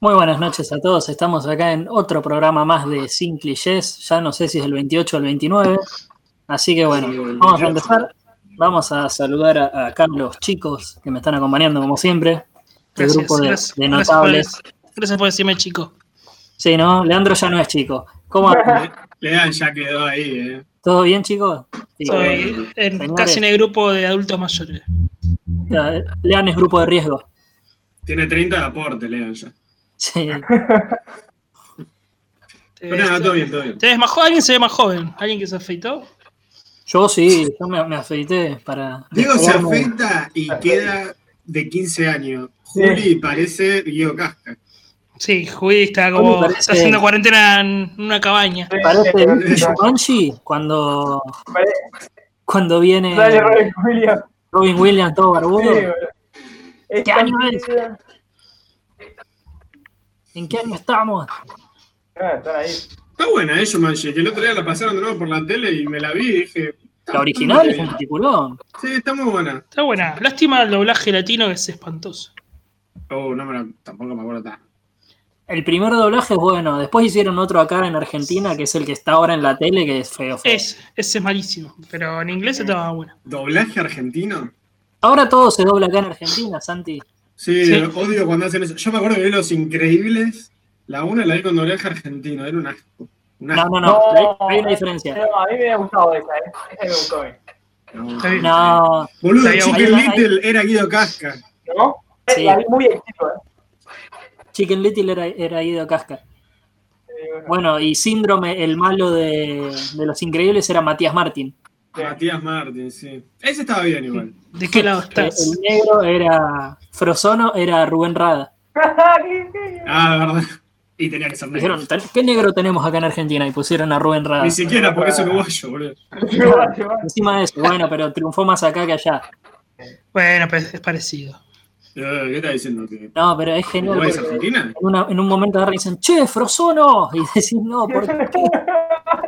Muy buenas noches a todos. Estamos acá en otro programa más de Sin Clichés. Ya no sé si es el 28 o el 29. Así que bueno, vamos a empezar. Vamos a saludar a, acá los chicos que me están acompañando como siempre. El Gracias, grupo de, gracias, de gracias por- notables. Gracias por decirme chico. Sí, ¿no? Leandro ya no es chico. ¿Cómo andan? Lean ya quedó ahí, eh. ¿Todo bien, chicos? Sí. Soy en- casi en el grupo de adultos mayores. Lean es grupo de riesgo. Tiene 30 de aporte, Lean ya. Sí. Pero nada, todo bien, todo bien. ¿Te ves más joven? ¿Alguien se ve más joven? ¿Alguien que se afeitó? Yo sí, yo me, me afeité para. Diego se afeita y queda de 15 años. Juli parece Guido Casca. Sí, Juli está como me parece- haciendo cuarentena en una cabaña. Parece Jumanji cuando, cuando viene Dale, Robin Williams. Robin Williams todo Sí, barbudo. Es ¿Qué año es? ¿En qué año estamos? Ah, están ahí. Está buena, eh, Jumanji, que el otro día la pasaron de nuevo por la tele y me la vi y dije. La original es un peliculón. Sí, está muy buena. Está buena. Lástima el doblaje latino que es espantoso. Oh, no me la, tampoco me acuerdo tanto. El primer doblaje es bueno. Después hicieron otro acá en Argentina, que es el que está ahora en la tele, que es feo. feo. Es, ese es malísimo. Pero en inglés estaba bueno. ¿Doblaje argentino? Ahora todo se dobla acá en Argentina, Santi. Sí, Sí. odio cuando hacen eso. Yo me acuerdo que vi Los Increíbles. La una la vi con doblaje argentino. Era un asco. Un No, asco. no, no. Hay, hay una diferencia. No, a mí me ha gustado esa, ¿eh? Esa me gustó a mí. No. Bien. No, Boludo, Hay Chicken Little era Guido Casca. ¿No? Sí. La vi muy chico, ¿eh? Chicken Little era, era Guido Casca. Bueno, y Síndrome, el malo de, de Los Increíbles, era Matías Martín. Matías Martín, sí. Ese estaba bien igual. ¿De qué lado El estás? negro era Frozono, era Rubén Rada. Ah, de verdad. Y tenía que ser negro. Dijeron, "¿Ten- ¿qué negro tenemos acá en Argentina? Y pusieron a Rubén Rada. Ni siquiera porque es uruguayo, boludo. Encima de eso, bueno, pero triunfó más acá que allá. Bueno, pues es parecido. Eh, ¿Qué está diciendo? ¿Que No, pero es genial. Uruguay es Argentina? En, una- en un momento agarran y dicen, che, Frozono. Y decís, no, ¿por qué?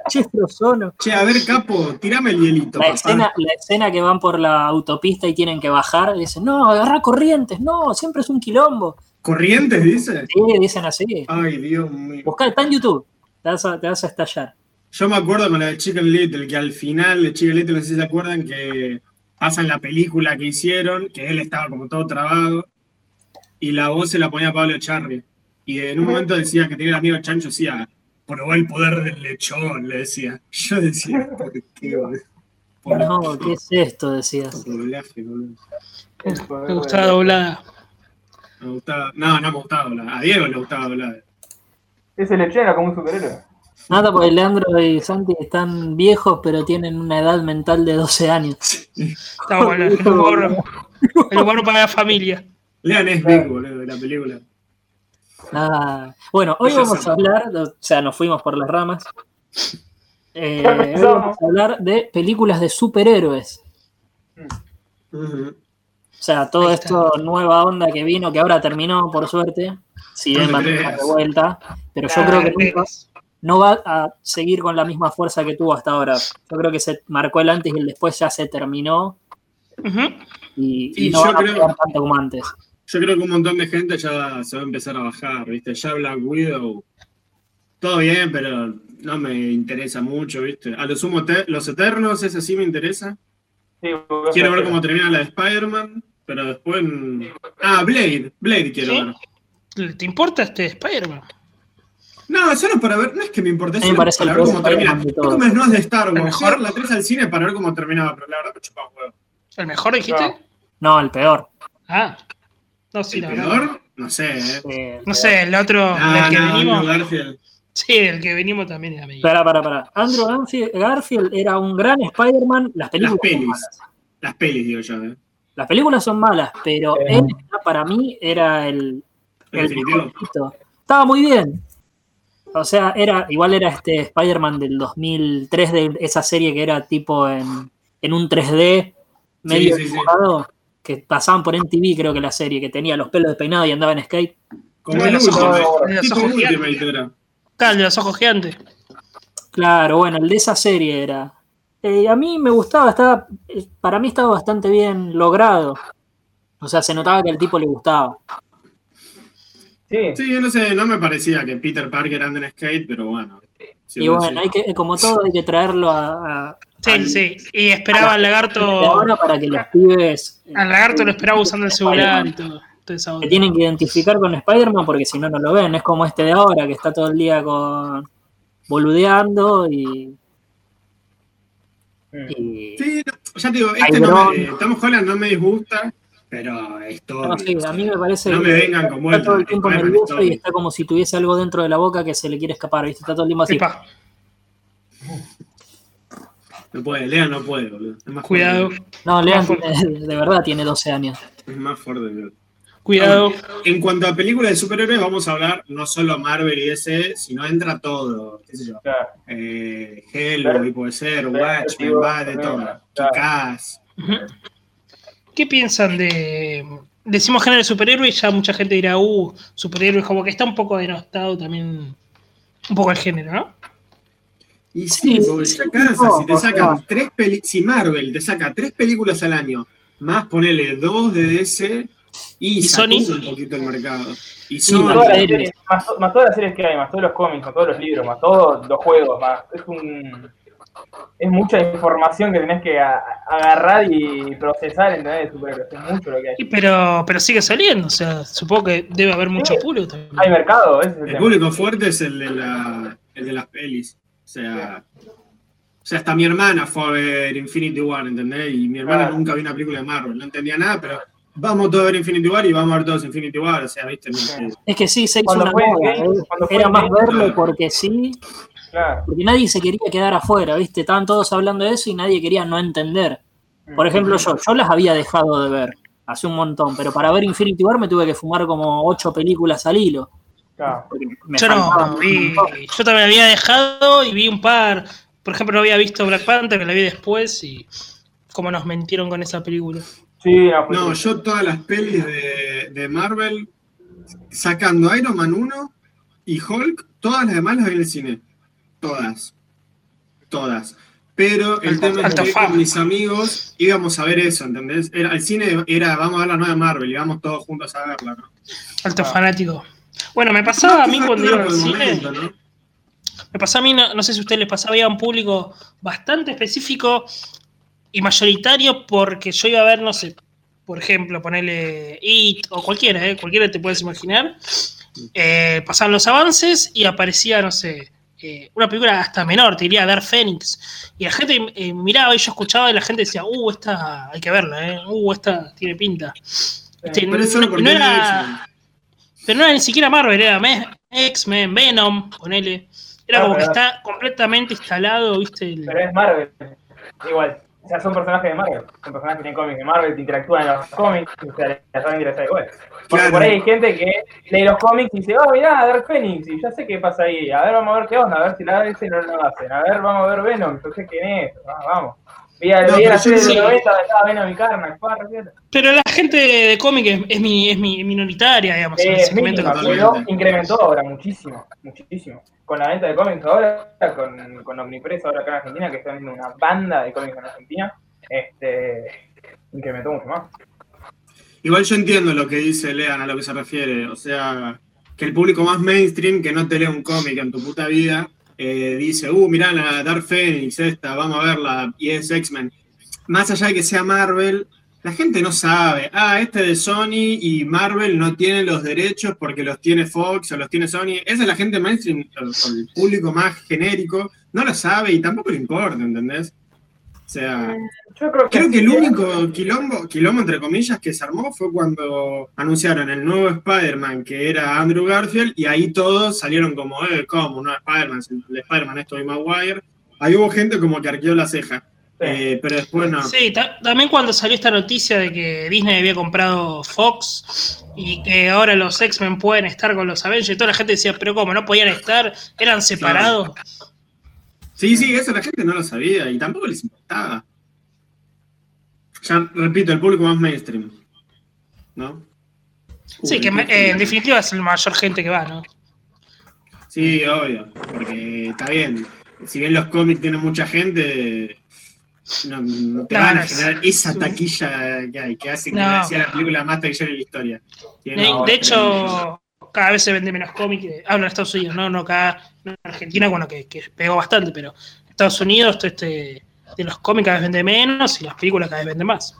Che, Frozono. Che, a ver, capo, tirame el hielito, La escena, la escena que van por la autopista y tienen que bajar, dicen, no, agarra corrientes, no, siempre es un quilombo. ¿Corrientes, dice? Sí, dicen así. Ay, Dios mío. Buscá, está en YouTube. Te vas a, te vas a estallar. Yo me acuerdo con la de Chicken Little, que al final de Chicken Little, no sé si se acuerdan, que pasan la película que hicieron, que él estaba como todo trabado, y la voz se la ponía Pablo Charri. Y en un momento decía que tenía el amigo Chancho, decía, probó el poder del lechón, le decía. Yo decía, ¿por qué? Por No, ¿qué es esto? Decías. doblaje, boludo. Me gustaba doblada. Me gustaba, no, no me gustaba hablar. A Diego le gustaba hablar. Ese lechero era como un superhéroe. Nada, porque Leandro y Santi están viejos, pero tienen una edad mental de 12 años. Estaba bueno. Humor, el humor para la familia. Lean es boludo, de la película. Ah, bueno, hoy vamos a hablar, o sea, nos fuimos por las ramas. Eh, hoy vamos a hablar de películas de superhéroes. Ujú. O sea, todo está. esto nueva onda que vino, que ahora terminó, por suerte. Si bien No de vuelta, pero yo creo que nunca-. No va a seguir con la misma fuerza que tuvo hasta ahora. Yo creo que se marcó el antes y el después ya se terminó y, no yo van a creo- tanto como antes. Yo creo que un montón de gente ya se va a empezar a bajar, ¿viste? Ya Black Widow, todo bien, pero no me interesa mucho, ¿viste? A lo sumo, te- los Eternos, ese sí me interesa. Sí, Quiero ver cómo termina la de Spider-Man, pero después... Ah, Blade, Blade quiero ¿Sí? ver. ¿Te importa este Spider-Man? No, solo para ver, no es que me importe, me parece para el ver cómo termina. Porque no es de Star Wars, El mejor- la 3 al cine para ver cómo terminaba, pero la verdad me chupa un huevo. ¿El mejor dijiste? No. El peor. Ah. No, sí, ¿El peor? No sé, ¿eh? No sé, el otro, Ah, del que no, venimos. Andrew Garfield. Sí, el que venimos también era medio. Para, para, para. Andrew Garfield, era un gran Spider-Man. Las películas, Las son pelis. malas. Las pelis, digo yo, ¿eh? Las películas son malas, pero Eh. él para mí era el, El el. Estaba muy bien. O sea, era igual era este Spider-Man del 2003 de esa serie que era tipo en, en un 3D medio sí, sí. dibujado, que pasaban por MTV creo que la serie, que tenía los pelos despeinados y andaba en skate. Como No, el los ojos- Ultimate. los ojos era. De los ojos gigantes. Claro, bueno, el de esa serie era. Eh, a mí me gustaba, estaba, eh, para mí estaba bastante bien logrado. O sea, se notaba que al tipo le gustaba. Sí, yo no sé, no me parecía que Peter Parker ande en skate, pero bueno. Sí, Y bueno, hay que, como todo, hay que traerlo a, a- Sí, sí. Y esperaba al lagarto. ahora para que los pibes eh, Al lagarto lo esperaba usando el celular y todo. se onda. tienen que identificar con Spider-Man porque si no, no lo ven. Es como este de ahora que está todo el día con boludeando y. Y- Sí, no, ya te digo, este no me. Tom Holland no me disgusta, pero es todo. no a mí me parece No me vengan con está vueltas, todo el tiempo nervioso y está como si tuviese algo dentro de la boca que se le quiere escapar, ¿viste? Está todo el tiempo así. Epa, No puede, Lea no puede, boludo. Es más cuidado, fuerte, No, Lean tiene- de verdad tiene 12 años. es más fuerte. boludo. cuidado. En cuanto a películas de superhéroes, vamos a hablar no solo Marvel y DC, sino entra todo, qué sé yo. claro. Eh, Hellboy puede ser, Watchmen, va de todo. Claro. Kikaz. Ujú. ¿Qué piensan de. Decimos género de superhéroe y ya mucha gente dirá, uh, superhéroes, como que está un poco denostado también. Un poco el género, ¿no? Y sí, Sí, porque sí, no, si te sacan tres peli si Marvel te saca tres películas al año, más ponele dos de DC y, ¿Y Sony? un poquito el mercado. Y Y Sony, Todas las series. series, más, más todas las series que hay, más todos los cómics, más todos los libros, más todos los juegos, más. Es un. Es mucha información que tenés que a- agarrar y procesar, ¿entendés? Es mucho lo que hay. Y pero, pero sigue saliendo, o sea, supongo que debe haber mucho Sí. público también. Hay mercado, ese es el público fuerte es el de, la, el de las pelis. O sea, o sea, hasta mi hermana fue a ver Infinity War, ¿entendés? Y mi hermana Claro. nunca vio una película de Marvel, no entendía nada, pero vamos todos a ver Infinity War y vamos a ver todos Infinity War, o sea, ¿viste? No sé. Es que sí, se hizo Cuando una fue moda. ¿eh? cuando fue Era más verlo claro. porque sí, Claro. porque nadie se quería quedar afuera, ¿viste? Estaban todos hablando de eso y nadie quería no entender. Por ejemplo, yo, yo las había dejado de ver hace un montón, pero para ver Infinity War me tuve que fumar como ocho películas al hilo. Claro. Yo no, vi- también había dejado y vi un par. Por ejemplo, no había visto Black Panther, que la vi después y cómo nos mentieron con esa película. Sí, no, fue- No, yo todas las pelis de, de Marvel, sacando Iron Man 1 y Hulk, todas las demás las vi en el cine. Todas. Todas. Pero el tema es que con mis amigos íbamos a ver eso, ¿entendés? Era, el cine era, vamos a ver la nueva Marvel y vamos todos juntos a verla, ¿no? Alto Ah. fanático. Bueno, me pasaba a mí cuando iba al cine. momento, ¿no? Me pasó a mí, no, no sé si a ustedes les pasaba, había un público bastante específico y mayoritario porque yo iba a ver, no sé, por ejemplo, ponerle It o cualquiera, ¿eh? cualquiera te puedes imaginar. Eh, pasaban los avances y aparecía, no sé, eh, una película hasta menor, te diría Dark Phoenix. Y la gente eh, miraba y yo escuchaba y la gente decía, uh, esta hay que verla, ¿eh? uh, esta tiene pinta. Este, Pero no- no- no era, pero no era ni siquiera Marvel, era Me- X-Men, Venom, ponele. Era Ah, como que está completamente instalado, ¿viste? El- Pero es Marvel. Igual. O sea, son personajes de Marvel. Son personajes que tienen cómics de Marvel, que interactúan en los cómics. O sea, les van a interesar igual. Porque Claro. por ahí hay gente que lee los cómics y dice, oh, mirá, Dark Phoenix. Y ya sé qué pasa ahí. A ver, vamos a ver qué onda. A ver si la ese no lo hacen. A ver, vamos a ver Venom. Sé quién es. Ah, vamos. No, la pero yo serie de sí. los 90 donde estaba Venom y Carnage. fue re piola. Pero la gente de cómic es, es, mi- es mi- minoritaria, digamos, en el Eh, pero incrementó ahora muchísimo, muchísimo. Con la venta de cómics ahora, con, con Omnipress ahora acá en Argentina, que están viendo una banda de cómics en Argentina, este incrementó mucho más. Igual yo entiendo lo que dice Lean, a lo que se refiere. O sea, que el público más mainstream que no te lee un cómic en tu puta vida eh, dice, uh, mirá la Dark Phoenix, esta, vamos a verla, y es X-Men. Más allá de que sea Marvel, la gente no sabe. Ah, este de Sony y Marvel no tienen los derechos porque los tiene Fox o los tiene Sony. Esa es la gente mainstream, el público más genérico, no lo sabe y tampoco le importa, ¿entendés? O sea. Yo creo que, Creo que el sí, único quilombo, quilombo entre comillas que se armó fue cuando anunciaron el nuevo Spider-Man que era Andrew Garfield y ahí todos salieron como, eh, ¿cómo? No Spider-Man, el Spider-Man es Tobey Maguire. Ahí hubo gente como que arqueó la ceja. Sí. Eh, pero después no. Sí, ta- también cuando salió esta noticia de que Disney había comprado Fox y que ahora los X-Men pueden estar con los Avengers, y toda la gente decía, pero ¿cómo? ¿No podían estar? ¿Eran separados? Sí, sí, eso la gente no lo sabía y tampoco les importaba. Ya repito, el público más mainstream. ¿No? Sí, que me- eh, en definitiva es la mayor gente que va, ¿no? Sí, obvio, porque está bien. Si bien los cómics tienen mucha gente, no, no te No, van a generar esa taquilla que hay, que hace que No. sea la película más taquillera de la historia. De, no, de hecho, cada vez se vende menos cómics. eh, Hablo en Estados Unidos, no, no acá no en Argentina, bueno, que, que pegó bastante, pero Estados Unidos este, de los cómics cada vez vende menos y las películas cada vez venden más.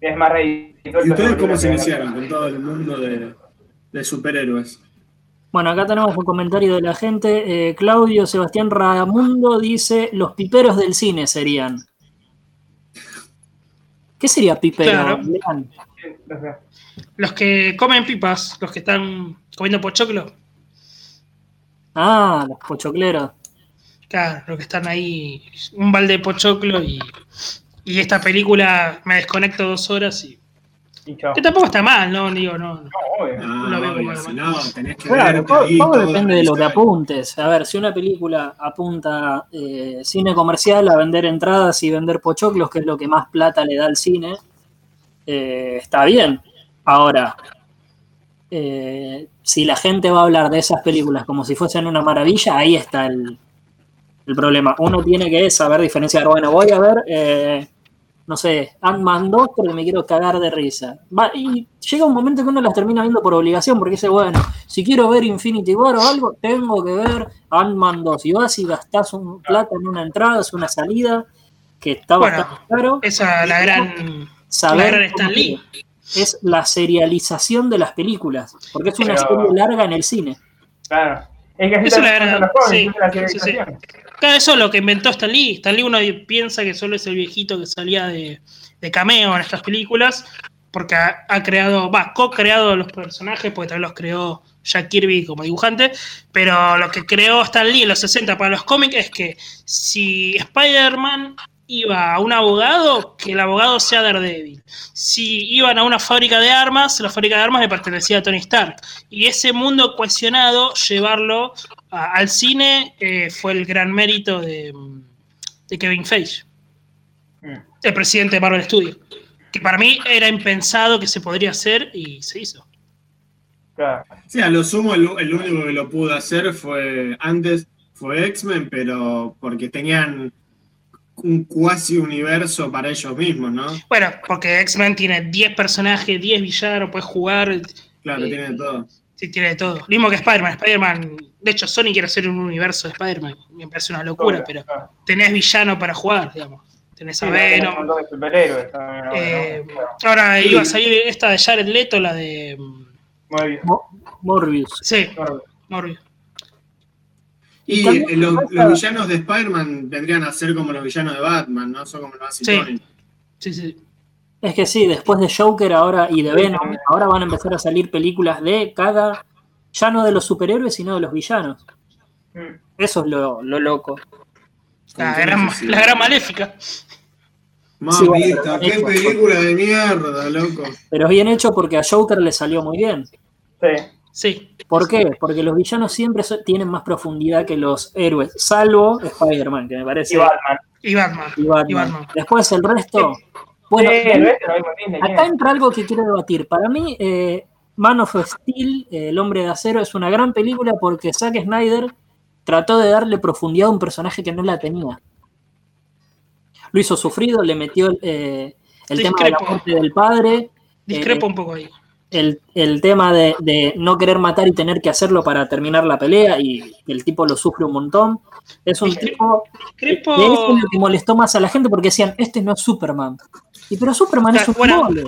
Es más redituable. ¿Y ustedes cómo se iniciaron con todo el mundo de, de superhéroes? Bueno, acá tenemos un comentario de la gente. Eh, Claudio Sebastián Ramundo dice: Los piperos del cine serían. ¿Qué sería pipero? Claro. Los que comen pipas, los que están comiendo pochoclo, Ah, los pochocleros. Claro, los que están ahí, un balde de pochoclo y, y esta película me desconecto dos horas y. Y chao. Que tampoco está mal, ¿no? Digo, no. no. No, obvio. No, Lo veo obvio, como si algo no, tenés que Claro, ver todo, depende de lo que apuntes. A ver, si una película apunta eh, cine comercial a vender entradas y vender pochoclos, que es lo que más plata le da al cine, eh, está bien. Ahora, eh, si la gente va a hablar de esas películas como si fuesen una maravilla, ahí está el, el problema. Uno tiene que saber diferenciar. Bueno, voy a ver, eh, no sé, Ant-Man 2 porque me quiero cagar de risa. Va, y llega un momento que uno las termina viendo por obligación, porque dice, bueno, si quiero ver Infinity War o algo, tengo que ver Ant-Man 2. Y vas y gastás un plata en una entrada, es una salida que está Bueno, bastante caro. Esa es la gran. Saber la gran cómo Stan Lee. es la serialización de las películas, porque es una Pero- serie larga en el cine. Claro. Es que Eso la verdad, los cómics, sí, es la sí, sí. serialización. Claro, eso es lo que inventó Stan Lee. Stan Lee uno piensa que solo es el viejito que salía de, de cameo en estas películas, porque ha, ha creado, va, co-creado los personajes, porque también los creó Jack Kirby como dibujante, pero lo que creó Stan Lee en los 60 para los cómics es que si Spider-Man iba a un abogado, que el abogado sea Daredevil. Si iban a una fábrica de armas, la fábrica de armas le pertenecía a Tony Stark. Y ese mundo cohesionado, llevarlo a- al cine, eh, fue el gran mérito de, de Kevin Feige, Mm. el presidente de Marvel Studios. Que para mí era impensado que se podría hacer y se hizo. Sí, a lo sumo el, el único que lo pudo hacer fue antes fue X-Men, pero porque tenían un cuasi universo para ellos mismos, ¿no? Bueno, porque X-Men tiene 10 personajes, 10 villanos, puedes jugar, Claro, Sí. tiene de todo. sí, tiene de todo. Lo mismo que Spider-Man. Spider-Man, de hecho, Sony quiere hacer un universo de Spider-Man. Me parece una locura, pero claro. tenés villano para jugar, digamos. Tenés Sí, a Venom. eh, ahora Sí. iba a salir esta de Jared Leto, la de. mm, Morbius. Sí. Morbius. Y eh, los, villanos de Spider-Man vendrían a ser como los villanos de Batman, ¿no? Son como los más Sí. icónicos. Sí, sí. Es que sí, después de Joker ahora y de Venom, ahora van a empezar a salir películas de cada, ya no de los superhéroes, sino de los villanos. Mm. Eso es lo, lo loco. La gran, necesidad. la gran maléfica. Sí, bueno, Mamita, pero qué película de mierda, loco. Pero es bien hecho porque a Joker le salió muy bien. Sí. Sí. ¿Por qué? Porque los villanos siempre so- tienen más profundidad que los héroes, salvo Spider-Man, que me parece. Y Batman. Y Batman. y Batman. Y Batman. Después el resto. Bueno, acá entra algo que quiero debatir. Para mí, eh, Man of Steel, eh, El Hombre de Acero, es una gran película porque Zack Snyder trató de darle profundidad a un personaje que no la tenía. Lo hizo sufrido, le metió eh, el tema de la Discrepo. muerte del padre, Discrepo Eh, un poco ahí. El, el tema de, de no querer matar y tener que hacerlo para terminar la pelea y el tipo lo sufre un montón. Es un tipo Discrepo. de eso es lo que molestó más a la gente porque decían, este no es Superman. Y pero Superman es un Bueno. mole.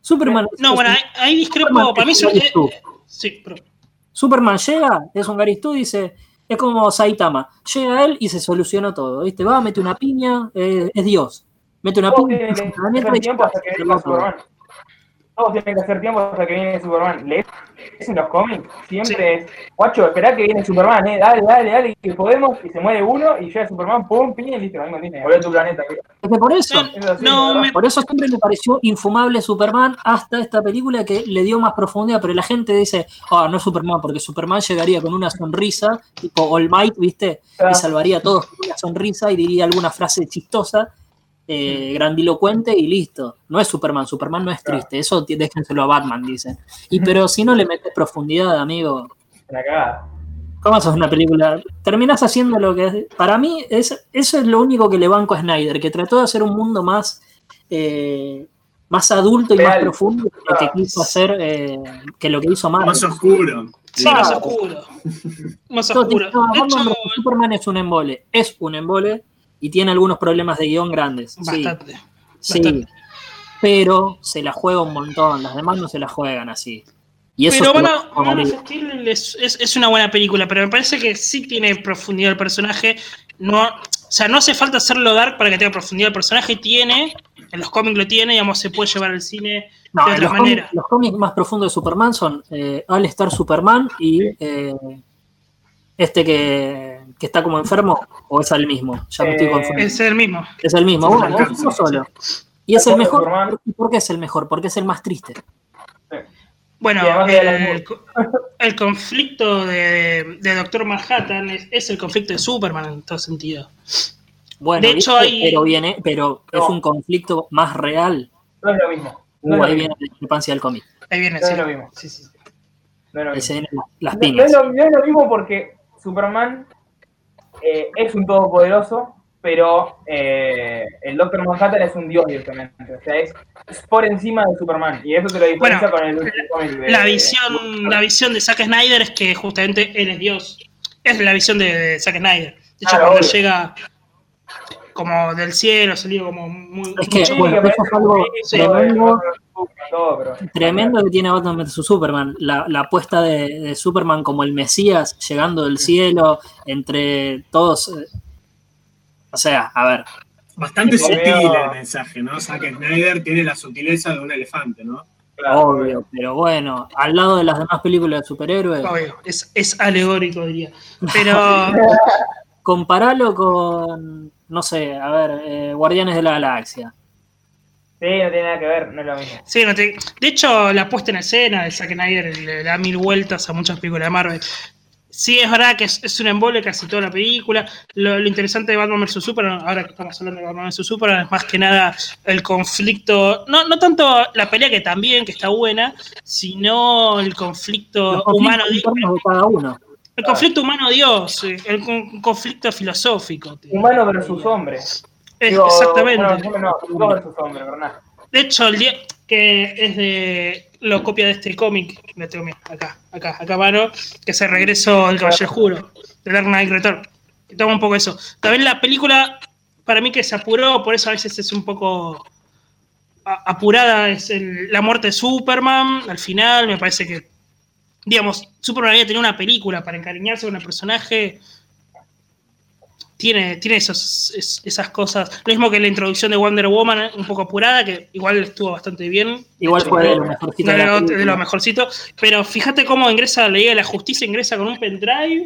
Superman No, es bueno, ahí, discrepo. Superman Para mí es un. Sí, pero. Superman llega, es un Gary Stu, dice, es como Saitama. Llega él y se solucionó todo, ¿viste? Va, mete una piña, eh, es Dios. Mete una piña, Todos tienen que hacer tiempo hasta que viene Superman. ¿Lees en los cómics? Siempre es, guacho, esperá que viene Superman, eh, dale, dale, dale, que podemos, y se muere uno, y llega Superman, pum, piña, y listo, lo mismo volvé a tu planeta. Es por eso, No, sí, no, me, por eso siempre me pareció infumable Superman hasta esta película que le dio más profundidad, pero la gente dice, ah, no es Superman, porque Superman llegaría con una sonrisa, tipo All Might, ¿viste? Ah. Y salvaría a todos con una sonrisa y diría alguna frase chistosa, eh, grandilocuente y listo. No es Superman, Superman no es triste, eso déjenselo a Batman, dicen. Y pero si no le metes profundidad, amigo. ¿cómo haces una película? Terminás haciendo lo que es. Para mí, es, eso es lo único que le banco a Snyder, que trató de hacer un mundo más. eh, más adulto y más profundo que lo que Ah. quiso hacer, eh, que lo que hizo Marvel. Más oscuro. Sí, Claro. más oscuro. Más oscuro. no, De hecho, Superman es un embole, es un embole y tiene algunos problemas de guion grandes. Sí, bastante. sí, pero se la juega un montón, las demás no se la juegan así. Y eso Pero es, es- es una buena película, pero me parece que sí tiene profundidad el personaje. No, o sea, no hace falta hacerlo dark para que tenga profundidad el personaje. Tiene, en los cómics lo tiene, digamos, se puede llevar al cine No, de otra los, manera. cómics, los cómics más profundos de Superman son eh, All Star Superman y eh, este que, que está como enfermo, o es el mismo. Ya me estoy Eh, confundiendo. Es el mismo. Es el mismo, Cáncer, uno solo. Y es el mejor. Superman. ¿Y por qué es el mejor? Porque es el más triste. Bueno, el, conflicto de, de Doctor Manhattan es, es el conflicto de Superman en todo sentido. Bueno, De hecho, hay- pero viene, pero es un conflicto más real. No es lo mismo. No Uh, es ahí viene la discrepancia del cómic. Ahí viene, No sí. es lo mismo. Sí, sí, sí. No es lo Ahí se mismo. vienen las No, no piñas. es lo, no es lo mismo porque Superman eh, es un todopoderoso, pero eh, el Doctor Manhattan es un dios directamente. O sea, es, es por encima de Superman. Y eso te lo diferencia Bueno, con el último cómic de- La visión, la visión de Zack Snyder es que justamente él es Dios. Es la visión de, Zack Snyder. De hecho, Claro, cuando obvio. llega como del cielo, salió como muy. Es que, bueno, que eso es algo de- tremendo. que tiene Batman vs Superman, la, la apuesta de, de Superman como el Mesías llegando del cielo entre todos. eh, O sea, a ver, Bastante sutil el mensaje, ¿no? Zack Snyder tiene la sutileza de un elefante, ¿no? Claro, obvio, pero bueno, al lado de las demás películas de superhéroes, Obvio, es, es alegórico, diría. Pero. comparalo con, no sé, a ver, eh, Guardianes de la Galaxia. Sí, no tiene nada que ver, no es lo mismo. Sí, no te- de hecho, la puesta en escena de Zack Snyder le, da mil vueltas a muchas películas de Marvel. Sí, es verdad que es, es un embole casi toda la película. Lo, lo interesante de Batman vs. Superman, ahora que estamos hablando de Batman vs. Superman, es más que nada el conflicto, no, no tanto la pelea que también, que está buena, sino el conflicto Los humano, de cada uno. El conflicto humano-dios, eh, el con- conflicto filosófico. Humano versus hombre. Eh, Digo, exactamente. bueno, no, versus hombre, ¿verdad? De hecho, el día que es de. Lo copia de este cómic, lo tengo acá, acá, acá mano, que es el regreso del Caballero Juro, de Dark Knight Return. Toma un poco eso. También la película, para mí que se apuró, por eso a veces es un poco apurada, es el- la muerte de Superman, al final, me parece que. Digamos, Superman había tenido una película para encariñarse con el personaje. Tiene, tiene esos, es- esas cosas. Lo mismo que la introducción de Wonder Woman, eh, un poco apurada, que igual estuvo bastante bien. Igual fue de lo mejorcito De de de lo mejorcito. Pero fíjate cómo ingresa la Liga de la Justicia, ingresa con un pendrive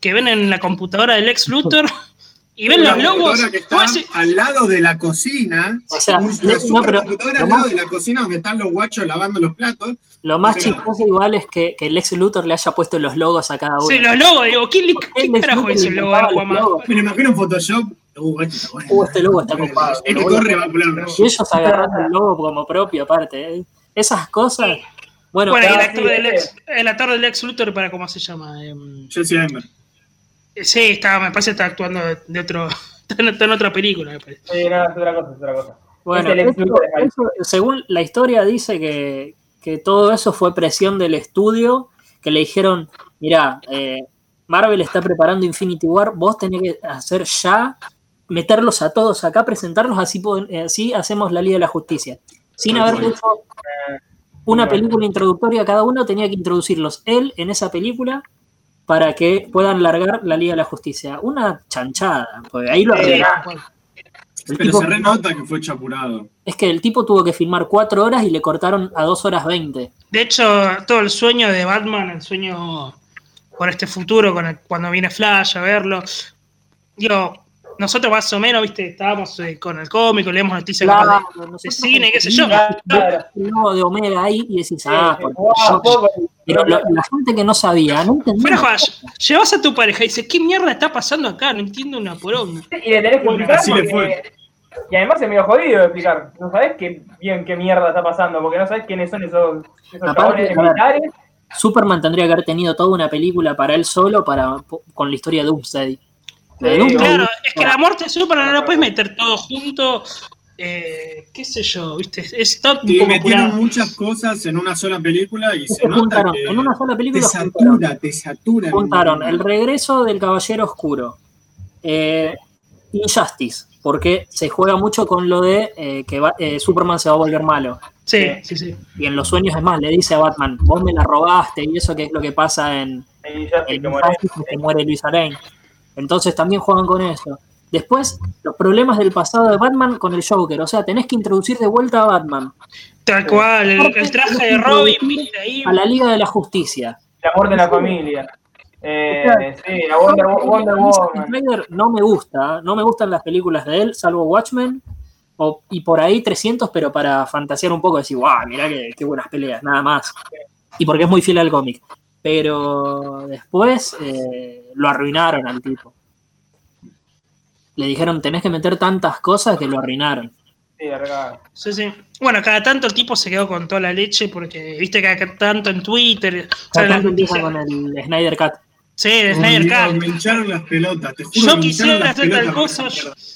que ven en la computadora del ex Luthor y ven los logos. computadora que está ¿Cómo hace- al lado de la cocina. O sea, no, no, pero al lo lado más, de la cocina donde están los guachos lavando los platos. lo más Pero- chistoso igual es que, que el ex Luthor le haya puesto los logos a cada uno. Sí, los logos, digo, ¿quién, le- ¿Por qué qué el ex carajo le el logo logos? Me lo imagino en Photoshop. Uh, este bueno. Uh, este logo está copado. Este a- corre va a poner un Y ellos agarrando el logo como propio, aparte. ¿eh? Esas cosas. Bueno, Bueno, y el actor, del ex, el actor del ex Luthor, para cómo se llama. Em, Jesse Eisenberg. Sí, está, me parece que está actuando de, otro. Está en, está en otra película, me parece. Sí, no, es otra cosa, es otra cosa. Bueno, Es eso- según la historia dice que, que todo eso fue presión del estudio, que le dijeron, mira, Marvel está preparando Infinity War, vos tenés que hacer ya, meterlos a todos acá, presentarlos, así, eh, así hacemos la Liga de la Justicia. Sin haber hecho una película introductoria, cada uno tenía que introducirlos él en esa película para que puedan largar la Liga de la Justicia. Una chanchada, porque ahí lo arreglaron. El Pero tipo- se renota que fue chapurado. Es que el tipo tuvo que filmar cuatro horas y le cortaron a dos horas veinte. De hecho, todo el sueño de Batman, el sueño por este futuro, con el- cuando viene Flash a verlo. Digo, nosotros más o menos, viste, estábamos eh, con el cómico, leemos noticias de- de cine, qué sé yo. Claro. De Omega ahí y decís, ah, Sí, porque yo- pero lo- la gente que no sabía, no entendía. Fuera joda, llevas a tu pareja y dices, ¿qué mierda está pasando acá? No entiendo una poronga. Y le tenés que explicar Así le porque- Y además es medio jodido de explicar. No sabés qué, bien qué mierda está pasando, porque no sabés quiénes son esos, esos Aparte, chabones a ver, militares. Superman tendría que haber tenido toda una película para él solo para, con la historia de Doomsday. Sí, Claro, es que la muerte de Superman no la puedes meter todo junto eh, qué sé yo, ¿viste? Está un Y poco metieron apurado. muchas cosas en una sola película y se que nota juntaron, que en una sola te película juntaron, satura, te satura. juntaron el regreso del Caballero Oscuro, eh, Injustice, porque se juega mucho con lo de eh, que va- eh, Superman se va a volver malo. Sí, sí, sí. Y en los sueños, es más, le dice a Batman, vos me la robaste, y eso que es lo que pasa en, en que muere. Injustice, que muere Luisa Lane. Entonces también juegan con eso. Después, los problemas del pasado de Batman con el Joker. O sea, tenés que introducir de vuelta a Batman, Tal cual, el, el traje de Robin, ahí. a la Liga de la Justicia. El amor de la familia. Eh, sí, la Wonder, Wonder Woman. Snyder no me gusta, no me gustan las películas de él, salvo Watchmen, o- y por ahí 300, pero para fantasear un poco, decir, guau, mirá qué, qué buenas peleas, nada más. Y porque es muy fiel al cómic. Pero después eh, lo arruinaron al tipo. Le dijeron, tenés que meter tantas cosas que lo arruinaron. Sí. Sí, sí. Bueno, cada tanto el tipo se quedó con toda la leche porque, viste, que cada tanto en Twitter. las Tanto empieza con el Snyder Cut. Sí, de Snyder Cut. Me hincharon las pelotas, te juro. Yo quisiera hacer tal cosa.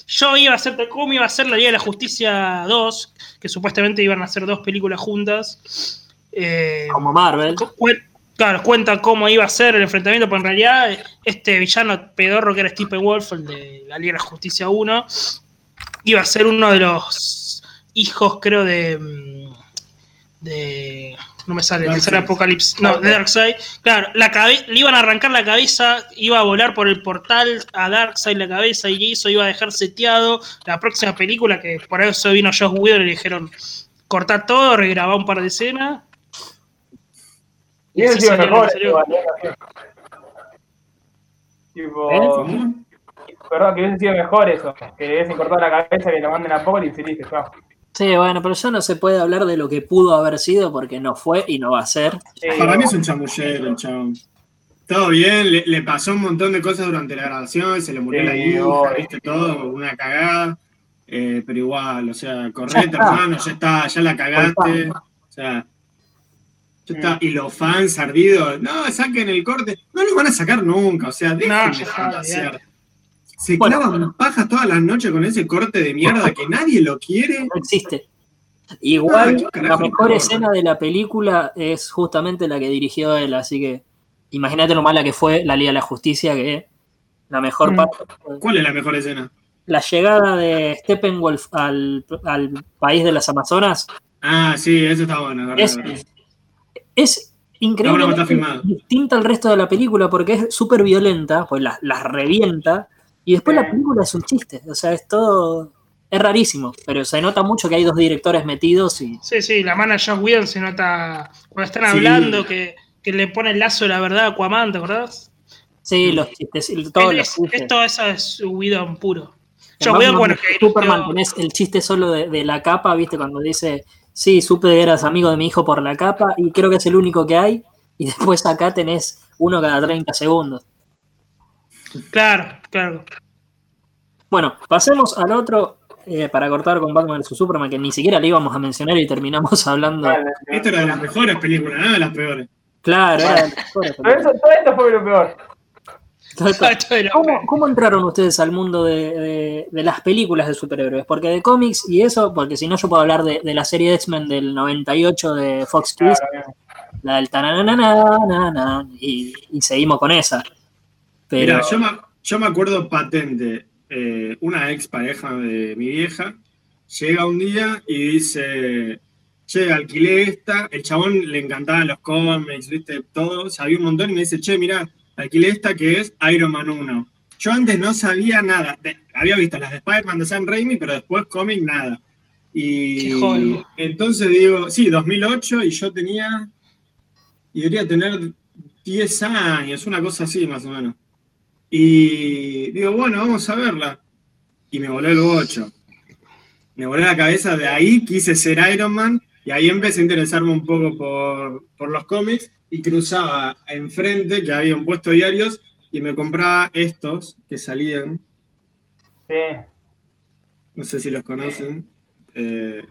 Yo, iba a hacer tal como iba a hacer la Liga de la Justicia 2, que supuestamente iban a hacer dos películas juntas. Eh, Como Marvel. Claro, cuenta cómo iba a ser el enfrentamiento, pero en realidad este villano pedorro que era Stephen Wolf, el de la Liga de la Justicia 1, iba a ser uno de los hijos, creo, de. mm, de no me sale, de Darkseid. ser Apocalipsis. No, de Darkseid. Claro, la le iban a arrancar la cabeza, iba a volar por el portal a Darkseid la cabeza y eso iba a dejar seteado. La próxima película, que por eso vino Josh Whedon y le dijeron: cortar todo, regrabar un par de escenas. Y eso Sí, mejor. ¿eh? Tipo, ¿Eh? Perdón, que hubiese sido mejor eso. Que le hubiesen cortado la cabeza, que lo manden a Apocalipsis y listo, chao. Sí, bueno, pero ya no se puede hablar de lo que pudo haber sido porque no fue y no va a ser. Sí, Para mí es un chamullero, el chabón. Todo bien, le, le pasó un montón de cosas durante la grabación, se le murió Sí, la hija, viste todo, una cagada. eh, pero igual, o sea, Ya correte, hermano, ya está, ya la cagaste. O sea, ya está. Y los fans ardidos, no, saquen el corte. No lo van a sacar nunca, o sea, dejen No. Se Bueno. clavan pajas todas las noches con ese corte de mierda que nadie lo quiere. No existe. Igual, Ah, ¿qué carajo la mejor escena de la película es justamente la que dirigió él, así que imagínate lo mala que fue la Liga de la Justicia, que la mejor Mm. parte ¿Cuál es la mejor escena? la llegada de Steppenwolf al, al país de las Amazonas. Ah, sí, eso está bueno. la verdad, Es, la verdad. Es filmado. distinta al resto de la película porque es súper violenta, pues las las revienta, y después la película es un chiste, o sea, es todo... Es rarísimo, pero se nota mucho que hay dos directores metidos y Sí, sí, la mano de Josh Whedon se nota cuando están Sí. hablando que, que le pone el lazo de la verdad a Aquaman, ¿te acordás? Sí, los chistes, todos Es- los chistes. Esto eso es Whedon puro. Josh Whedon, bueno, que Superman tenés el chiste solo de, de la capa, ¿viste? Cuando dice, sí, supe que eras amigo de mi hijo por la capa y creo que es el único que hay. Y después acá tenés uno cada 30 segundos. Claro, claro. Bueno, pasemos al otro eh, para cortar con Batman vs Superman, que ni siquiera le íbamos a mencionar y terminamos hablando. Esto era de las mejores películas, nada de las peores. Claro, era de las mejores Pero eso, todo esto fue lo peor. ¿Cómo, cómo entraron ustedes al mundo de, de- de las películas de superhéroes? Porque de cómics y eso, porque si no yo puedo hablar de, de la serie de X-Men del 98 de Fox Kids, Claro, la del tananana, y, y seguimos con esa. Pero Mira, yo me, yo me acuerdo patente, eh, una ex pareja de mi vieja llega un día y dice, che, alquilé esta, el chabón le encantaban los cómics, viste, todo, sabía un montón y me dice, che, mira, alquilé esta que es Iron Man 1. Yo antes no sabía nada, de- había visto las de Spider-Man de Sam Raimi, pero después cómic nada. Y Qué entonces digo, sí, 2008 y yo tenía, y debería tener 10 años, una cosa así más o menos. Y digo, bueno, vamos a verla. Y me voló el bocho. Me voló la cabeza, de ahí quise ser Iron Man y ahí empecé a interesarme un poco por, por los cómics y cruzaba enfrente, que había un puesto de diarios, y me compraba estos que salían, Sí. no sé si los conocen, eh,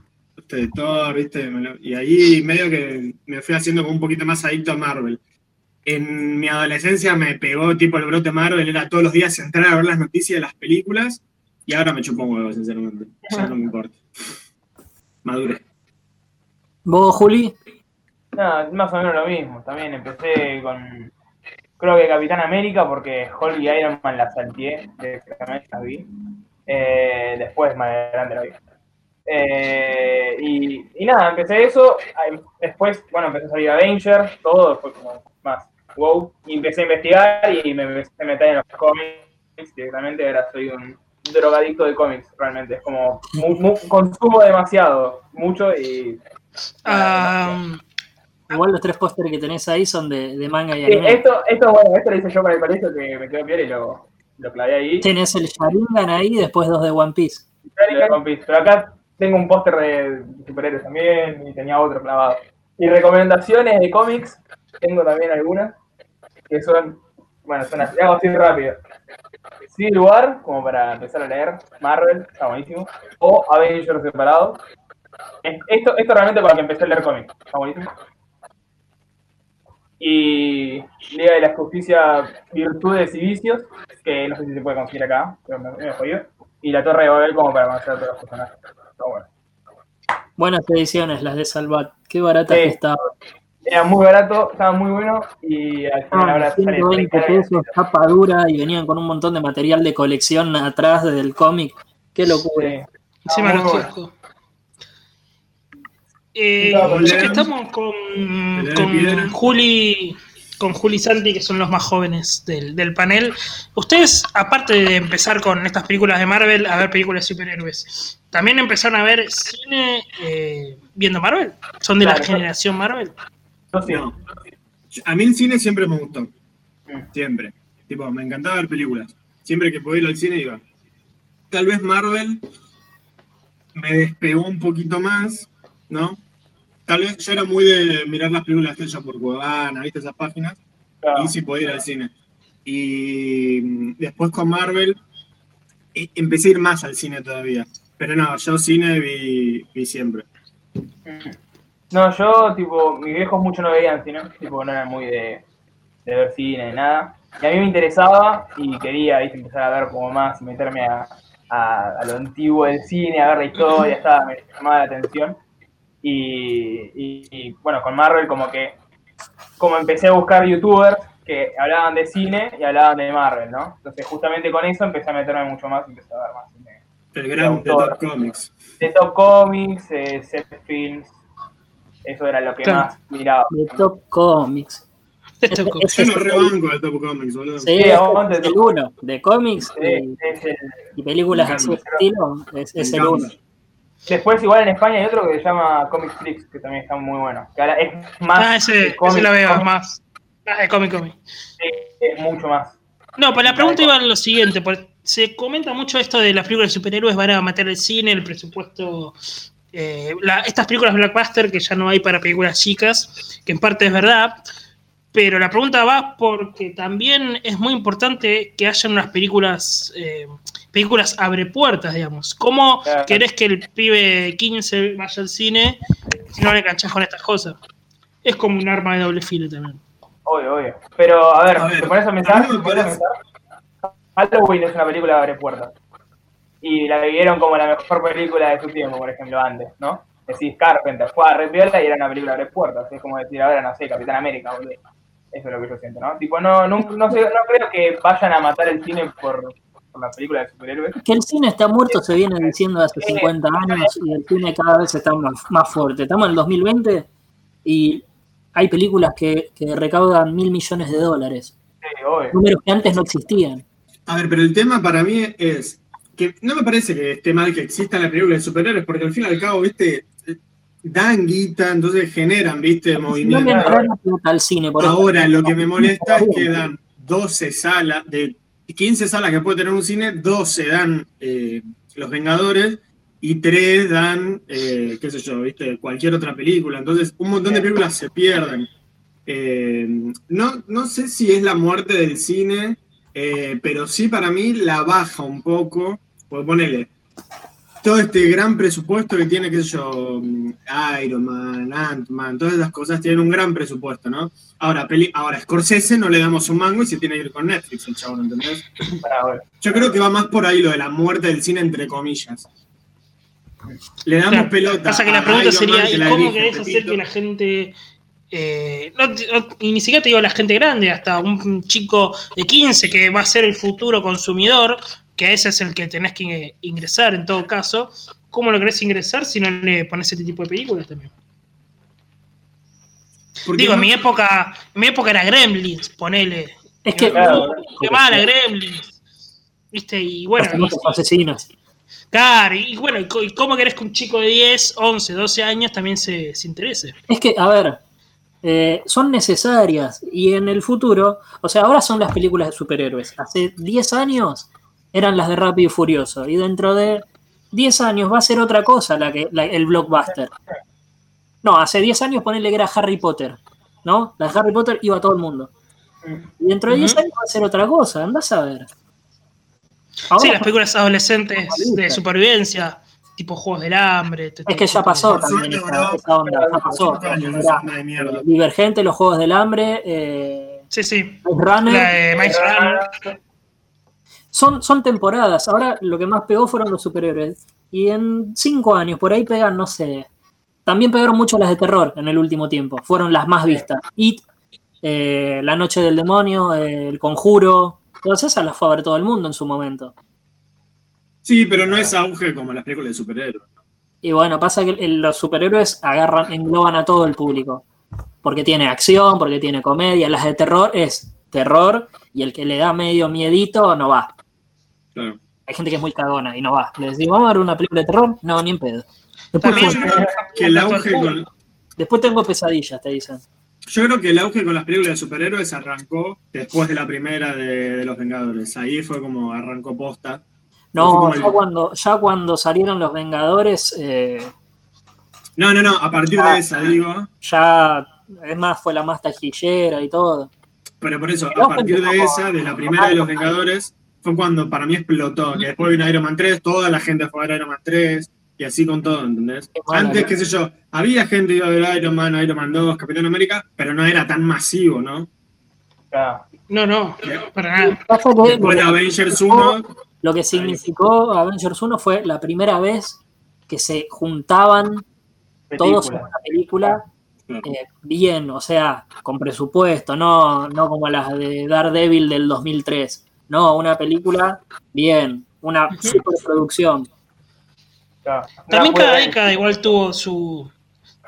de Thor, ¿viste? Y ahí medio que me fui haciendo como un poquito más adicto a Marvel. En mi adolescencia me pegó tipo el brote Marvel, era todos los días entrar a ver las noticias de las películas Y ahora me chupo un huevo, sinceramente. Ya no me importa. Madure. ¿Vos, Juli? No, más o menos lo mismo. También empecé con, creo que Capitán América, porque Hulk y Iron Man la salteé, directamente vi. Eh, después, más adelante la vi. Eh, y, y nada, empecé eso. Después, bueno, empecé a salir Avengers, todo fue como más wow. Y empecé a investigar y me empecé a meter en los cómics directamente. Ahora soy un drogadicto de cómics, realmente. Es como, mu- mu- consumo demasiado, mucho y. Ah, Igual los tres pósteres que tenés ahí son de, de manga y Sí, anime. esto, esto, bueno, esto lo hice yo para el colegio que me quedó bien y lo, lo clavé ahí. Tenés el Sharingan ahí y después dos de One Piece. de One Piece. Pero acá tengo un póster de superhéroes también y tenía otro clavado. Y recomendaciones de cómics, tengo también algunas, que son, bueno, son así, hago así rápido. Civil War, como para empezar a leer, Marvel, está buenísimo, o Avengers separado. Es- Esto, esto realmente para que empecé a leer cómics, está buenísimo. Y Liga de la Justicia, Virtudes y Vicios, que no sé si se puede conseguir acá, pero me, me jodió. Y la Torre de Babel como para conocer a todos los personajes. Bueno. Buenas ediciones, las de Salvat. Qué baratas Sí. que estaban. Era muy barato, estaba muy bueno y al final Ah, ahora sale 120 30 pesos, tapa dura y venían con un montón de material de colección atrás del cómic. Qué locura. Sí. encima los bueno. Eh, ya que estamos con. Juli con Juli y Santi, que son los más jóvenes del, del panel. Ustedes, aparte de empezar con estas películas de Marvel, a ver películas de superhéroes, ¿también empezaron a ver cine eh, viendo Marvel? ¿Son de Claro, la yo- generación Marvel? No. A mí el cine siempre me gustó. Mm. Siempre. Tipo, me encantaba ver películas. Siempre que podía ir al cine iba. Tal vez Marvel me despegó un poquito más, ¿no? Tal vez yo era muy de mirar las películas hechas por Cuevana, ¿viste esas páginas? Claro. Y sí podía ir al cine. Y mm, después con Marvel e- empecé a ir más al cine todavía. Pero no, yo cine vi, vi siempre. No, yo, tipo, mis viejos mucho no veían cine, tipo, no eran muy de, de ver cine, nada. Y a mí me interesaba y quería, ¿viste? empezar a ver como más y meterme a, a, a lo antiguo del cine, a ver la historia, estaba, me llamaba la atención. Y, y- y, bueno, con Marvel como que, como empecé a buscar youtubers que hablaban de cine y hablaban de Marvel, ¿no? Entonces justamente con eso empecé a meterme mucho más y empecé a ver más cine. El gran de. Top Comics. De Top Comics, eh, Set Films, eso era lo que Claro. más miraba. De Top Comics. Tocó. Ese Yo es no rebanco al Top Comics, boludo. Sí, Sí, el Top uno. De cómics Sí, y, es el- y películas de encanta. estilo, es, el uno. Después, igual en España hay otro que se llama Comic Flix, que también está muy bueno. Que ahora es más. Ah, ese, ese lo veo cómic, más. Ah, de cómic, cómic. Es mucho más. No, pues la pregunta iba en lo siguiente, se comenta mucho esto de las películas de superhéroes van a meter el cine, el presupuesto, eh, la- estas películas blockbuster que ya no hay para películas chicas, que en parte es verdad, pero la pregunta va porque también es muy importante que haya unas películas, eh, películas abre puertas, digamos. ¿Cómo Claro. querés que el pibe 15 vaya al cine si no le canchás con estas cosas? Es como un arma de doble filo también. Obvio, obvio. Pero, a ver, A ver, te pones a pensar, mí me te pones a parece- pensar, Halloween es una película que abre puertas. Y la vivieron como la mejor película de su tiempo, por ejemplo, antes, ¿no? Decís Carpenter, fue a Red Viola y era una película que abre puertas. Es como decir, ahora no sé, Capitán América, boludo. Eso es lo que yo siento, ¿no? Tipo, no, no, no, sé, no creo que vayan a matar el cine por, por la película de superhéroes. Que el cine está muerto se viene diciendo hace 50 años y el cine cada vez está más, más fuerte. Estamos en el 2020 y hay películas que, que recaudan mil millones de dólares. Sí. Números que antes no existían. A ver, pero el tema para mí es que no me parece que esté mal que existan las películas de superhéroes, porque al fin y al cabo, viste, dan guita, entonces generan, viste, no movimiento. al cine, por eso. Ahora, lo que me molesta es que dan 12 salas, de 15 salas que puede tener un cine, 12 dan eh, Los Vengadores y 3 dan, eh, qué sé yo, viste, cualquier otra película. Entonces, un montón de películas se pierden. Eh, no, no sé si es la muerte del cine, pero sí para mí la baja un poco. Pues ponele, todo este gran presupuesto que tiene, qué sé yo, mm, Iron Man, Ant-Man, todas esas cosas tienen un gran presupuesto, ¿no? Ahora, peli ahora, Scorsese no le damos un mango y se tiene que ir con Netflix, el chavo, ¿entendés? Para ahora. Yo creo que va más por ahí lo de la muerte del cine, entre comillas. Le damos Claro, pelota. Pasa que la pregunta Iron sería, Man, que ¿y la cómo querés hacer que la gente... eh, no te- no- y ni siquiera te digo la gente grande, hasta un chico de 15 que va a ser el futuro consumidor, que ese es el que tenés que ingresar en todo caso, ¿cómo lo querés ingresar si no le pones este tipo de películas también? Porque Digo, en mi época, en mi época era Gremlins, ponele. Es que Claro. Qué mala, Gremlins. ¿Viste? Y bueno, los asesinos. Claro, y bueno, ¿y cómo querés que un chico de 10, 11, 12 años también se, se interese? Es que, a ver, eh, son necesarias y en el futuro, o sea, ahora son las películas de superhéroes. Hace 10 años eran las de Rápido y Furioso y dentro de 10 años va a ser otra cosa la que, la- el blockbuster. No, hace 10 años ponerle que era Harry Potter, ¿no? La de Harry Potter iba a todo el mundo. Y dentro de 10 Ujú. años va a ser otra cosa, andás a ver. Ahora- Sí, las películas adolescentes de supervivencia, tipo Juegos del Hambre. este Es que ya pasó también suerte, esa, bro. esa onda, ya pasó. Divergente, los Juegos del Hambre, eh, Sí, sí. Runner. La de Maze Runner. Son, son temporadas. Ahora lo que más pegó fueron los superhéroes. Y en cinco años, por ahí pegan, no sé. También pegaron mucho las de terror en el último tiempo. Fueron las más vistas. It, eh, La Noche del Demonio, eh, El Conjuro. Todas esas las fue a ver todo el mundo en su momento. Sí, pero no es auge como las películas de superhéroes. Y bueno, pasa que los superhéroes agarran, engloban a todo el público. Porque tiene acción, porque tiene comedia. Las de terror es terror y el que le da medio miedito no va. Claro. Hay gente que es muy cagona y no va. Le decimos, vamos a ver una película de terror. No, ni en pedo. Después, También- Yo creo que el auge con, después tengo pesadillas, te dicen. yo creo que el auge con las películas de superhéroes arrancó después de la primera de, de Los Vengadores. Ahí fue como arrancó posta. No, ya el- cuando, ya cuando salieron los Vengadores, eh, No, no, no, a partir Ah. de esa, digo. ya, es más, fue la más taquillera y todo. Pero por eso, a partir de esa, de la primera de Los Vengadores, fue cuando para mí explotó. Que después vino Iron Man 3, toda la gente fue a ver Iron Man 3, y así con todo, ¿entendés? Antes, qué sé yo, había gente que iba a ver Iron Man, Iron Man 2, Capitán América, pero no era tan masivo, ¿no? No, no, para nada. Después de Avengers 1, lo que significó Avengers 1 fue la primera vez que se juntaban todos en una película eh, bien, o sea, con presupuesto, no, no como las de Daredevil del 2003. No, una película bien, una superproducción. Claro. También cada puede- década igual tuvo su.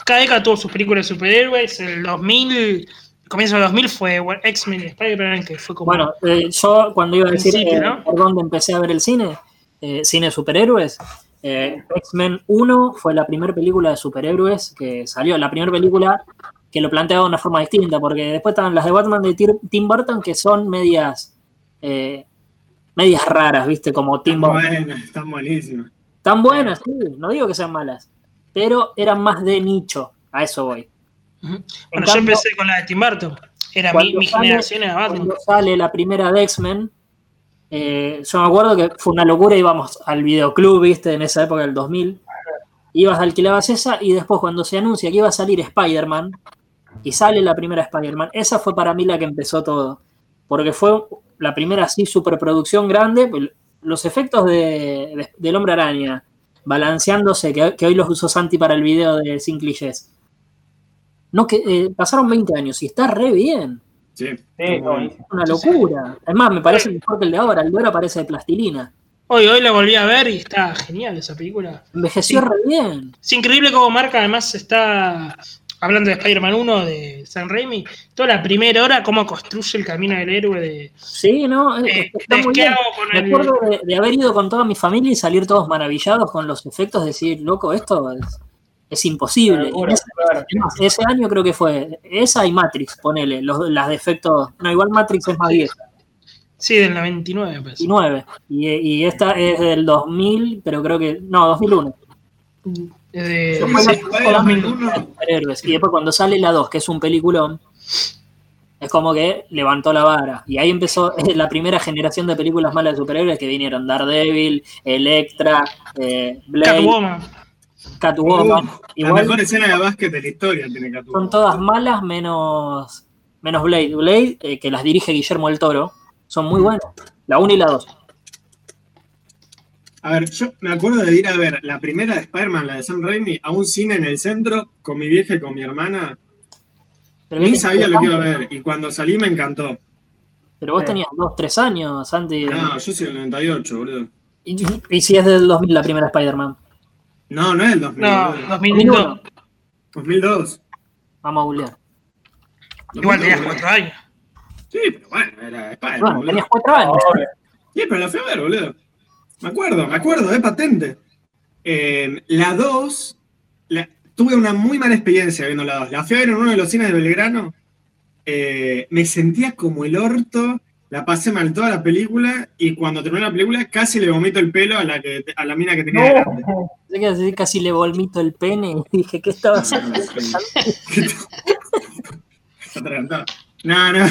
Cada década tuvo sus películas de superhéroes. El 2000, el comienzo del 2000 fue bueno, X-Men y Spider-Man, que fue como. Bueno, eh, yo cuando iba a decir eh, ¿no? por dónde empecé a ver el cine, eh, cine de superhéroes, eh, X-Men 1 fue la primera película de superhéroes que salió, la primera película que lo planteaba de una forma distinta, porque después estaban las de Batman de Tim Burton que son medias, eh, medias raras, ¿viste? Como Tim están Burton. buenas, están buenísimas. Tan buenas, sí, no digo que sean malas, pero eran más de nicho, a eso voy. Bueno, yo empecé con la de Tim Burton. Era mi, Cuando mi sale- generación era Batman. Cuando sale la primera de X-Men, eh, yo me acuerdo que fue una locura, íbamos al videoclub, viste, en esa época del 2000, ibas, alquilabas esa y después cuando se anuncia que iba a salir Spider-Man, y sale la primera Spider-Man, esa fue para mí la que empezó todo, porque fue la primera así superproducción grande, pues, los efectos de, de- del hombre araña, balanceándose, que, que hoy los usó Santi para el video de Sin Clichés. No, que eh, pasaron 20 años y está re bien. Sí. Sí. Una locura. Es más, me parece mejor que el de ahora. El de ahora parece de plastilina. Hoy, hoy la volví a ver y está genial esa película. Envejeció Sí. re bien. Es increíble cómo marca, además está hablando de Spider-Man 1 de San Raimi, toda la primera hora, cómo construye el camino del héroe de, Sí, ¿no? Eh, está ¿de muy qué bien. hago con Me el- acuerdo de, de haber ido con toda mi familia y salir todos maravillados con los efectos, decir, loco, esto es, es imposible. Locura, ese, claro. año creo que fue esa y Matrix, ponele, los, las de efectos. No, igual Matrix es más vieja, Sí, del 99, me parece. 19. Y, y esta es del 2000, pero creo que. No, 2001. Es de- Fue sí, la- Spider-Man fue la- 1. superhéroes. Y después cuando sale la 2, que es un peliculón, Es como que levantó la vara. Y ahí empezó la primera generación de películas malas de superhéroes que vinieron Daredevil, Electra, eh, Blade, Catwoman. Catwoman. Uh, la Igual mejor escena de básquet de la historia tiene Catwoman. son todas malas menos, menos Blade. Blade, eh, que las dirige Guillermo del Toro, son muy buenas. La 1 y la 2. A ver, yo me acuerdo de ir a ver la primera de Spider-Man, la de Sam Raimi, a un cine en el centro con mi vieja y con mi hermana. Pero, Ni sabía lo que iba a ver y cuando salí me encantó. pero vos tenías 2, 3 años, Santi. No, yo soy del 98, boludo. Y, y si es del 2000 la primera Spider-Man. No, no es el 2000. No, boludo. 2002. 2002. Vamos a googlear. Igual tenías 2002, 4 años. Sí, pero bueno, era Spider-Man, Bueno, tenías 4 años. Sí, pero la fui a ver, boludo. Me acuerdo, me acuerdo, es patente. Eh, la 2, la- tuve una muy mala experiencia viendo la 2. La fui a ver en uno de los cines de Belgrano. Eh, me sentía como el orto, la pasé mal toda la película y cuando terminé la película casi le vomito el pelo a la, que, a la mina que tenía delante. No. Así casi le volmito el pene y dije, ¿qué estaba haciendo? No, no.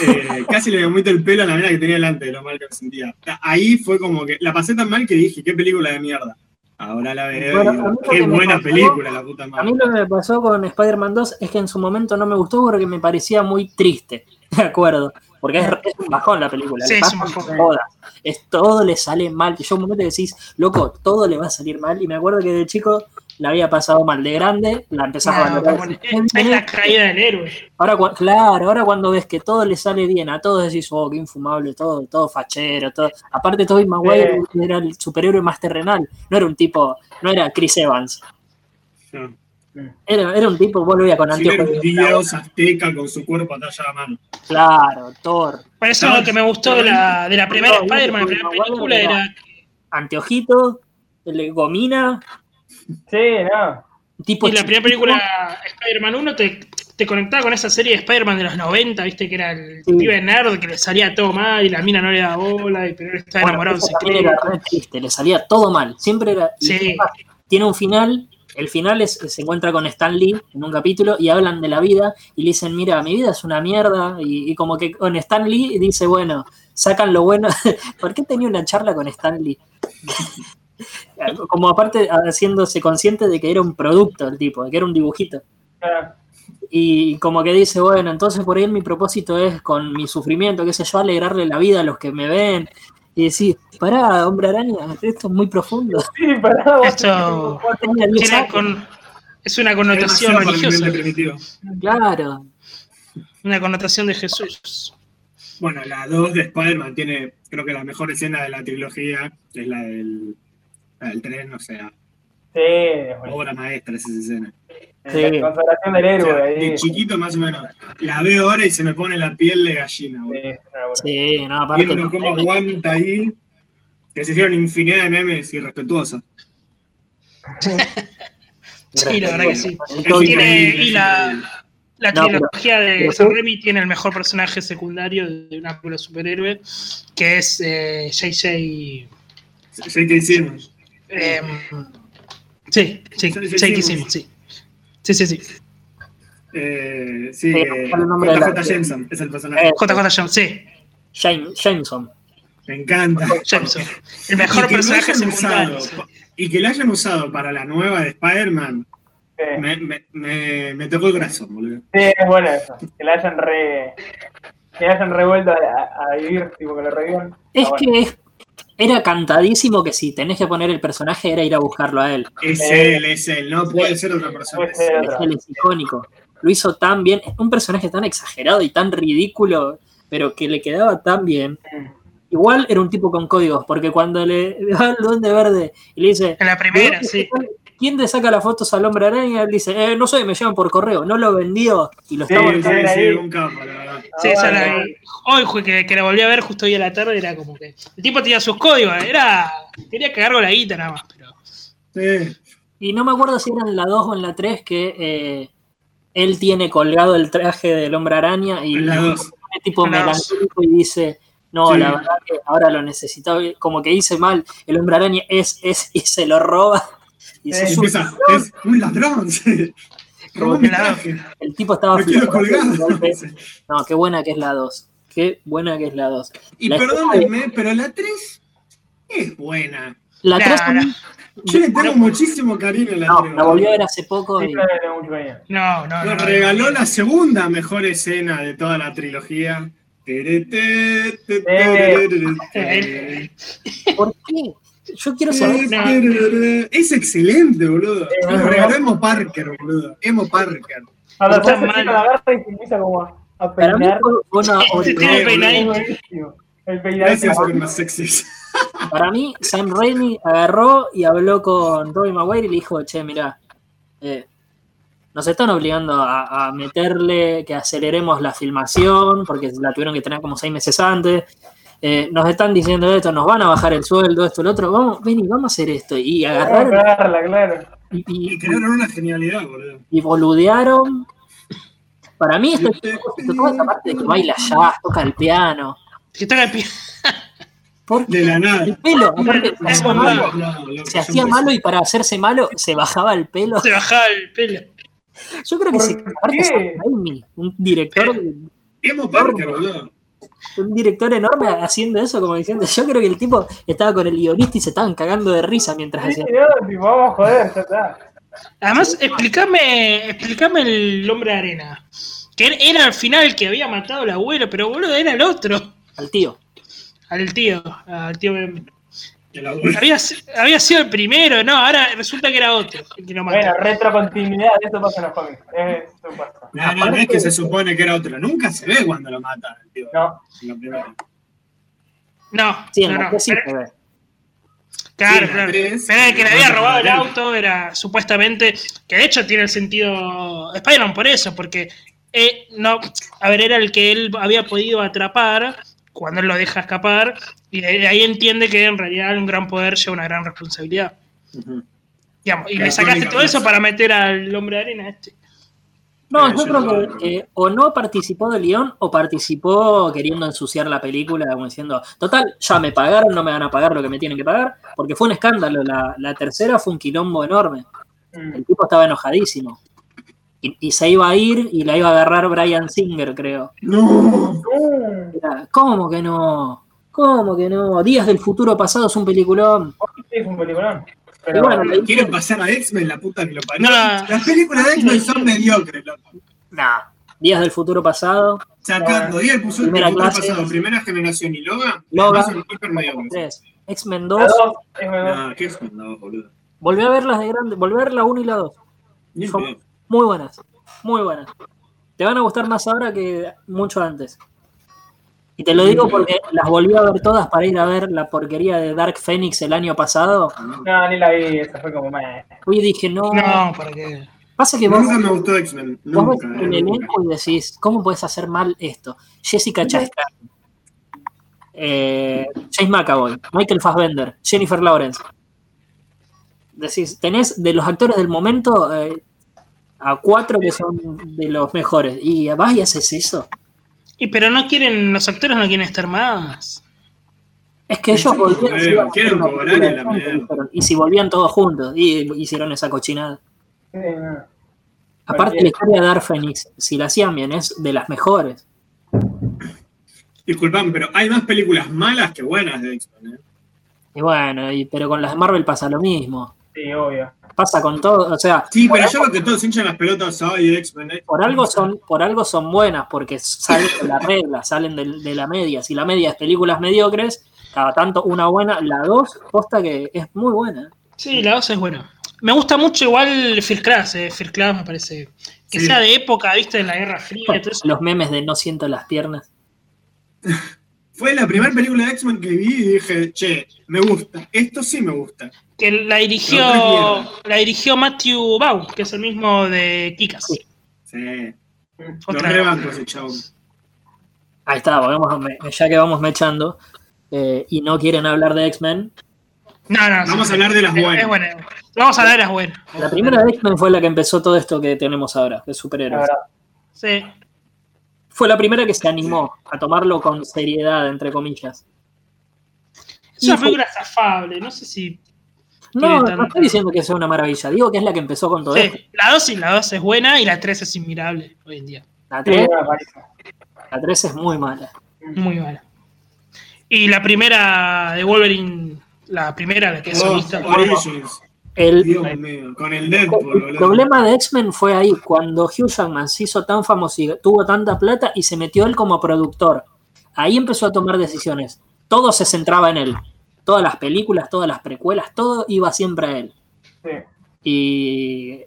Eh, casi le vomito el pelo a la mina que tenía delante de lo mal que me sentía. Ahí fue como que la pasé tan mal que dije, qué película de mierda. Ahora la veo Bueno, a qué buena pasó- película, la puta A madre. mí lo que me pasó con Spider-Man 2 es que en su momento no me gustó porque me parecía muy triste, de acuerdo. Porque es, es un bajón la película. Sí, le es un bajón. todas. Es, todo le sale mal. Y yo un momento decís, loco, todo le va a salir mal. Y me acuerdo que de chico la había pasado mal. De grande la empezás a valorar. como- es, la caída del héroe. Ahora, claro, ahora cuando ves que todo le sale bien, a todos decís, oh, qué infumable, todo, todo fachero, todo. Aparte, Tobey Maguire era el superhéroe más terrenal, no era un tipo, no era Chris Evans. Era, era un tipo, vos lo veías con Sí, era anteojos. un dios azteca con su cuerpo atallado a mano. Claro, Thor, Por eso No, lo que me gustó de la, de la primera no, Spider-Man, la primera película, era anteojito, el gomina, Sí, no. tipo Y la primera película, Spider-Man 1, te, te conectaba con esa serie de Spider-Man de los 90, viste, que era el Sí. pibe nerd que le salía todo mal y la mina no le daba bola, y pero él estaba Bueno, enamorado en esa era triste, le salía todo mal, siempre era... Sí. Tiene un final, el final es se encuentra con Stan Lee en un capítulo y hablan de la vida y le dicen, mira, mi vida es una mierda y, y como que con Stan Lee dice, bueno, sacan lo bueno. ¿Por qué tenía una charla con Stan Lee? Como aparte haciéndose consciente de que era un producto el tipo, de que era un dibujito. Ah, Y como que dice, bueno, entonces por ahí mi propósito es con mi sufrimiento, qué sé yo, alegrarle la vida a los que me ven. Y decir, pará, hombre araña, esto es muy profundo. Sí, pará, vos Esto- Tenía 10 Tiene años, con, es una connotación religiosa. Claro. una connotación de Jesús. Bueno, la 2 de Spider-Man tiene, creo que la mejor escena de la trilogía, es la del, la del tren, o sea, Sí, bueno, obra maestra esa escena. Sí. la consagración del O héroe sea, ahí. de chiquito más o menos. La veo ahora y se me pone la piel de gallina, Sí, una locura. Sí, no, aparte. Viendo cómo aguanta ahí, que se hicieron infinidad de memes irrespetuosos. Sí, la verdad que sí. El Tiene- y la-. La No, pero- de pero sí. Raimi tiene el mejor personaje secundario de una película superhéroe, que es eh, JJ. Sí, que hicimos. Eh, sí, sí. Simmons, sí. Sí, sí, sí. Eh, sí, Sí, eh, JJ Jameson es el personaje. Eh, JJ Jones, sí. James- Jameson. Me encanta. Jameson. El Y mejor personaje hayan secundario. usado, y que lo hayan usado para la nueva de Spider-Man, Sí, me, me, me, me tocó el corazón, boludo. sí, es bueno eso. Que la hayan re. Que la hayan revuelto a, a vivir, tipo que lo revivan. Es Ah, bueno. que es- era cantadísimo que si tenés que poner el personaje era ir a buscarlo a él. Es Eh, él, es él, no puede ser otra persona. es él. es icónico. Lo hizo tan bien. Un personaje tan exagerado y tan ridículo, pero que le quedaba tan bien. Mm. Igual era un tipo con códigos, porque cuando le va al duende verde y le dice, En la primera, sí. ¿Quién te saca las fotos al hombre araña? Él dice, eh, no sé, me llevan por correo, no lo vendió y lo Sí, estaba Sí, sí, un la verdad. Sí, Ah, esa la- hoy fue que, que la volví a ver justo hoy a la tarde, era como que el tipo tenía sus códigos, era quería cagar con la guita nada más, pero Sí, Y no me acuerdo si era en la 2 o en la 3 que eh, él tiene colgado el traje del hombre araña y pone tipo melancólico y dice, no, Sí. la verdad que ahora lo necesitaba, como que hice mal, el hombre araña es, es, y se lo roba. Y sos Y un empieza, es un ladrón. sí. Robó mi traje. El tipo estaba Me quiero golpe. No, qué buena que es la 2. Qué buena que es la 2. Y La perdónenme, pero la 3 es buena. La Nah, 3 nah. Yo le tengo muchísimo cariño a la no, 3. la volví a ver hace poco y. No, no, no. Nos no. regaló la segunda mejor escena de toda la trilogía. Tere, tere, ¿por qué? Yo quiero saber. Es excelente, boludo. Nos no. regaló Emo Parker, boludo. Emo Parker. Está después mal. se la agarra y se empieza como a- a peinar. una. El peinadito. Gracias por más sexys. Para mí, Sam Raimi agarró y habló con Tobey Maguire y le dijo, che, mirá, eh, nos están obligando a, a meterle que aceleremos la filmación, porque la tuvieron que tener como seis meses antes. Eh, nos están diciendo esto, nos van a bajar el sueldo, esto, lo otro. Vamos, vení, vamos a hacer esto. Y agarraron Agarrarla, claro. y, Y y- crearon una genialidad, boludo. y boludearon. Para mí, esto toda esa parte de que baila jazz, toca el piano. Que toca el pie. ¿Por qué? De la nada. El pelo, aparte, se hacía No, malo, No, loco, se yo hacía empecé- malo y para hacerse malo se bajaba el pelo. Se bajaba el pelo. Yo creo que ¿Por se aparte un director, Emo Parker, boludo. Un director enorme haciendo eso, como diciendo, yo creo que el tipo estaba con el guionista y se estaban cagando de risa mientras Sí, hacían. no, tipo, vamos a joder, ya está. Además, explícame, explícame el hombre de arena. Que era al final el que había matado al abuelo, pero boludo, era el otro. al tío. Al tío, al tío. Había, había sido el primero, no, ahora resulta que era otro que mató. Bueno, retrocontinuidad, eso pasa en los cómics. Eso pasa. No, no, no es que se supone que era otro. Nunca se ve cuando lo matan, tío. No. No, Sí, no, no. sí Pero-. Claro, Sí, claro. tres, Pero el que le había robado el auto era supuestamente, que de hecho tiene el sentido Spider-Man por eso, porque eh, no, a ver, era el que él había podido atrapar cuando él lo deja escapar, y de ahí entiende que en realidad un gran poder lleva una gran responsabilidad. Digamos, y le sacaste todo eso para meter al hombre de arena este. No, yo creo que eh, o no participó de León o participó queriendo ensuciar la película, como diciendo, total, ya me pagaron, no me van a pagar lo que me tienen que pagar, porque fue un escándalo. La, la tercera fue un quilombo enorme. Mm. El tipo estaba enojadísimo. Y, y se iba a ir y la iba a agarrar Brian Singer, creo. No. Era, ¿Cómo que no? ¿Cómo que no? Días del futuro pasado es un peliculón. Sí, es un peliculón. Pero bueno, Quieren pasar a X-Men, la puta que lo parió. No, la- Las películas de X-Men son mediocres, loco. Nah. Días del futuro pasado, Sacando Día del Futuro Primera Futuro clase. pasado, primera generación y Logan, Logan. además son hiper mediocres. 3. X-Men la 2. dos es verdad. No, ¿qué es no, boludo? Volví a ver las de grande, volví a ver la 1 y la 2. Ni Son pedo. muy buenas, muy buenas. Te van a gustar más ahora que mucho antes. Y te lo digo porque las volví a ver todas para ir a ver la porquería de Dark Phoenix el año pasado. No, ni la vi, esa fue como meh. Hoy dije, no. No, ¿para qué? Pasa que vos, Nunca me gustó X-Men. vos ves el elenco y decís, ¿cómo puedes hacer mal esto? Jessica Chastain, eh, James McAvoy, Michael Fassbender, Jennifer Lawrence. Decís, tenés de los actores del momento eh, a cuatro que son de los mejores. Y vas y haces eso. Y pero no quieren, los actores no quieren estar más. Es que ellos volvían. eh, a quieren cobrar en la juntos, dijeron, Y si volvían todos juntos, y hicieron esa cochinada. No. Aparte, la historia de Dark Phoenix, si la hacían bien, es de las mejores. Disculpame, pero hay más películas malas que buenas de X-Men. ¿eh? Y bueno, y- pero con las de Marvel pasa lo mismo. Sí, obvio. Pasa con todo, o sea, Sí, pero yo creo que todos hinchan las pelotas hoy de X-Men. por algo son, por algo son buenas, porque salen de la regla, salen de, de la media. Si la media es películas mediocres, cada tanto una buena, la dos, posta que es muy buena. Sí, la 2 es buena. Me gusta mucho igual First Class, eh. First Class me parece. Que Sí. sea de época, viste, de la Guerra Fría, todo eso. Los memes de no siento las piernas. Fue la primera película de X-Men que vi y dije, che, me gusta. Esto sí me gusta. Que la dirigió, La dirigió Matthew Bau, que es el mismo de Kikas. Sí. Otra. rebancos ese chabón. Ahí está, me- ya que vamos mechando eh, y no quieren hablar de X-Men. No, no, Vamos sí, a hablar de las buenas. Es buena. Vamos a hablar de las buenas. La primera de X-Men fue la que empezó todo esto que tenemos ahora, de superhéroes. Sí. Fue la primera que se animó a tomarlo con seriedad, entre comillas. Es una película zafable, no sé si. No, no estoy diciendo que sea una maravilla, digo que es la que empezó con todo esto. Sí, la 2 sí, la 2 es buena y la 3 es inmirable hoy en día. La Sí, 3, no, malísimo. la 3 es muy mala. Muy buena. Y la primera de Wolverine, la primera, la que es Oh, solista. El, Dios mío, con el Deadpool, el problema de X-Men fue ahí, cuando Hugh Jackman se hizo tan famoso y tuvo tanta plata y se metió él como productor. Ahí empezó a tomar decisiones. Todo se centraba en él. Todas las películas, todas las precuelas, todo iba siempre a él. Sí. Y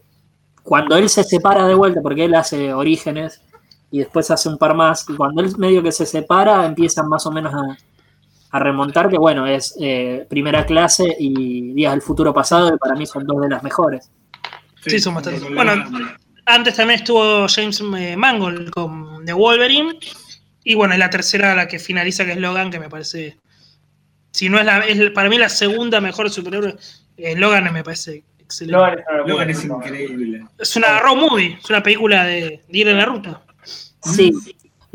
cuando él se separa de vuelta, porque él hace orígenes y después hace un par más, y cuando él medio que se separa, empiezan más o menos a, a remontar, que bueno, es eh, primera clase y Días del Futuro Pasado, que para mí son dos de las mejores. Sí, son bastantes. con Bueno, Antes también estuvo James eh, Mangold con The Wolverine. Y bueno, es la tercera la que finaliza, que es Logan, que me parece. Si no es la. Es para mí la segunda mejor superhéroe. eh, Logan me parece excelente. Logan es. Logan es increíble. Es una road movie, es una película de, de ir en la ruta. Sí,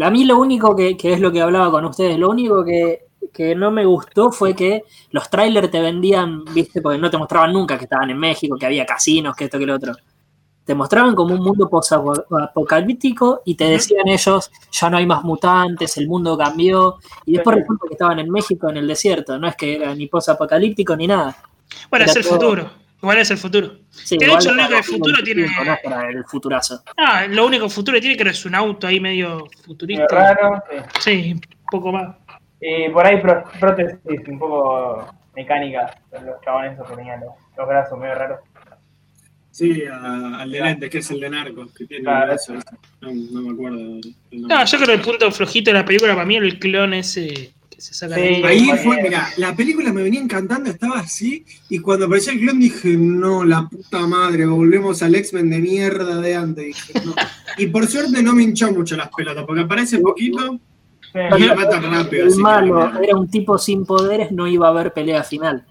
a mí lo único que, que es lo que hablaba con ustedes, lo único que, que no me gustó fue que los trailers te vendían, viste, porque no te mostraban nunca que estaban en México, que había casinos, que esto, que lo otro. Te mostraban como un mundo post-apocalíptico y te decían ellos, ya no hay más mutantes, el mundo cambió, y después resulta que estaban en México, en el desierto, no es que era ni post-apocalíptico ni nada. Bueno, Era es el todo- futuro. Igual es el futuro. Sí, Que de hecho, lo único de futuro 2025, tiene- no que el futurazo. Ah, lo único futuro que tiene que es un auto ahí medio futurista. raro, sí. Sí, un poco más. Y por ahí pró- prótesis un poco mecánicas. Los chabones esos que tenían los, los brazos medio raros. Sí, a- al de lentes, que es el de Narcos, que tiene Claro. brazo. No, no me acuerdo. No, yo creo que el punto flojito de la película para mí era el clon ese que se saca Sí. de ahí. Fue, mira, la película me venía encantando, estaba así, y cuando apareció el clon dije, no, la puta madre, volvemos al X-Men de mierda de antes. Dije, no. Y por suerte no me hinchó mucho las pelotas, porque aparece poquito Sí. y la mata rápido. El malo era un tipo sin poderes, no iba a haber pelea final.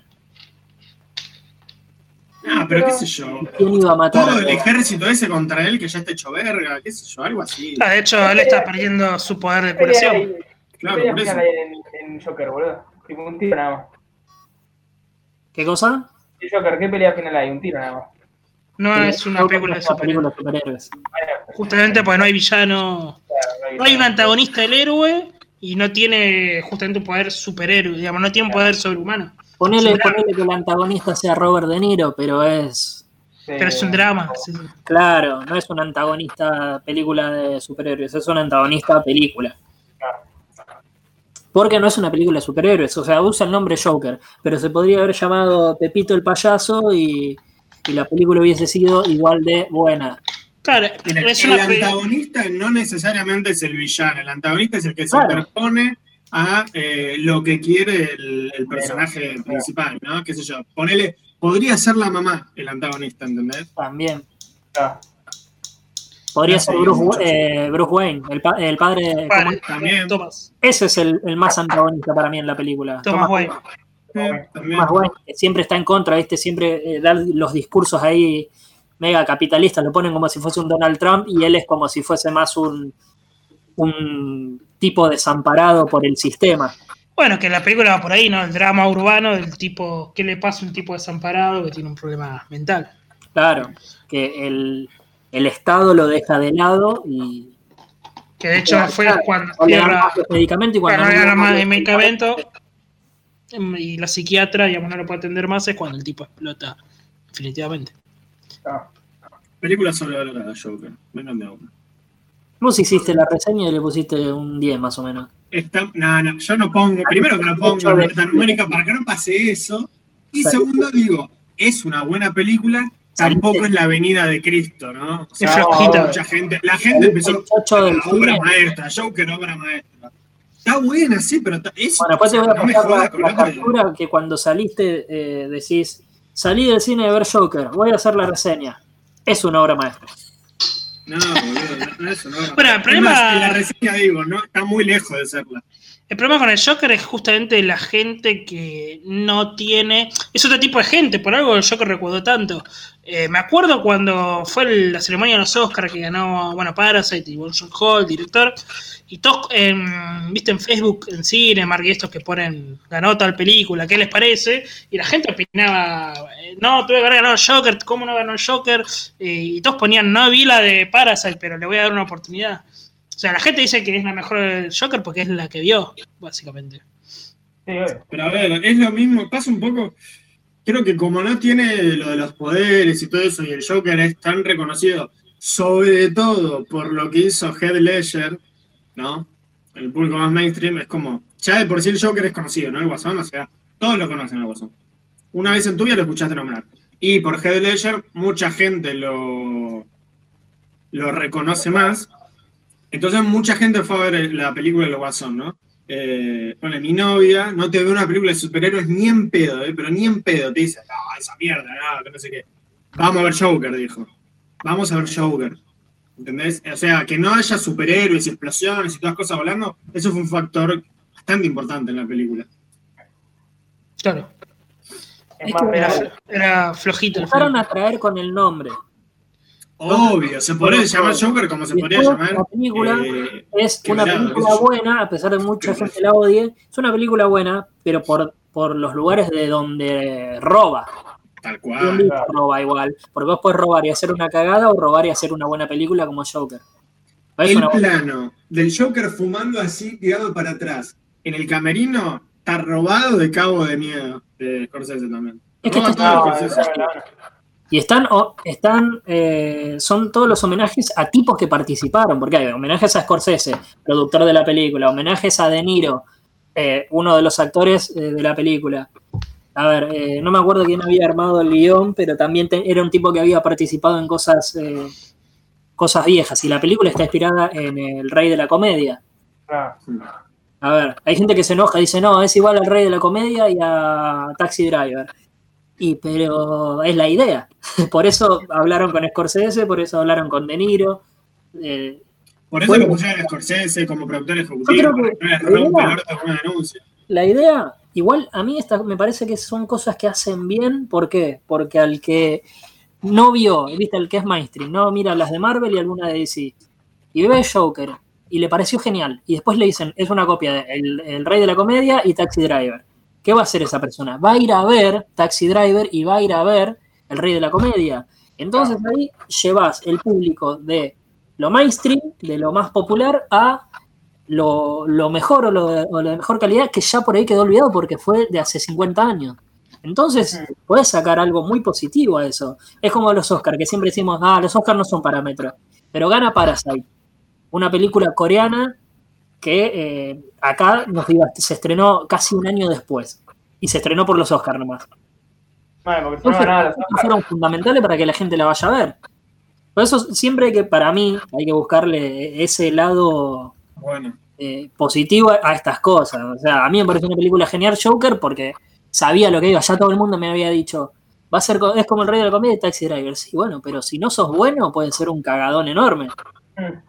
Ah, pero qué sé yo. ¿Quién iba a matar Todo a el ejército ese contra él que ya está hecho verga, qué sé yo, algo así. Ah, de hecho, él está perdiendo su poder de ¿Qué pelea curación. Claro, pelea por eso. final hay en, en Joker, boludo? Tipo un tiro nada más. ¿Qué cosa? ¿Y Joker, ¿qué pelea final hay? Un tiro nada más. No es una No, película de es una película superhéroes. de superhéroes. Bueno, Justamente porque no hay villano. No hay un antagonista del héroe y no tiene justamente un poder superhéroe, digamos, no tiene un poder sobrehumano. Ponele, Sí, ponele que el antagonista sea Robert De Niro, pero es. Pero es un drama. sí. Claro, no es un antagonista película de superhéroes, es un antagonista película. Claro. Porque no es una película de superhéroes, o sea, usa el nombre Joker, pero se podría haber llamado Pepito el payaso y, y la película hubiese sido igual de buena. Claro, el antagonista no necesariamente es el villano, el antagonista es el que se Claro. interpone a eh, lo que quiere el, el personaje principal, ¿no? Qué sé yo, ponele, podría ser la mamá el antagonista, ¿entendés? También. Claro. Podría Ah, ser Bruce, eh, Bruce Wayne, el, pa- el padre. Vale, ¿cómo- También. Thomas. Ese es el, el más antagonista para mí en la película. Thomas Wayne. Eh, también. Thomas Wayne, que siempre está en contra, ¿viste? Siempre eh, da los discursos ahí mega capitalistas, lo ponen como si fuese un Donald Trump y él es como si fuese más un, un tipo desamparado por el sistema. Bueno, que la película va por ahí, ¿no? El drama urbano del tipo, ¿qué le pasa a un tipo desamparado que tiene un problema mental? Claro, que el, el Estado lo deja de lado y Que de hecho fue Claro, cuando no le dan medicamentos y cuando no le dan más los medicamento y la psiquiatra, digamos, no lo puede atender más, es cuando el tipo explota, definitivamente. claro. Película sobrevalorada, Joker. Vengan de a uno. Vos hiciste la reseña y le pusiste un 10 más o menos. Está, no, no, yo no pongo, primero que no pongo nota numérica para que no pase eso. Y segundo, digo, es una buena película, tampoco es la venida de Cristo, ¿no? O flojita. mucha gente, la gente empezó, "Ah, obra maestra, Joker, obra maestra. Está buena, sí, pero es, Bueno, después te voy a pasar la, la captura que cuando saliste eh, decís, salí del cine de ver Joker, voy a hacer la reseña. Es una obra maestra. No, boludo, no, no es una obra Bueno, el problema- Es la reseña digo, no, está muy lejos de serla. El problema con el Joker es justamente la gente que no tiene. Es otro tipo de gente, por algo el Joker recuerdo tanto. Eh, me acuerdo cuando fue la ceremonia de los Oscars que ganó, bueno, Parasite y Wilson Hall, director. Y todos, en, viste, en Facebook, en Cinemark y estos que ponen ganó tal película, ¿qué les parece? Y la gente opinaba, eh, no, tuve que haber ganado el Joker, ¿cómo no ganó el Joker? Eh, y todos ponían, no vi la de Parasite, pero le voy a dar una oportunidad. O sea, la gente dice que es la mejor del Joker porque es la que vio, básicamente. Pero a ver, es lo mismo, pasa un poco. Creo que como no tiene lo de los poderes y todo eso, y el Joker es tan reconocido, sobre todo por lo que hizo Heath Ledger, ¿no? El público más mainstream es como, ya de por sí el Joker es conocido, ¿no? El Guasón, o sea, todos lo conocen al Guasón. Una vez en tu vida lo escuchaste nombrar. Y por Heath Ledger, mucha gente lo, lo reconoce más. Entonces, mucha gente fue a ver la película del Guasón, ¿no? Eh, mi novia no te ve una película de superhéroes ni en pedo, ¿eh? pero ni en pedo. Te dice, no, esa mierda, no, que no sé qué. Vamos a ver Joker, dijo. Vamos a ver Joker. ¿Entendés? O sea, que no haya superhéroes y explosiones y todas cosas volando, eso fue un factor bastante importante en la película. Claro. Es más real. Era flojito Empezaron a traer con el nombre. Obvio, se podría llamar Joker como se podría llamar. la película eh, es una película buena, a pesar de que mucha gente la odie. Es una película buena, pero por, por los lugares de donde roba. Tal cual. roba igual. Porque vos puedes robar y hacer una cagada o robar y hacer una buena película como Joker. El una- plano del Joker fumando así, tirado para atrás, en el camerino, está robado de cabo de miedo. De Scorsese también. Es que está-. Y están, están eh, son todos los homenajes a tipos que participaron, porque hay homenajes a Scorsese, productor de la película, homenajes a De Niro, eh, uno de los actores eh, de la película. A ver, eh, no me acuerdo quién había armado el guion, pero también te- era un tipo que había participado en cosas, eh, cosas viejas. Y la película está inspirada en El Rey de la Comedia. No. A ver, hay gente que se enoja, dice, no, es igual al Rey de la Comedia y a Taxi Driver. Y pero es la idea. Por eso hablaron con Scorsese, por eso hablaron con De Niro. Eh, Por eso Bueno. lo pusieron a Scorsese como productor Yo ejecutivo. creo que la idea- una denuncia. la idea, igual a mí me parece que son cosas que hacen bien. ¿Por qué? Porque al que no vio, viste, el que es mainstream, no mira las de Marvel y alguna de DC, y ve Joker y le pareció genial, y después le dicen, es una copia de el, el Rey de la Comedia y Taxi Driver. ¿Qué va a hacer esa persona? Va a ir a ver Taxi Driver y va a ir a ver El Rey de la Comedia. Entonces ahí llevas el público de lo mainstream, de lo más popular, a lo, lo mejor o lo, o lo de mejor calidad que ya por ahí quedó olvidado porque fue de hace 50 años. Entonces, puedes sacar algo muy positivo a eso. Es como los Oscars, que siempre decimos, ah, los Oscars no son parámetros. Pero gana Parasite, una película coreana que eh, acá nos se estrenó casi un año después. Y se estrenó por los Oscars nomás. Bueno, porque no Entonces, ganaba los fueron fundamentales para que la gente la vaya a ver. Por eso siempre hay que, para mí, hay que buscarle ese lado Bueno, eh, positivo a estas cosas. O sea, a mí me pareció una película genial Joker porque sabía lo que iba. Ya todo el mundo me había dicho, va a ser es como el rey de la comedia de Taxi Driver. Sí, bueno, pero si no sos bueno, puede ser un cagadón enorme. Mm.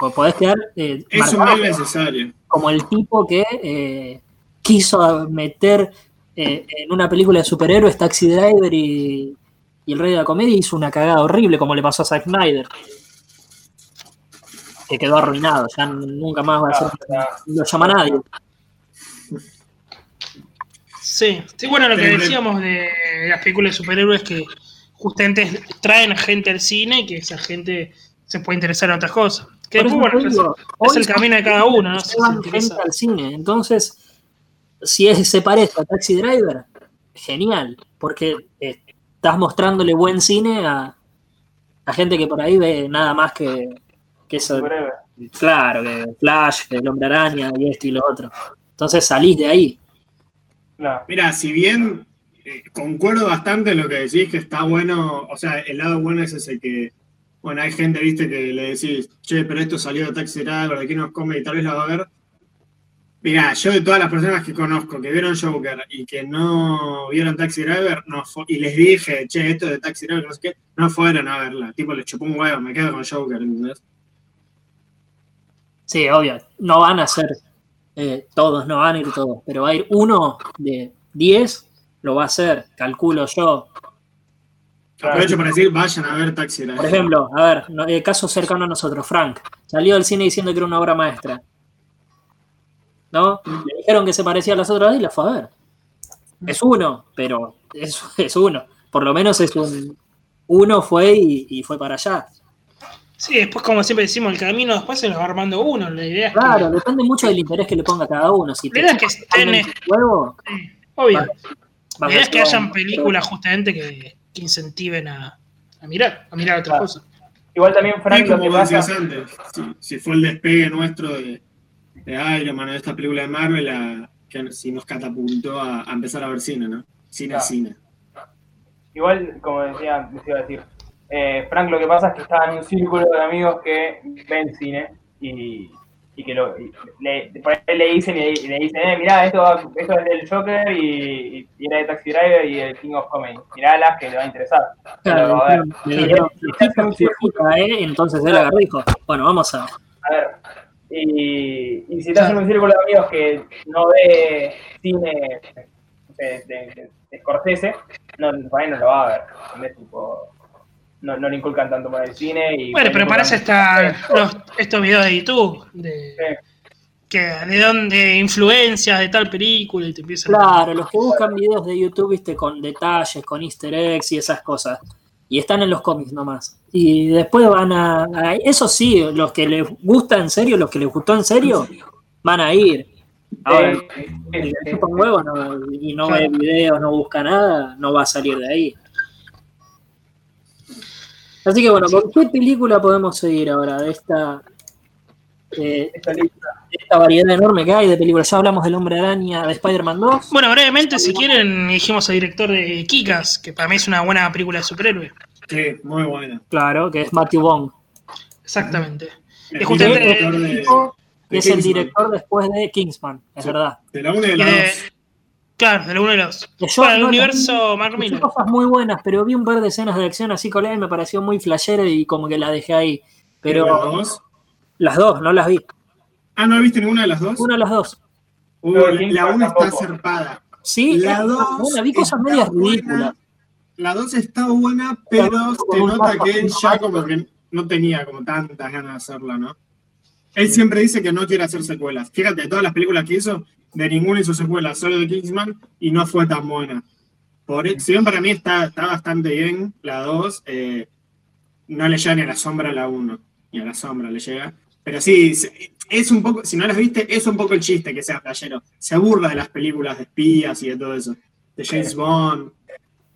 O podés quedar eh, es un marcado mal necesario. como el tipo que eh, quiso meter eh, en una película de superhéroes Taxi Driver y, y el rey de la comedia hizo una cagada horrible como le pasó a Zack Snyder. Que quedó arruinado, ya nunca más va a ser, Ah, no lo llama nadie. Sí, sí, bueno, lo que decíamos de las películas de superhéroes que justamente traen a gente al cine y que esa gente se puede interesar en otras cosas. Que Por después, eso bueno, te digo, es el camino de cada uno, ¿no? Se gente al cine. Entonces, si es, se parece a Taxi Driver, genial, porque eh, estás mostrándole buen cine a, a gente que por ahí ve nada más que, que eso. Claro, que Flash, que el Hombre Araña y esto y lo otro. Entonces salís de ahí. No. Mira, si bien eh, concuerdo bastante en lo que decís, que está bueno, o sea, el lado bueno es ese que, bueno, hay gente, viste, que le decís, che, pero esto salió de Taxi Driver, de qué nos come y tal vez la va a ver. Mira, yo de todas las personas que conozco que vieron Joker y que no vieron Taxi Driver, no y les dije, che, esto es de Taxi Driver, no sé qué, no fueron a verla. Tipo, les chupó un huevo, me quedo con Joker, ¿entendés? Sí, obvio. No van a ser eh, todos, no van a ir todos, pero va a ir uno de 10, lo va a hacer, calculo yo. Aprovecho para decir, vayan a ver Taxi Driver. Por ejemplo, a ver, no- eh, caso cercano a nosotros, Frank, salió del cine diciendo que era una obra maestra. ¿No? Le dijeron que se parecía a las otras y la fue a ver. Es uno, pero es, es uno. Por lo menos es un. Uno fue y, y fue para allá. Sí, después, como siempre decimos, el camino después se lo va armando uno. La idea es que- Claro, depende mucho del interés que le ponga cada uno. Si La idea es que estén, en juego, obvio. La idea es que hayan películas justamente que, que incentiven a, a mirar, a mirar otras Claro. cosas. Igual también, Sí, Frank, lo que pasa. antes, si, si fue el despegue nuestro de, de Iron Man, de esta película de Marvel, a- que si nos catapultó a, a empezar a ver cine, ¿no? Cine, Claro. cine. Igual, como decía, les iba a decir, eh, Frank lo que pasa es que está en un círculo de amigos que ven cine y, y que lo, y le, por ahí le dicen y le dicen, eh, mirá, esto, esto es del Joker y, y era de Taxi Driver y el King of Comedy. Miralas que le va a interesar. Entonces él agarró dijo, bueno, vamos a. A ver, y, y si estás en un círculo de amigos que no ve cine de, de, de- de Scorsese, no, por ahí no lo va a ver. ¿entendés? Tipo, no, no le inculcan tanto por el cine. Y Bueno, pero para eso están estos videos de YouTube, de, Sí. que, de dónde influencias de tal película y te empiezan a- Claro, los que buscan videos de YouTube, viste, con detalles, con easter eggs y esas cosas. Y están en los cómics nomás. Y después van a, a- Eso sí, los que les gusta en serio, los que les gustó en serio, van a ir. Ahora, el huevo no- y no Claro. ve videos, no busca nada, no va a salir de ahí. Así que bueno, ¿por qué película podemos seguir ahora de esta, eh, Esta lista. de esta variedad enorme que hay de películas? Ya hablamos del Hombre Araña de Spider-Man 2. Bueno, brevemente, si quieren, dijimos al director de Kikas, que para mí es una buena película de superhéroe. Sí, muy buena. Claro, que es Matthew Vaughn. Exactamente. El Es justamente- director de, es de el Kingsman. director después de Kingsman, es Sí. verdad. De la 1 y de la de- 2. Claro, de la 1 y la 2. Que yo Bueno, el no universo vi, Mark Miller. cosas muy buenas, pero vi un par de escenas de acción así con él y me pareció muy flashera y como que la dejé ahí. ¿Pero Pero la 2? las dos, no las vi. Ah, ¿no viste ninguna de las dos? Una de las dos. La 1 está zarpada. Sí, La es una 2 buena, vi cosas medias ridículas. La 2 está buena, pero un nota que él ya como que no tenía como tantas ganas de hacerla, ¿no? Él siempre dice que no quiere hacer secuelas. Fíjate, de todas las películas que hizo, de ninguna hizo secuelas, solo de Kingsman, y no fue tan buena. Por, si bien para mí está, está bastante bien la 2, eh, no le llega ni a la sombra a la 1, ni a la sombra le llega. Pero sí, es un poco, si no las viste, es un poco el chiste que sea playero. Se aburra de las películas de espías y de todo eso. De James Bond.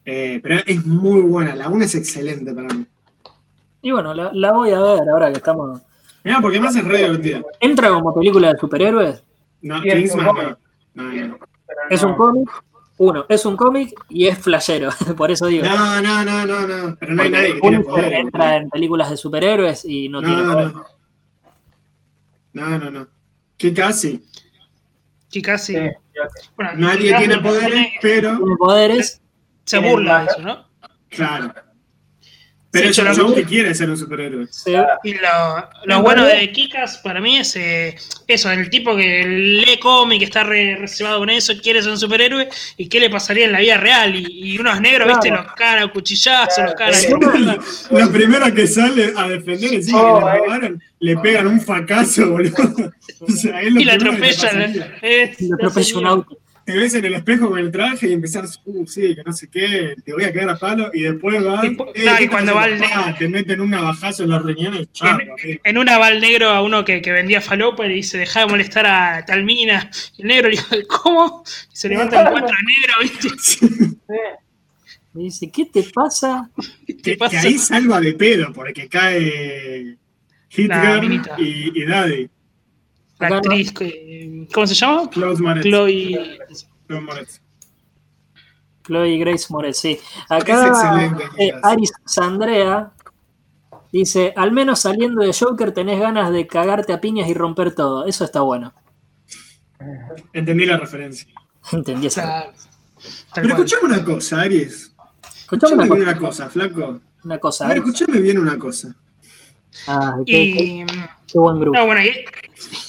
Eh, pero es muy buena, la 1 es excelente para mí. Y bueno, la, la voy a ver ahora que estamos. Mira, porque más es re divertida. ¿Entra como película de superhéroes? No, es un cómic. no. No, Es un cómic. Uno, es un cómic y es flashero, por eso digo. No, no, no, no, no. Pero no hay nadie que tiene poder. entra en películas de superhéroes y no, No, tiene no, poder. no. No, no, no. Que casi. Que casi. Sí. Bueno, Nadie tiene poderes, pero. Tiene poderes. Se burla de eso, ¿no? Claro. Pero Sí, es lo- chabón que quiere ser un superhéroe. Y lo, lo bueno de Kikas para mí es eh, eso, el tipo que lee cómic, que está re, reservado con eso, quiere ser un superhéroe, y qué le pasaría en la vida real. Y, y unos negros, Claro. viste, los cagan a cuchillazos, los cagan a Sí. Lo primero que sale a defender es Oh, que le eh. robaron, le pegan un fracaso, boludo. O sea, es lo Y la atropellan. eh, le atropella un auto. Te ves en el espejo con el traje y empezás, uh, sí, que no sé qué, te voy a quedar a palo, y después vas. Y no, y cuando va el Ah, te meten un navajazo en los riñones. En, en una va el negro a uno que, que vendía falopa y le dice, deja de molestar a tal mina. Y el negro le dice, ¿cómo? Y se levantan cuatro negros, ¿viste? Sí. Me dice, ¿qué te pasa? ¿Qué te Que, ahí salva de pedo, porque cae Hitler y, y Daddy, La actriz, que- ¿cómo se llama? Klaus Moretz. Chloe. Klaus Moretz. Chloe Grace Moretz, sí. Acá eh. Aris Sandrea dice, al menos saliendo de Joker tenés ganas de cagarte a piñas y romper todo. Eso está bueno. Entendí la referencia. Entendí esa. Pero escuchame una cosa, Aries. Escuchame una bien cosa. una cosa, flaco. Una cosa A ver, escuchame bien una cosa. Ah, qué, qué- Y. qué buen grupo. No, bueno, y,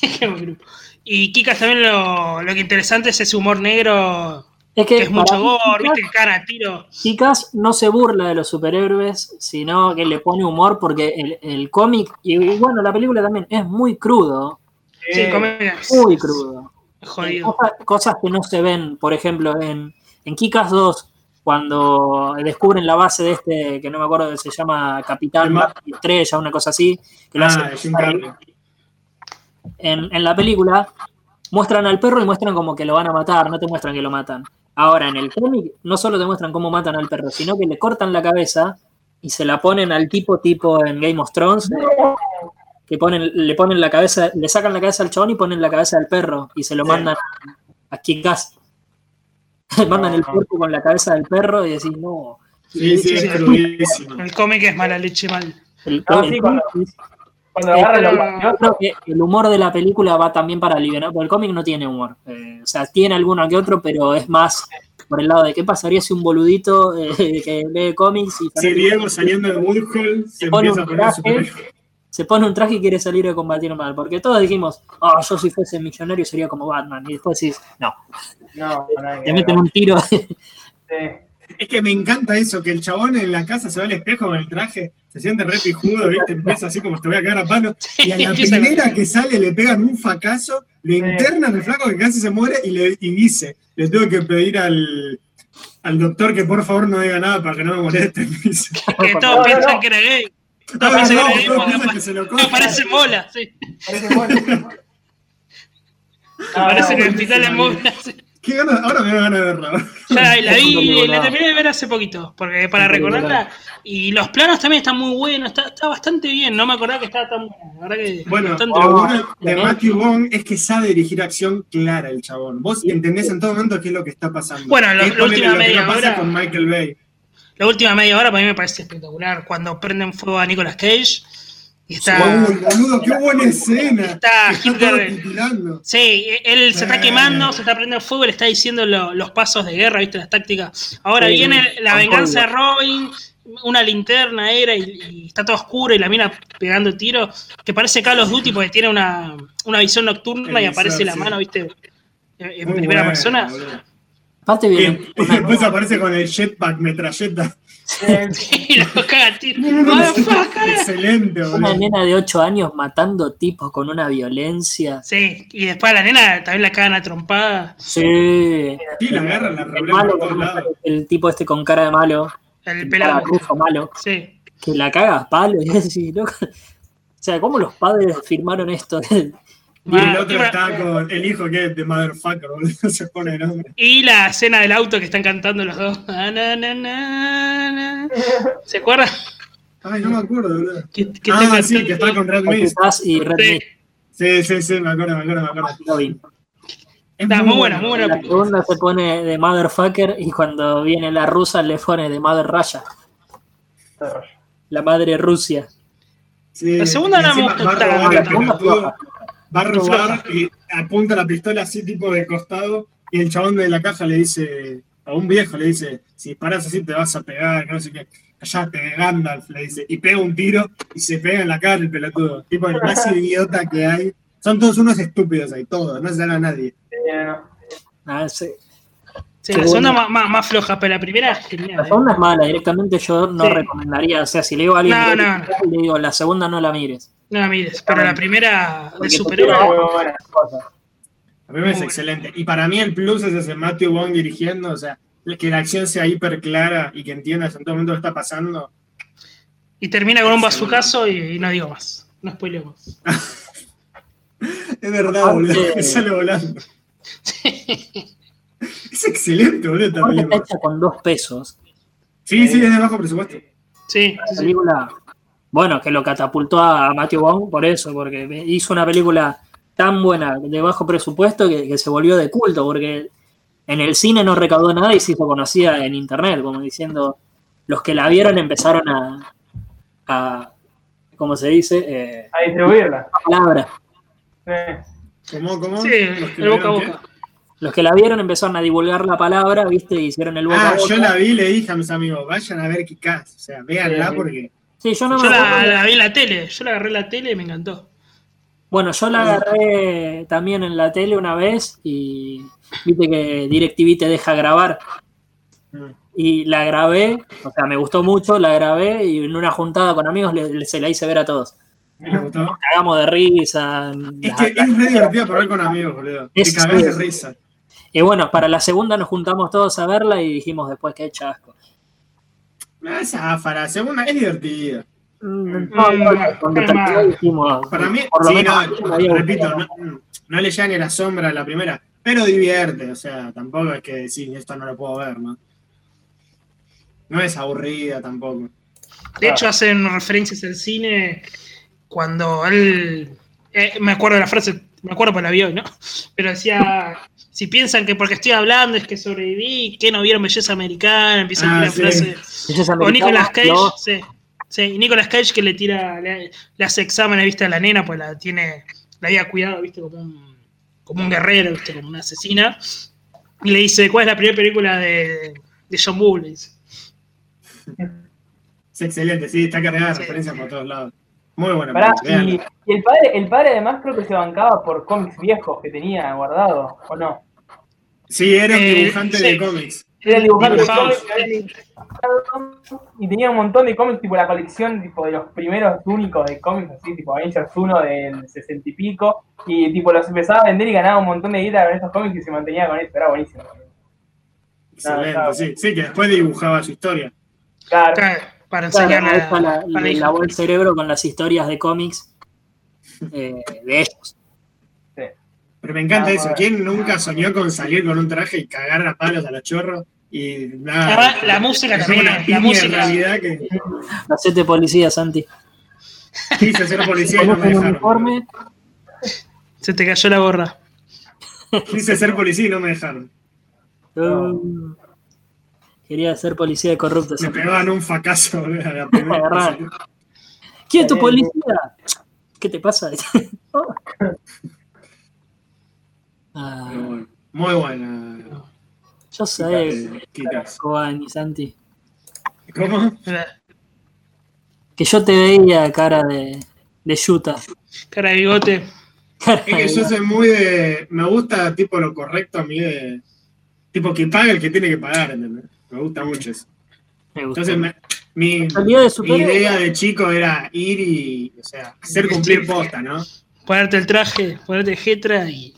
qué buen grupo. Y Kikas también lo, lo que interesante es ese humor negro, Es que que es mucho gore, viste, cara a tiro. Kick-Ass no se burla de los superhéroes, sino que le pone humor porque el, el cómic, y, y bueno, la película también es muy crudo, Sí, Eh, muy crudo. Jodido. Cosas, cosas que no se ven, por ejemplo, en, en Kikas 2, cuando descubren la base de este, que no me acuerdo que se llama Capitán Estrella, una cosa así, que lo Ah, hace Jim Carrey. En, en la película, muestran al perro y muestran como que lo van a matar, no te muestran que lo matan. Ahora, en el cómic, no solo te muestran cómo matan al perro, sino que le cortan la cabeza y se la ponen al tipo, tipo en Game of Thrones, que ponen, le ponen la cabeza, le sacan la cabeza al chabón y ponen la cabeza del perro y se lo Sí. mandan a Kikas. mandan el cuerpo con la cabeza del perro y decís, no. Sí, sí, es crudísimo. El cómic es mala leche mal. El- No, el- sí, cuando- Cuando Eh, los Yo mafiosos, creo que el humor de la película va también para aliviar, porque el cómic no tiene humor. Eh, o sea, tiene alguno que otro, pero es más por el lado de qué pasaría si un boludito eh, que lee cómics y Si Diego saliendo de Woodhull se pone empieza a un traje, se pone un traje y quiere salir a combatir mal. Porque todos dijimos, ah, yo si fuese millonario sería como Batman. Y después decís, no, no, te meten un tiro. Sí. Es que me encanta eso, que el chabón en la casa se ve al espejo con el traje, se siente re pijudo, ¿viste? Empieza así como te voy a cagar a palo. Y a la primera que sale le pegan un fracaso, le internan el flaco que casi se muere y, le, y dice, le tengo que pedir al, al doctor que por favor no diga nada para que no me moleste. Que todos no, piensan no. que era gay. "No, Todos piensan que era gay porque piensan apa- que se lo no, coge". parece mola, sí. Parece. Ah, Parece no, que el hospital es mola. sí. ¿Qué ganas? Ahora me ganas de verla. Ya la vi, la terminé de ver hace poquito, porque para recordarla. Y los planos también están muy buenos, está, está bastante bien. No me acordaba que estaba tan bueno. La verdad que Bueno, bastante lo bueno de. Matthew Vaughn es que sabe dirigir acción clara el chabón. Vos entendés en todo momento qué es lo que está pasando. Bueno, lo- la última lo media no hora- con Michael Bay. La última media hora para mí me parece espectacular. Cuando prenden fuego a Nicolas Cage está. Uy, boludo, qué buena escena. Está Hitler. Sí, él se está quemando, se está prendiendo fuego, le está diciendo lo- los pasos de guerra, ¿viste? Las tácticas. Ahora Sí, viene la venganza de. Robin, una linterna era y, y está todo oscuro y la mina pegando tiro, que parece Call of Duty porque tiene una, una visión nocturna y aparece la mano, ¿viste? En, Muy primera persona. boludo. Aparte Y, viene y después aparece con el jetpack metralleta. Excelente, una nena de 8 años matando tipos con una violencia. Sí, y después a la nena también la cagan a trompada. Sí. Sí, la agarran, la El, malo, el tipo este con cara de malo, El pelado. malo, Sí. que la caga a palo y así, loco. O sea, ¿cómo los padres firmaron esto? Y el otro y- está con el hijo que es de Motherfucker, boludo. Se pone nombre. Y la escena del auto que están cantando los dos. Ah. ¿Se acuerdan? Ay, no me acuerdo, boludo. Que, que Ah, sí, que está con Red Mist. Y Red Sí. Mist, Sí, sí, sí, me acuerdo, me acuerdo, me acuerdo. Está muy buena, muy buena. La segunda se pone de Motherfucker y cuando viene la rusa le pone de Mother Russia, la madre Rusia. Sí, La segunda no me gustó va a robar y apunta la pistola así tipo de costado y el chabón de la caja le dice, a un viejo le dice, si disparas así te vas a pegar, no sé qué. Callate, Gandalf, le dice, y pega un tiro y se pega en la cara el pelotudo. Tipo el más idiota que hay. Son todos unos estúpidos ahí, todos, no se dan a nadie. Eh. Ah, sí. Sí, la segunda más, más, más floja, pero la primera es genial. La ¿eh? segunda es mala, directamente yo no Sí. recomendaría, o sea, si le digo a alguien, No, que- no, no. le digo, la segunda no la mires. No la mires, pero la primera de superhéroe. A mí me parece excelente. Y para mí el plus es ese Matthew Bond dirigiendo, o sea, que la acción sea hiper clara y que entiendas en todo momento lo que está pasando. Y termina con un bazucazo y, y no digo más. No spoilemos. Es verdad, boludo, que sale volando. Es excelente, boludo, está hecha con dos pesos. Sí, sí, es de bajo presupuesto. Sí, sí, sí. película, bueno, que lo catapultó a Matthew Vaughn por eso, porque hizo una película tan buena, de bajo presupuesto, que, que se volvió de culto, porque en el cine no recaudó nada y se hizo conocida en internet, como diciendo, los que la vieron empezaron a, a ¿cómo se dice? Eh, A distribuirla. palabra. Sí. ¿Cómo, cómo? Sí, el boca a boca. Los que la vieron empezaron a divulgar la palabra, ¿viste? Y hicieron el boca a Ah, boca. yo la vi y le dije a mis amigos, vayan a ver Kikaz. O sea, véanla Sí, porque. Sí, yo no Yo me la, la vi en la tele, yo la agarré en la tele y me encantó. Bueno, yo la agarré también en la tele una vez y viste que DirecTV te deja grabar. Mm. Y la grabé, o sea, me gustó mucho, la grabé y en una juntada con amigos le- le- se la hice ver a todos. Me gustó. Cagamos de risa. Es que es re divertido para ver con amigos, boludo. Te Es- cagás de risa. Y bueno, para la segunda nos juntamos todos a verla y dijimos después que chasco. Ah, Zafara, segunda es divertida. Mm, no, no, Mm, terminó dijimos, Para mí, sí, menos no, repito, no, no le llega ni la sombra a la primera, pero divierte, o sea, tampoco es que sí, esto no lo puedo ver, ¿no? No es aburrida tampoco. De hecho, hacen referencias al cine cuando él. eh, me acuerdo de la frase, me acuerdo por la vi hoy, ¿no? Pero decía: si piensan que porque estoy hablando es que sobreviví, que no vieron belleza americana, empieza Ah, a tirar sí. O Nicolas Cage, sí. Sí, y Nicolas Cage que le tira, le, le hace exámenes, viste, a la nena, pues la tiene, la había cuidado, viste, como un, como un guerrero, viste, como una asesina. Y le dice, ¿cuál es la primera película de, de John dice. Es excelente, sí, está cargada de Sí. referencias por todos lados. Muy buena Pará, película, y, el padre, el padre además creo que se bancaba por cómics viejos que tenía guardado, ¿o no? Sí, era un Eh, dibujante sí. de cómics. Era el dibujante de cómics y tenía un montón de cómics, tipo la colección tipo de los primeros únicos de cómics, así, tipo Avengers 1 del 60 y pico, y tipo los empezaba a vender y ganaba un montón de guita con estos cómics y se mantenía con eso, era buenísimo. Excelente, sí. Sí, que después dibujaba su historia. Claro, Claro, Para Claro, enseñarle ahí a, la- a la le lavó el cerebro con las historias de cómics eh, de ellos. Pero me encanta Ah, eso. ¿Quién nunca soñó con salir con un traje y cagar a palos a los chorros? Y nada. Además, la música es también, una la música. realidad que Hacete policía, Santi. quise ser policía y no me dejaron. uniforme. Se te cayó la gorra. Quise ser policía y no me dejaron. Uh, quería ser policía de corruptos. Me pegaban un fracaso, la primera. ¿Quién es tu policía? ¿Qué te pasa? Ah, Pero bueno, Muy buena. yo sé, Eh. Coban y Santi, ¿Cómo? que yo te veía cara de, de yuta. Cara de bigote. Es que yo soy muy de. Me gusta, tipo, lo correcto a mí de. Tipo, que paga el que tiene que pagar, ¿entendés? Me gusta mucho eso. Me gustó. Entonces, me- mi, de idea de chico era ir y. O sea, hacer cumplir posta, ¿no? Ponerte el traje, ponerte jetra y.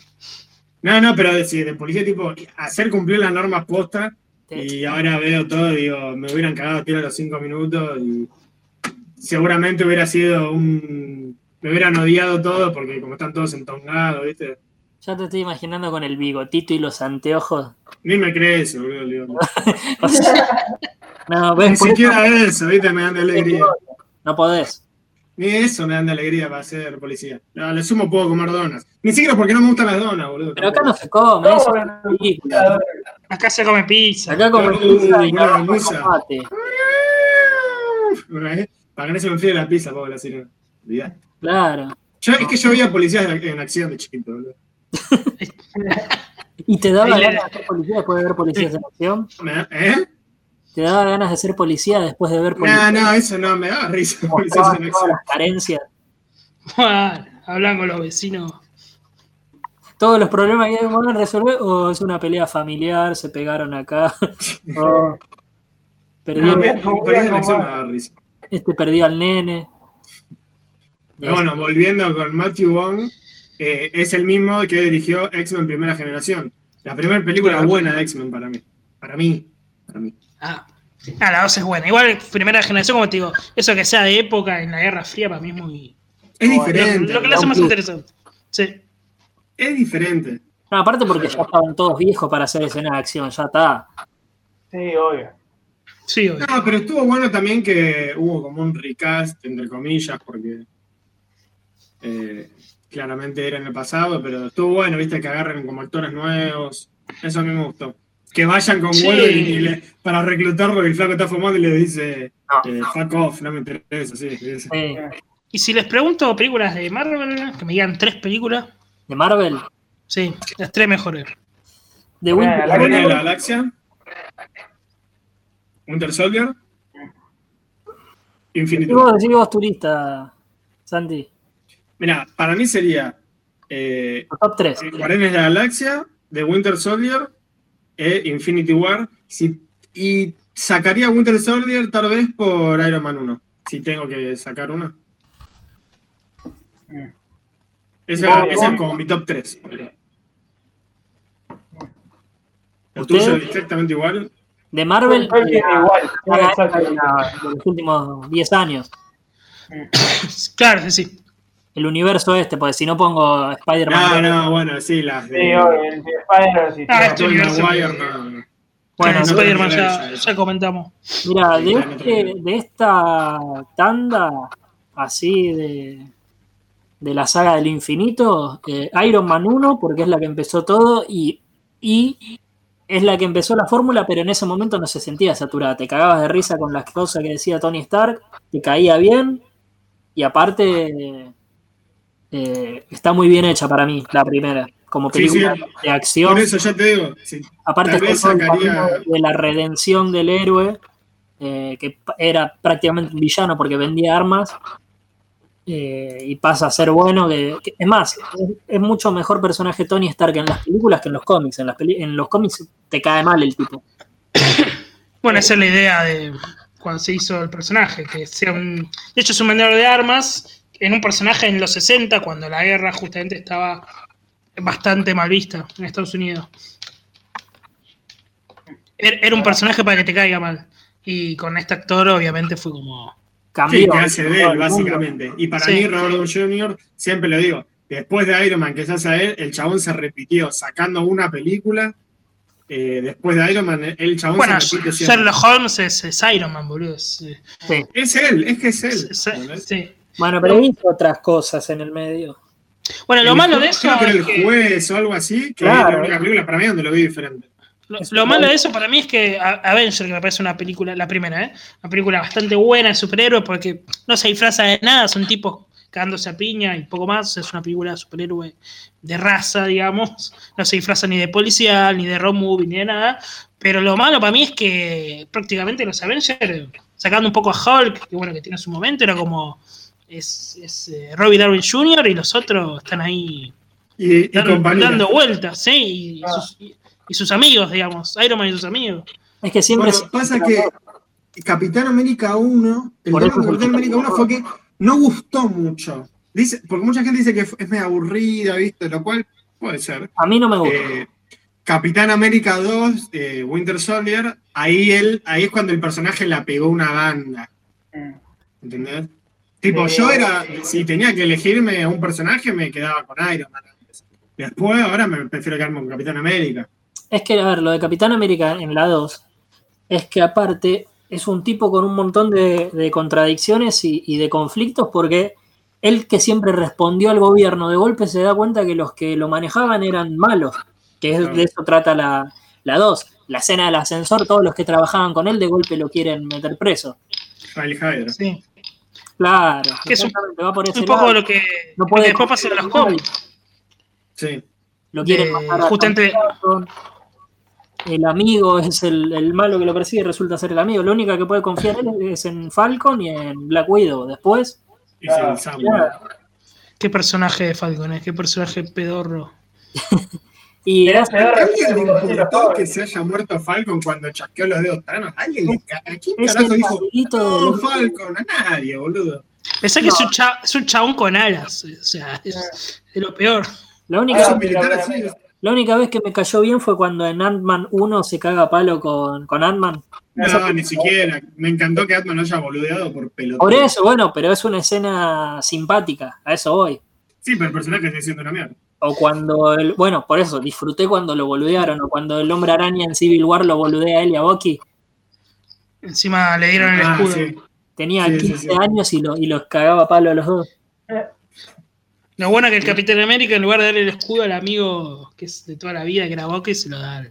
No, no, pero de, de policía, tipo, hacer cumplir las normas posta. Y ahora veo todo, digo, me hubieran cagado a tiro a los cinco minutos y seguramente hubiera sido un. Me hubieran odiado todo porque como están todos entongados, ¿viste? Ya te estoy imaginando con el bigotito y los anteojos. Ni me crees, boludo. digo. O sea, no, Ni ves, por eso siquiera eso, ¿viste? Me dan de alegría. no podés. Ni eso me dan de alegría para ser policía. No, le sumo puedo comer donas. Ni siquiera porque no me gustan las donas, boludo. Pero acá no se come, No, eso no, no. Acá se come pizza. Acá como Uh, pizza y una no vez, Para que no se me enfríe la pizza, pobre la sirena. Olvidá. Claro. Yo, es que yo veía policías en acción de chiquito, boludo. ¿Y te daba Ahí ganas de ser policía después de ver policías en acción? ¿Eh? ¿Te daba ganas de ser policía después de ver No, policías? no, eso no, me daba risa. Policías en acción. las carencias. Hablan con los vecinos. Todos los problemas que hay que resolver, o es una pelea familiar, se pegaron acá, No, acción me daba risa. este perdió al nene. Pero bueno, volviendo con Matthew Vaughn, eh, es el mismo que dirigió X-Men Primera Generación. La primera película Claro. buena de X-Men para mí. Para mí. Para mí. Ah. Ah, la 2 es buena. Igual, primera generación, como te digo, eso que sea de época en la Guerra Fría para mí es muy. Es diferente. Lo que lo hace más interesante. Sí. Es diferente. No, aparte porque ya estaban todos viejos para hacer escenas de acción, ya está. Sí, obvio. Sí, obvio. No, pero estuvo bueno también que hubo como un recast, entre comillas, porque eh, claramente era en el pasado, pero estuvo bueno, viste, que agarren como actores nuevos. Eso a mí me gustó. Que vayan con Sí. vuelo y, y le- para reclutarlo, que el flaco está fumando y le dice, No. eh, fuck off, no me interesa, sí. sí. Y si les pregunto películas de Marvel, que me digan tres películas, De Marvel, sí, las tres mejores. de Winter la la que- Galaxia, Winter Soldier, ¿Qué Infinity vos decís vos turista, Santi? Mira, para mí sería eh, Top 3. Guardianes de la Galaxia, The Winter Soldier e Infinity War. Si- y sacaría Winter Soldier tal vez por Iron Man 1. Si tengo que sacar una. Mm. Ese, Vos- ese es como mi top 3. ¿El tuyo exactamente igual? De Marvel, entiendo igual. de los últimos 10 años. Claro, sí, sí. El universo este, porque si no pongo No, Spider-Man. no, bueno, sí, las de. Sí, obvio, el de Spider-Man, sí. Ah, este universo. No. Bueno, Bueno, no, Spider-Man no, ya, no, ya comentamos. Mira, de, este- de esta tanda así de, de la saga del infinito, eh, Iron Man 1, porque es la que empezó todo, y, y es la que empezó la fórmula, pero en ese momento no se sentía saturada. Te cagabas de risa con las cosas que decía Tony Stark, te caía bien, y aparte eh, está muy bien hecha para mí, la primera, como Sí, sí. película de acción. Por eso ya te digo. sí. Aparte Tal vez está sacaría- de la redención del héroe, eh, que era prácticamente un villano porque vendía armas, eh, y pasa a ser bueno. Que, que- es más, es, es mucho mejor personaje Tony Stark en las películas que en los cómics. En, las peli- en los cómics te cae mal el tipo. Bueno, esa es la idea de cuando se hizo el personaje, que sea un... De hecho, es un vendedor de armas en un personaje en los 60, cuando la guerra justamente estaba bastante mal vista en Estados Unidos. Era era un personaje para que te caiga mal. Y con este actor, obviamente, fue como... Cambió. Sí, que hace de él, básicamente. Y para Sí. mí, Robert Downey Jr., siempre lo digo, después de Iron Man que se hace a él, el chabón se repitió sacando una película. eh, después de Iron Man, el chabón Bueno, se siempre. Sherlock Holmes es, es Iron Man, boludo. es- eh, Sí. Es él, es que es él. sí. Bueno, pero hizo otras cosas en el medio. Bueno, lo El malo de eso Creo que era es el que- juez o algo así, que Claro. la única película para mí donde lo vi diferente. Lo, lo malo de eso para mí es que Avenger, que me parece una película, la primera, ¿eh? Una película bastante buena de superhéroes porque no se disfraza de nada, son tipos cagándose a piña y poco más. Es una película de superhéroe de raza, digamos. No se disfraza ni de policial, ni de road movie, ni de nada. Pero lo malo para mí es que prácticamente los Avengers, sacando un poco a Hulk, que bueno, que tiene su momento, era como. Es, es eh, Robbie Darwin Jr. y los otros están ahí Y, y dando vueltas, ¿sí? Y, Ah. sus, y- y sus amigos, digamos. Iron Man y sus amigos. Es que siempre Bueno, se- pasa que Capitán América 1, el Por eso es Capitán América 1 mejor. fue que no gustó mucho. Dice, porque mucha gente dice que es medio aburrida, ¿viste? Lo cual puede ser. a mí no me gusta. Eh, Capitán América 2, eh, Winter Soldier, ahí él, ahí es cuando el personaje la pegó una banda, Mm. ¿entendés? Tipo, yo era, si tenía que elegirme un personaje, me quedaba con Iron Man. antes. Después, ahora me prefiero quedarme con Capitán América. Es que, a ver, lo de Capitán América en la 2 es que aparte es un tipo con un montón de, de contradicciones y, y de conflictos porque él que siempre respondió al gobierno de golpe se da cuenta que los que lo manejaban eran malos, que es- Claro. de eso trata la, la 2. La escena del ascensor, todos los que trabajaban con él de golpe lo quieren meter preso. Sí. Claro, Que es un- exactamente, va por ese Un poco lado. lo que, No lo puede que después pasa en los cómics. Sí. Lo quieren de- matar a justamente-. El amigo es el, el malo que lo persigue y resulta ser el amigo. Lo único que puede confiar él es en Falcon y en Black Widow. Después, Y sí, Claro. Sam. Qué personaje de Falcon, eh, qué personaje pedorro. y Pero- hace- pero- ¿A alguien le importó que se haya muerto Falcon cuando chasqueó los dedos Thanos? ¿A ¿Alguien le ¿A quién Es carajo dijo, no, Falcon? A nadie, boludo. Pensé que No. es, un cha- es un chabón con alas. O sea, es, es lo peor. la, Ah, única, sí. la única vez que me cayó bien fue cuando en Ant-Man 1 se caga a palo con, con Ant-Man. No, ni siquiera. Me encantó que Atman no haya boludeado por pelotudo. Por eso, bueno, pero es una escena simpática. A eso voy. Sí, pero el personaje está haciendo una mierda. O cuando, el, bueno, por eso, disfruté cuando lo boludearon. O cuando el hombre araña en Civil War lo boludea a él y a Bucky. Encima le dieron el Ah, escudo. sí. Tenía Sí, sí, 15 sí. años y, lo, y los cagaba a palo a los dos. Lo bueno es que el Capitán América, en lugar de darle el escudo al amigo que es de toda la vida, que era Bucky, se lo da al,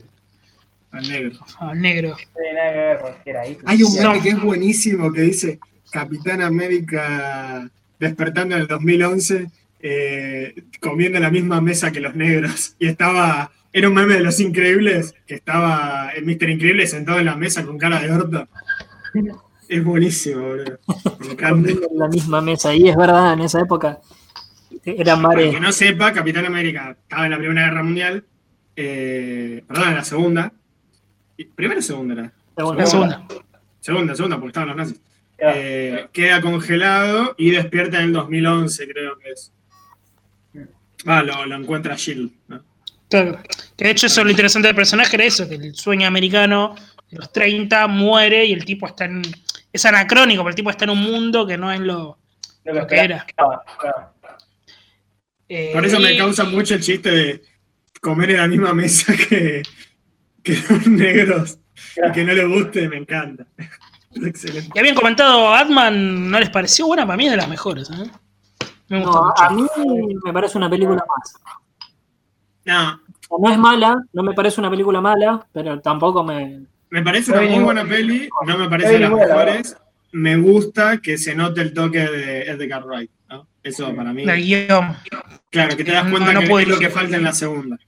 Al negro. al negro. Sí, nada que ver, cualquiera ahí. Hay un No. meme que es buenísimo que dice Capitán América despertando en el 2011 eh, comiendo en la misma mesa que los negros. Y estaba, era un meme de los increíbles, que estaba el Mr. Increíble sentado en la mesa con cara de orto. Es buenísimo, boludo. En la misma mesa. Y es verdad, en esa época Eran Para que no sepa, Capitán América estaba en la Primera Guerra Mundial, eh, perdón, en la Segunda. ¿Primera o segunda era? La segunda. Segunda, segunda, porque estaban los nazis. Claro. Eh, queda congelado y despierta en el 2011, creo que es. Ah, lo, lo encuentra Shield. ¿no? Claro. Que de hecho eso es lo interesante del personaje, era eso, que el sueño americano de los 30 muere y el tipo está en... Es anacrónico, pero el tipo está en un mundo que no es lo, Lo lo que era. claro. Eh, Por eso me y- causa mucho el chiste de comer en la misma mesa que, que los negros y que no le guste, me encanta. Excelente. Y habían comentado, Atman no les pareció buena, para mí es de las mejores. ¿eh? Me gusta No, mucho. a mí me parece una película más. No, no es mala, no me parece una película mala, pero tampoco me. me parece No una muy buena peli, no me no parece de las la mejores. Me gusta que se note el toque de Edgar Wright. ¿no? Eso para mí. El guion. Claro, que te das No, cuenta no que es lo que falta en la segunda.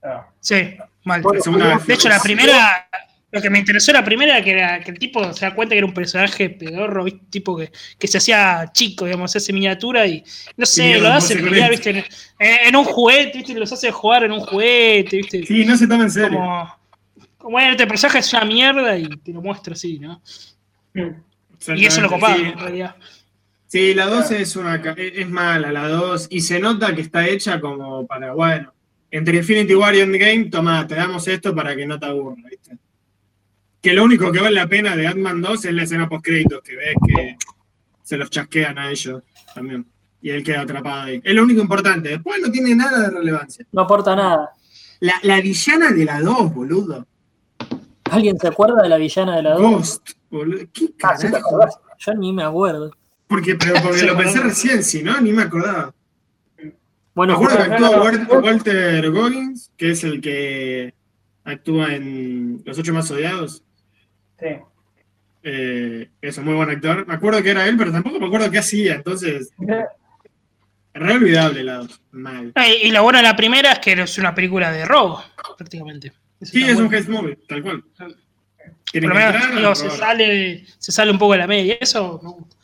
claro. Sí, mal. La De hecho, la primera, lo que me interesó la primera, que era que el tipo se da cuenta que era un personaje pedorro, ¿viste? tipo que, que se hacía chico, digamos, se hace miniatura y no sé, lo hace pelear. ¿viste? En, en un juguete, ¿viste? Los hace jugar en un juguete, ¿viste? Sí, no se toma en serio. Como, bueno, este personaje es una mierda y te lo muestro así, ¿no? Y eso lo copaba, Sí. en realidad. Sí, la 2 es una es mala, la 2, y se nota que está hecha como para, bueno, entre Infinity War y Endgame, toma, te damos esto para que no te aburra, ¿viste? Que lo único que vale la pena de Ant-Man 2 es la escena post-créditos, que ves que se los chasquean a ellos también. Y él queda atrapado ahí. Es lo único importante. Después no tiene nada de relevancia. No aporta nada. La, la villana de la 2, boludo. ¿Alguien se acuerda de la villana de la 2? Ghost, boludo. ¿Qué Ah, sí, te carajo? acordás. Yo ni me acuerdo. Porque, pero porque Sí, lo pensé recién, si no, ni me acordaba. Me Bueno, acuerdo que actúa no, no. Wal- Walter Goggins, que es el que actúa en Los Ocho Más Odiados. Sí. Eh, es un muy buen actor. Me acuerdo que era él, pero tampoco me acuerdo qué hacía. Entonces, re olvidable la dos. Mal. Ah, Y, y lo bueno de la primera es que es una película de robo, prácticamente. Eso Sí, es un bueno. heist movie, tal cual. Por lo menos digo, se, sale, se sale un poco de la media. Eso me gusta.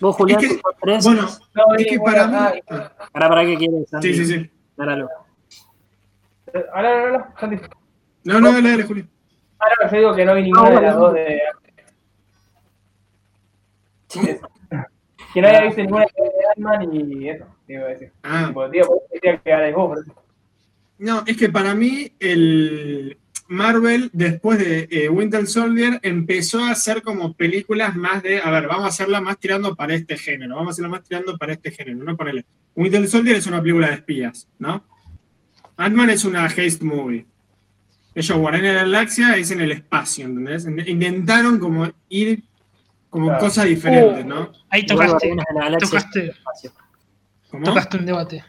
vos, Julián, Es que- tu top tres. Bueno, No, es que ninguna- para ah, mí. ¿Para, para qué quieres, Santi? Sí, sí, sí. Dáralo. eh, habla, habla, Santi. No, no, dale, dale, Julio. Ah, no, yo digo que no vi ninguna No, de las dos de. que no había visto ninguna de Ant-Man y eso, te iba a decir. Ah, Tipo, tío, decía que vos. No, es que para mí el Marvel, después de eh, Winter Soldier, empezó a hacer como películas más de, a ver, vamos a hacerla más tirando para este género, vamos a hacerla más tirando para este género, no ponele. Winter Soldier es una película de espías, ¿no? Ant-Man es una haste movie. Ellos, Guardianes de la Galaxia, es en el espacio, ¿entendés? Intentaron como ir como Claro. cosas diferentes, ¿no? Ahí Igual tocaste, Guardianes de la Galaxia tocaste. ¿Cómo? tocaste un debate.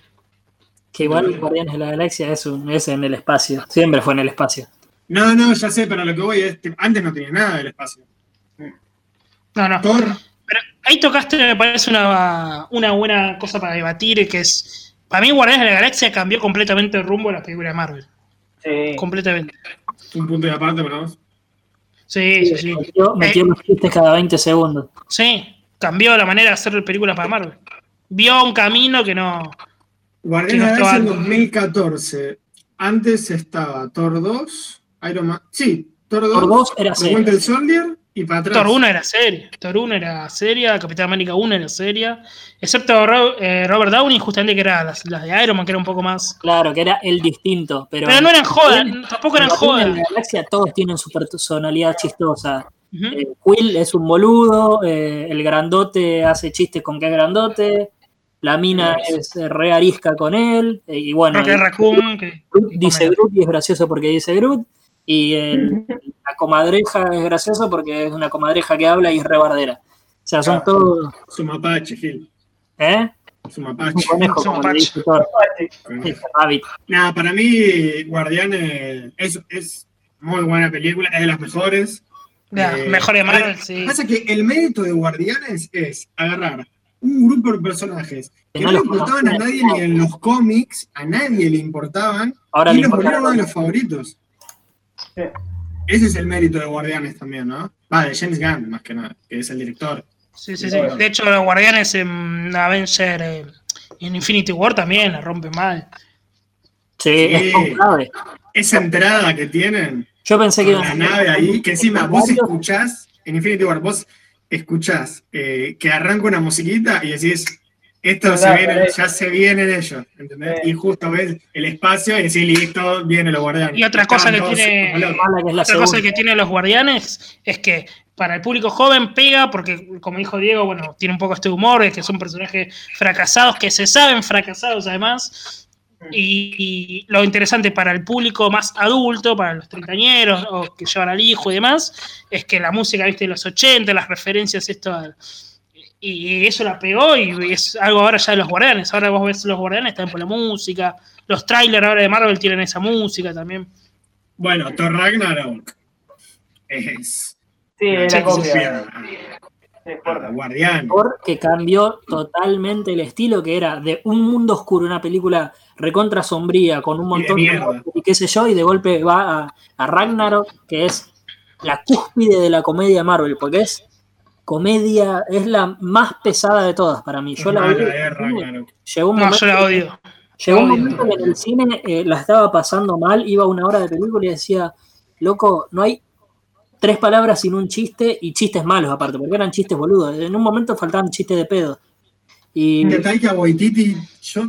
Que igual Guardianes de la Galaxia es, un, es en el espacio. Siempre fue en el espacio. No, no, ya sé, pero lo que voy es que antes no tenía nada del espacio. No, no. Thor, Pero ahí tocaste, me parece una, una buena cosa para debatir, que es. Para mí, Guardianes de la Galaxia cambió completamente el rumbo de las películas de Marvel. Sí. Completamente. un punto de aparte para vos. Sí, sí, sí. Metió, Eh. los chistes cada 20 segundos. Sí, cambió la manera de hacer películas para Marvel. Vio un camino que no. Guardianes de Sí, la en estaba- 2014. Antes estaba Thor 2, Iron Man. Sí, Thor 2, Por dos era The serie. Winter Soldier y para atrás. Thor 1 era seria. Thor 1 era seria, Capitán América 1 era seria. Excepto eh, Robert Downey, justamente que eran las, las de Iron Man, que era un poco más. Claro, que era el distinto. Pero, Pero no eran jodas, tampoco eran en jodas. de la Galaxia todos tienen su personalidad chistosa. Ujú. Eh, Quill es un boludo, eh, el grandote hace chistes con que es grandote, la mina es re arisca con él, eh, y bueno, Rocket Raccoon, que- dice Groot y es gracioso porque dice Groot, y el- la comadreja es gracioso porque es una comadreja que habla y es rebardera. O sea, son Claro. todos, Su mapache, Gil. ¿eh? Su Un mapache. conejo, Rabbit. Nada, para mí, Guardianes es, es muy buena película, es de las mejores. la Eh, mejor de Marvel, sí. Pasa que el mérito de Guardianes es agarrar un grupo de personajes que Que no no le importaban a nadie ni en los cómics, a nadie le importaban, Ahora y los volvieron uno de los favoritos. Ese es el mérito de Guardianes también, ¿no? Va, de James Gunn, más que nada, que es el director. Sí, sí, sí. De hecho, los guardianes en Avenger, eh, en Infinity War también la rompen mal. Sí, Sí. es. Esa entrada que tienen, Yo pensé que con la a nave ahí, que encima vos escuchás, en Infinity War, vos escuchás eh, que arranca una musiquita y decís, esto se viene, ya se vienen ellos, ¿entendés? Sí. Y justo ves el espacio y decís, listo, vienen los guardianes. Y otra cosa que tiene- Otra cosa que tienen los guardianes es que para el público joven pega, porque como dijo Diego, bueno, tiene un poco este humor, es que son personajes fracasados, que se saben fracasados además. Y, y lo interesante para el público más adulto, para los treintañeros o que llevan al hijo y demás, es que la música, viste, de los 80, las referencias, esto. Y eso la pegó y es algo ahora ya de los guardianes. Ahora vos ves los guardianes también por la música. Los trailers ahora de Marvel tienen esa música también. Bueno, Thor Ragnarok es Sí, sí, copia. Guardián. que cambió totalmente el estilo, que era de un mundo oscuro, una película recontra sombría, con un Y de montón de, mierda. muertes y qué sé yo, y de golpe va a, a Ragnarok, que es la cúspide de la comedia Marvel, porque es comedia, es la más pesada de todas para mí. Yo la Mala, vi, eh, Ragnarok. llegó un No, momento, yo la odio. llegó un momento que en el cine eh, la estaba pasando mal, iba una hora de película y decía, loco, no hay tres palabras sin un chiste y chistes malos aparte, porque eran chistes boludos. En un momento faltaban chistes de pedo. Y Que Taika Waititi, yo,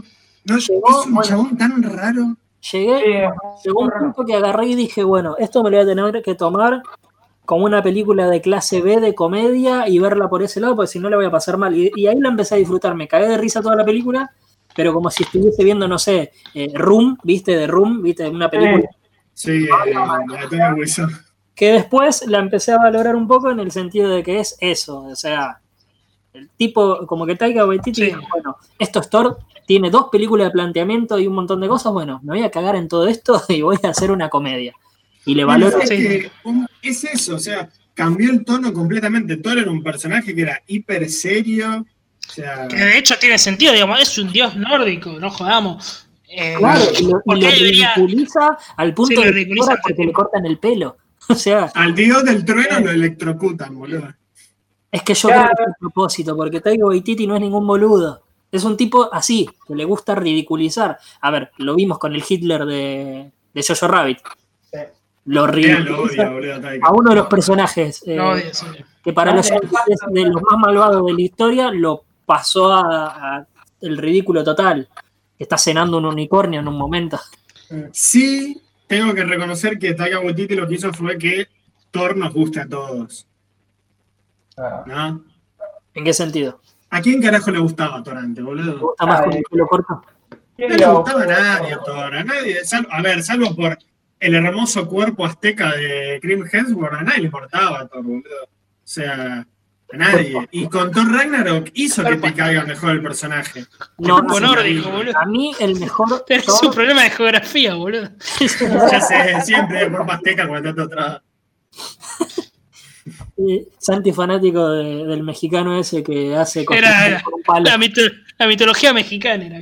no, es Llegó, un bueno. chabón tan raro. llegué, Sí, llegó un punto que agarré y dije, bueno, esto me lo voy a tener que tomar como una película de clase B de comedia y verla por ese lado, porque si no la voy a pasar mal. Y, y ahí la empecé a disfrutar, me cagué de risa toda la película, pero como si estuviese viendo, no sé, eh, Room, ¿viste? De Room, ¿viste? Una película Sí, eh, la Wilson. que después la empecé a valorar un poco en el sentido de que es eso, o sea, el tipo, como que Taika Waititi, Sí. dijo, bueno, esto es Thor, tiene dos películas de planteamiento y un montón de cosas, bueno, me voy a cagar en todo esto y voy a hacer una comedia. Y le Bueno, valoro, es, que, es eso, o sea, cambió el tono completamente. Thor era un personaje que era hiper serio. O sea, Que de hecho tiene sentido, digamos, es un dios nórdico, no jodamos. Eh, claro, y lo, ¿por y qué lo debería- ridiculiza al punto Sí, lo de que ridiculiza llora porque le cortan el pelo. O sea, al dios del trueno lo electrocutan, boludo. es que yo Claro. creo que es a propósito, porque Taika Waititi no es ningún boludo. Es un tipo así, que le gusta ridiculizar. A ver, lo vimos con el Hitler de, de Jojo Rabbit. Lo ridiculiza a uno de los personajes eh, no odio, sí. que para los de los más malvados de la historia, lo pasó a, a el ridículo total. Está cenando un unicornio en un momento. Sí, tengo que reconocer que Taika Waititi lo que hizo fue que Thor nos guste a todos, Ah. ¿no? ¿En qué sentido? ¿A quién carajo le gustaba Thor antes, ¿Te boludo? gusta más Ay. con el pelo corto? ¿Quién No le gustaba a nadie a Thor, a nadie. sal- a ver, salvo por el hermoso cuerpo azteca de Grim Hemsworth, a nadie le importaba a Thor, boludo. O sea, a nadie. Y con Thor Ragnarok hizo que te caiga mejor el personaje. No, Con a mí- nórdico, boludo. a mí el mejor Pero es Thor- un problema de geografía, boludo. Ya sé, siempre de cuerpo azteca cuando está atrás. Santi fanático de- del mexicano ese que hace cosas Era- era- con un palo. La, mito- la mitología mexicana era.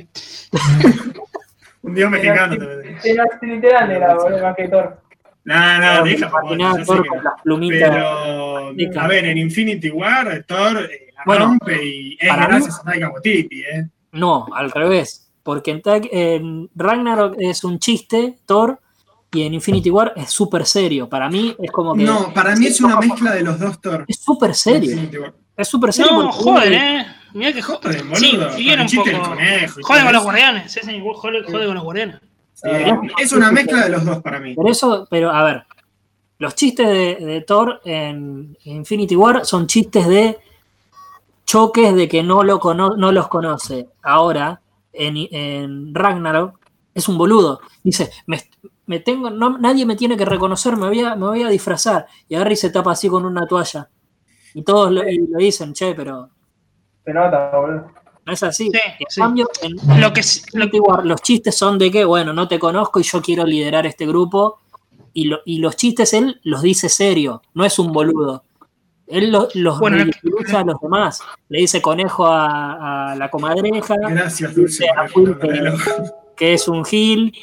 Un dios mexicano. También. Era literal, era, boludo, más que Thor. No, no, Me deja. Thor con las plumitas. Pero, a ver, en Infinity War, Thor eh, la Bueno, rompe y es para gracias a Taika Waititi, ¿eh? No, al revés. Porque en, Tag- en Ragnarok es un chiste, Thor, y en Infinity War es súper serio. Para mí es como que. No, para mí es una mezcla de los dos Thor. Es súper serio. Es súper serio. No, joder, eh. Mirá que joder. Joder, boludo, Sí, un poco. conejo Jode con los guardianes, sí, jode, jode con los guardianes. Sí, es una mezcla de los dos para mí. Por eso, pero a ver, los chistes de, de Thor en Infinity War son chistes de choques de que no, lo cono- no los conoce. Ahora, en, en Ragnarok, es un boludo. Dice, me, me tengo, no, nadie me tiene que reconocer, me voy, a, me voy a disfrazar. Y agarra y se tapa así con una toalla. Y todos lo, y lo dicen, che, pero Se nota, boludo. no es así. Sí, en sí. cambio, en, Lo que, s- lo, Infinity War, los chistes son de que, bueno, no te conozco y yo quiero liderar este grupo. Y, lo- y los chistes él los dice serio, no es un boludo. Él lo- los Bueno, ridiculiza a los demás. Le dice conejo a, a la comadreja, Gracias, Dulce. A Will que es un gil.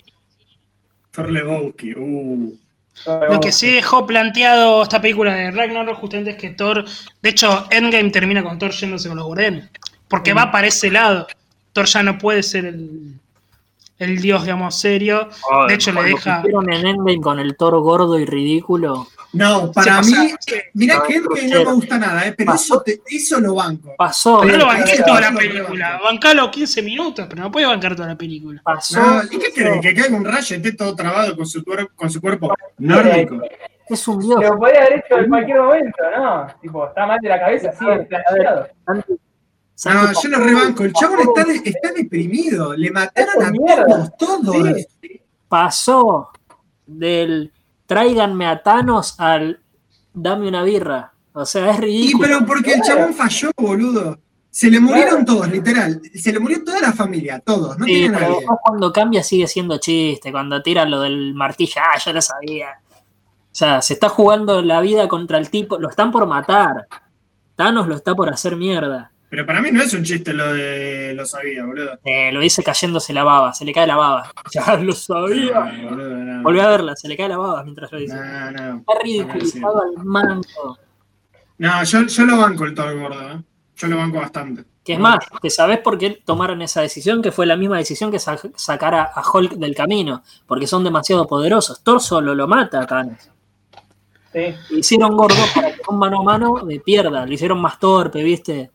Thor Lebowski. Uh. Lo que sí dejó planteado esta película de Ragnarok justamente es que Thor, de hecho, Endgame termina con Thor yéndose con los guardianes, porque va para ese lado. Thor ya no puede ser el, el dios, digamos, serio. De hecho, le deja. pusieron en Endgame con el toro gordo y ridículo. No, para Sí, mí, mirá no, que Endgame no me gusta nada, ¿eh? pero eso, te- eso lo banco. Pasó, Pero no lo banqué toda la película. Bancalo 15 minutos, pero no puede bancar toda la película. pasó. No, ¿y qué crees? Que caiga un rayo y esté todo trabado con su, cuerpo con su cuerpo nórdico. Es un dios. Lo podría haber hecho en cualquier momento, ¿no? Tipo, está mal de la cabeza, sí, flasheado. Santi- No, yo lo rebanco. El chabón está, de- está deprimido. Le mataron a todos. pasó del tráiganme a Thanos al dame una birra. O sea, es Y ridículo. pero porque el chabón falló, boludo. Se le murieron todos, literal. Se le murió toda la familia, todos. No Sí, tiene pero nadie. después cuando cambia sigue siendo chiste. Cuando tira lo del martillo, ah, yo lo sabía. O sea, se está jugando la vida contra el tipo. Lo están por matar. Thanos lo está por hacer mierda. Pero para mí no es un chiste lo de lo sabía, boludo. Eh, lo dice cayéndose la baba. Se le cae la baba. Ya lo sabía. No, boludo, no. Volví a verla. Se le cae la baba mientras lo dice. No, no. Está ridiculizado al mango. No, yo, yo lo banco el todo gordo, ¿eh? Yo lo banco bastante. Que es más, que sabés por qué tomaron esa decisión, que fue la misma decisión que sa- sacar a, a Hulk del camino, porque son demasiado poderosos. Thor solo lo mata a Thanos. Sí. Le hicieron gordo para que un mano a mano de pierda, lo hicieron más torpe, ¿viste?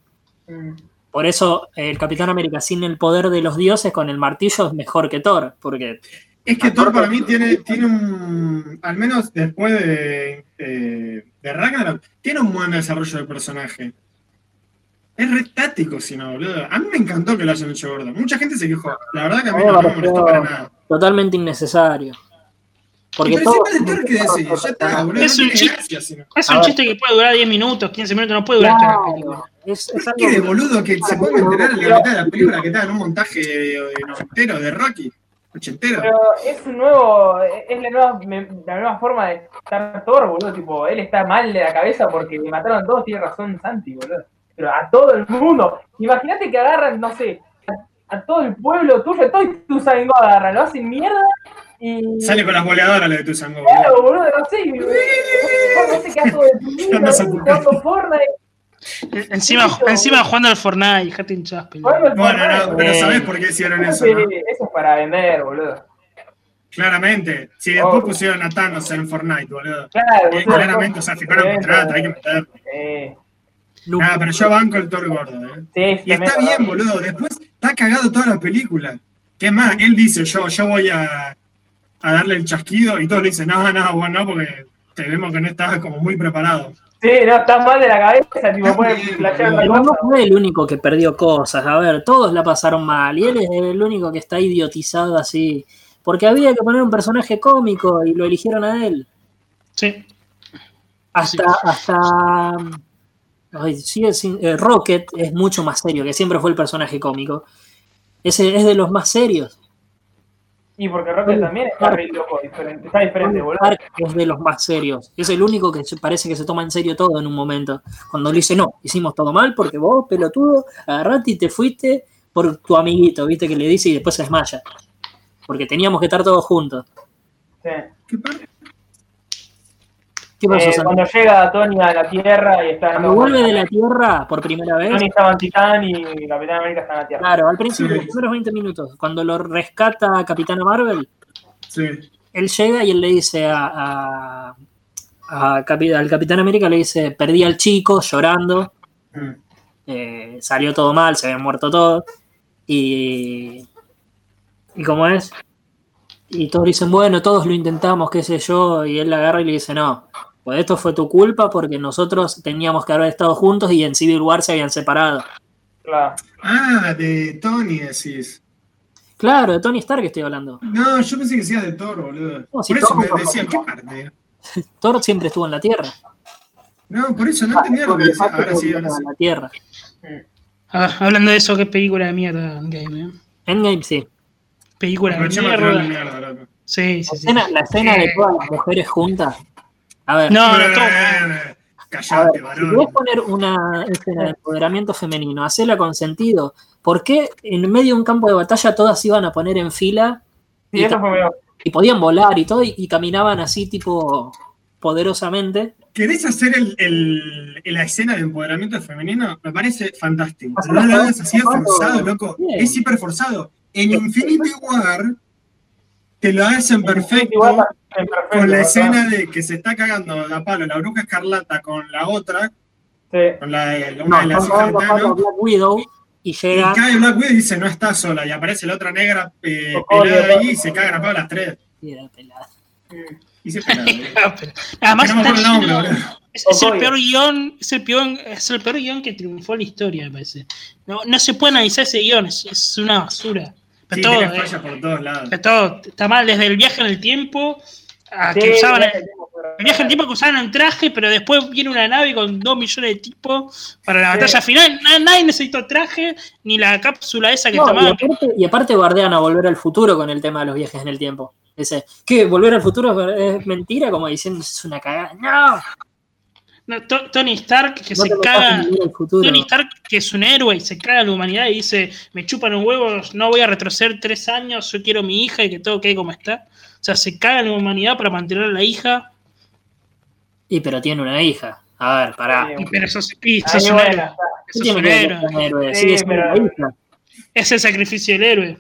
Mm. Por eso el Capitán América sin el poder de los dioses con el martillo es mejor que Thor, porque Es que Thor para mí tiene, tiene un. Al menos después de, eh, de Ragnarok, tiene un buen desarrollo de personaje. Es re táctico, si no, boludo. A mí me encantó que lo hayan hecho gordo. Mucha gente se quejó. La verdad que a mí no, no me molestó para nada. totalmente innecesario. Porque Pero todo- de Thor, ¿qué decís? Ya está, boludo. Es no un chiste. gracia, si no. Es A un chiste que puede durar 10 minutos, 15 minutos, no puede durar toda la película. Claro, es, es ¿Qué algo quiere, boludo? Que se ponga a enterar en la mitad de la película que está en un montaje de, de noventero, de Rocky, ochentero. Pero es un nuevo, es la nueva, la nueva forma de estar Thor, boludo. Tipo, él está mal de la cabeza porque le mataron a todos, tiene razón Santi, boludo. Pero a todo el mundo. Imagínate que agarran, no sé, a, a todo el pueblo tuyo, todo tu agarran, lo hacen mierda y. Sale con las boleadoras la de tu sango, Claro, boludo. no No qué No jugando Fortnite. Encima, encima jugando al Fortnite, dejate hinchas, Bueno, Fortnite, no, pero Eh. ¿sabés por qué hicieron Eso, eso, no? eso es para vender, boludo. Claramente. Si después Oh. pusieron a Thanos en Fortnite, boludo. Claro, Eh, boludo. claramente, o sea, firmaron contrato, hay que meter. Eh, pero yo banco el Thor gordo, ¿eh? sí, Y está bien, boludo. Después está cagado toda la película. Es más, él dice, yo, yo voy a, a darle el chasquido y todos le dicen, no, no, bueno, no, porque te vemos que no estás como muy preparado. Sí, no, estás mal de la cabeza, tipo, puede no cosa. fue el único que perdió cosas. A ver, todos la pasaron mal. Y él es el único que está idiotizado así. Porque había que poner un personaje cómico y lo eligieron a él. Sí. Hasta, hasta. ay, eh, Rocket es mucho más serio, que siempre fue el personaje cómico. Ese es de los más serios. Y porque Rocket también está re loco, diferente, está diferente, boludo. Es de los más serios. Es el único que parece que se toma en serio todo en un momento. Cuando le dice, no, hicimos todo mal porque vos, pelotudo, agarraste y te fuiste por tu amiguito, viste que le dice y después se desmaya. Porque teníamos que estar todos juntos. Sí. ¿Qué pasa? ¿Qué pasó, Eh, cuando llega Tony a la Tierra y está Cuando vuelve de la Tierra por primera vez, Tony estaba en Titán y Capitán América está en la Tierra. claro, al principio, Sí. los primeros 20 minutos, cuando lo rescata Capitana Marvel, Sí. él llega y él le dice a, a- a Capi- al Capitán América, le dice, perdí al chico llorando, Mm. eh, salió todo mal, se habían muerto todos, y, y como es, y todos dicen, bueno, todos lo intentamos, qué sé yo, y él la agarra y le dice, no, pues esto fue tu culpa porque nosotros teníamos que haber estado juntos y en Civil War se habían separado. Claro. Ah, de Tony decís. Claro, de Tony Stark estoy hablando. No, yo pensé que decía de Thor, boludo. No, si por eso Thor- me decía, ¿qué parte? Thor siempre estuvo en la Tierra. No, por eso no entendía lo que decía. Ahora sí, ahora sí. en la Tierra. A ver, hablando de eso, qué película de mierda, Game, ¿eh? Endgame sí. Película de mierda. mierda, loco. Sí, La sí, sí. escena, la escena de todas las mujeres juntas. A ver, No, no, a Callate, ver, si querés poner una escena de empoderamiento femenino, hacela con sentido. ¿Por qué en medio de un campo de batalla todas iban a poner en fila Sí, y, eso ta- fue medio. y podían volar y todo, y, y caminaban así tipo poderosamente. ¿Querés hacer el, el- la escena de empoderamiento femenino? Me parece fantástico. Pero no lo hagas así forzado, loco. Bien. Es hiper forzado. En Infinity War te lo hacen perfecto Perfecto, con la escena de que se está cagando la palo la bruja escarlata con la otra, Sí. con la de No, una de las Black Widow y y llega. cae Black Widow y dice no está sola, y aparece la otra negra eh, pelada ahí y se cagan a palo las tres. y era pelada. Y se pelada, boludo. Pero- Además, no está nombre, lleno- es, es el peor guion, es el peor, es el peor guion que triunfó en la historia, me parece. No, no se puede analizar ese guion, es, es una basura. Pero Sí, todo, tiene eh, fallas por todos lados. pero todo está mal, desde el viaje en el tiempo a Sí, que usaban el, viaje en el tiempo que usaban un traje, pero después viene una nave con dos millones de tipos para la Sí. batalla final. Na- Nadie necesitó traje, ni la cápsula esa que No, y, tomaban. aparte, y aparte bardean a volver al futuro con el tema de los viajes en el tiempo. Dice, ¿qué? ¿Volver al futuro es mentira? Como diciendo, es una cagada. No, No, Tony Stark que no se caga. Tony Stark, que es un héroe y se caga a la humanidad y dice: Me chupan los huevos, no voy a retroceder tres años, yo quiero mi hija y que todo quede como está. O sea, se caga en la humanidad para mantener a la hija, Y pero tiene una hija. A ver, pará. pero sos, y un héroe. Es el sacrificio del héroe.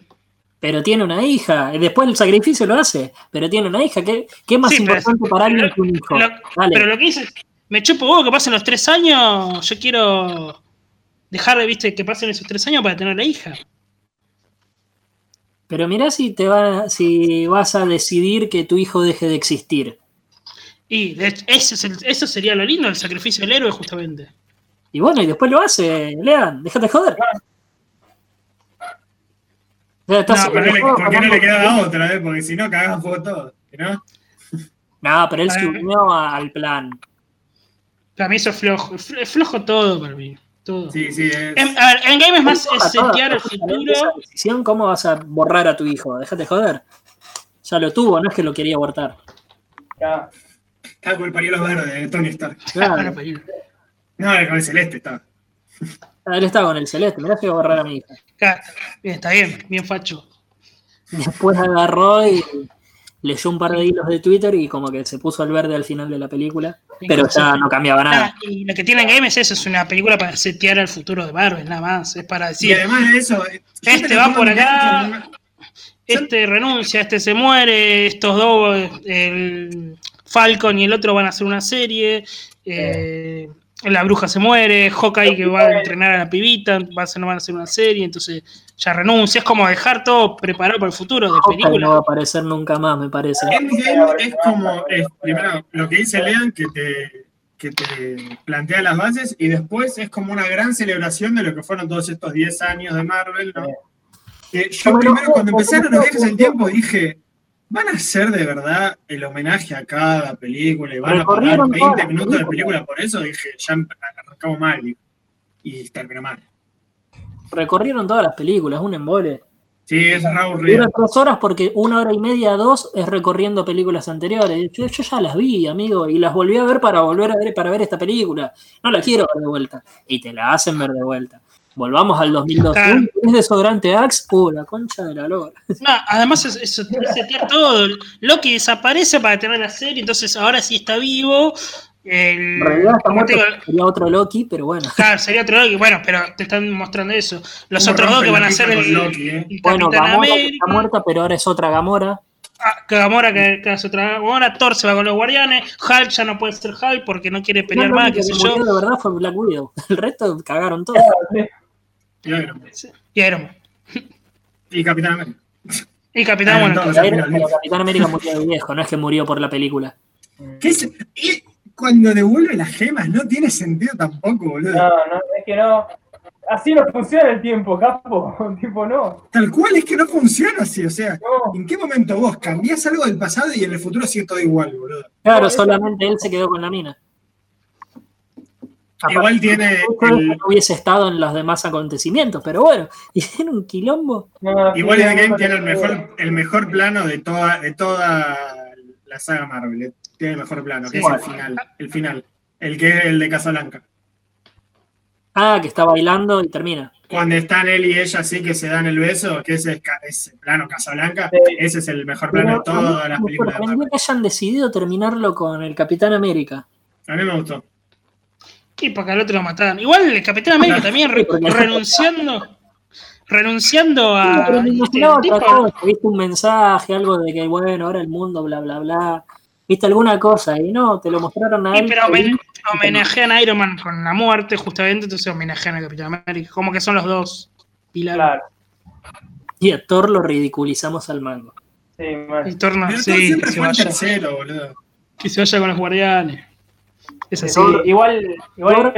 Pero tiene una hija. Y después el sacrificio lo hace. Pero tiene una hija. ¿Qué, qué es más Sí, pero- importante para alguien que un hijo? Lo- Dale. pero lo que dice es: Me chupo huevo que pasen los tres años, yo quiero dejar de, viste, que pasen esos tres años para tener la hija. Pero mirá si te va, si vas a decidir que tu hijo deje de existir. Y de hecho, ese es el- eso sería lo lindo, el sacrificio del héroe, justamente. Y bueno, y después lo hace, Lean, déjate joder. No, estás porque no le quedaba otra, ¿eh? porque si no cagaban fuego todo. ¿no? No, pero él Ah. se unió al plan. Para mí eso es flojo. Es flojo todo para mí. Todo. Sí, sí. Es, En- a ver, en game es más es setear el futuro. decisión, ¿Cómo vas a borrar a tu hijo? Déjate joder. Ya lo tuvo, no es que lo quería abortar. Ya. Estaba con el pañuelo verde de Tony Stark. Claro, No, con el celeste estaba. él estaba con el celeste, mirá que a borrar a mi hija. claro, bien, está bien, bien facho. Después agarró y leyó un par de hilos de Twitter y como que se puso al verde al final de la película. Pero ya no cambiaba Nada, y lo que tiene en game es eso, es una película para setear el futuro de Marvel, nada más. Es para Y decir, además de eso. Este te va por acá. este renuncia, este se muere, estos dos, el Falcon y el otro van a hacer una serie. eh, la bruja se muere, Hawkeye que va a entrenar a la pibita, va a hacer, no van a hacer una serie, entonces ya renuncia. Es como dejar todo preparado para el futuro de Hawkeye no va a película. aparecer nunca más, me parece. Endgame es como, es, primero, lo que dice Lean, que te, que te plantea las bases, y después es como una gran celebración de lo que fueron todos estos 10 años de Marvel, ¿no? Que yo primero, cuando empezaron los viajes ojo. tiempo, dije, ¿van a hacer de verdad el homenaje a cada película y van a pagar Recorrieron todas 20 las minutos de película por eso? Dije, ya arrancamos mal, y, y terminó mal. Recorrieron todas las películas, un embole. Sí, eso es aburrido. Dura tres horas porque una hora y media, dos, es recorriendo películas anteriores. Yo, yo ya las vi, amigo, y las volví a ver para volver a ver para ver esta película. No la quiero ver de vuelta. Y te la hacen ver de vuelta. Volvamos al 2002. Claro. Uy, ¿Es desodorante Axe? Uh, la concha de la lora. No, además es, es- es todo. Loki desaparece para tener la serie, entonces ahora sí está vivo. El, En realidad está muerto, digo, sería otro Loki, pero bueno. Claro, sería otro Loki. Bueno, pero te están mostrando eso. Los Como otros dos que van la a ser el, Loki, ¿eh? el Bueno, Gamora que América. está muerta, pero ahora es otra Gamora. Ah, Gamora que, que es otra Gamora. Thor se va con los guardianes. Hulk ya no puede ser Hulk porque no quiere pelear No, no, más, el qué que sé yo. de verdad fue Black Widow. El resto cagaron todo. Y Iron Man. Y Iron Man. Y Capitán América. Y Capitán, Ah, bueno, pero Capitán América murió de viejo, no es que murió por la película. ¿Qué es? Y cuando devuelve las gemas no tiene sentido tampoco, boludo. No, no, es que no. Así no funciona el tiempo, capo. Tipo, no. Tal cual es que no funciona así, o sea, No. ¿en qué momento vos cambiás algo del pasado y en el futuro sigue todo igual, boludo? Claro, solamente él se quedó con la mina. Igual tiene Aparte, el- no hubiese estado en los demás acontecimientos, pero bueno, hicieron un quilombo. no Igual Endgame no, tiene el mejor, el mejor plano de toda, de toda la saga Marvel. Tiene el mejor plano, que Sí. es el final. El final. El que es el de Casablanca. Ah, que está bailando y termina. Cuando están él y ella así que se dan el beso, que ese es ese plano Casablanca, Sí. ese es el mejor plano de Pero todas las me películas de sorprendió que hayan decidido terminarlo con el Capitán América. A mí me gustó. Y porque al otro lo mataron. Igual el Capitán América también re- renunciando. Renunciando a. pero me ¿viste? imaginaba El tipo- un mensaje, algo de que, bueno, ahora el mundo, bla, bla, bla. Viste alguna cosa y no, te lo mostraron a Sí, él. pero homen- homenajean a Iron Man con la muerte, justamente, entonces homenajean a Capitán América. Como que son los dos pilares. Claro. Y a Thor lo ridiculizamos al mango. Sí, mal. Y Torno, Pero sí, Thor siempre fue el vaya, tercero, boludo. que se vaya con los guardianes. Es así. Sí, igual, igual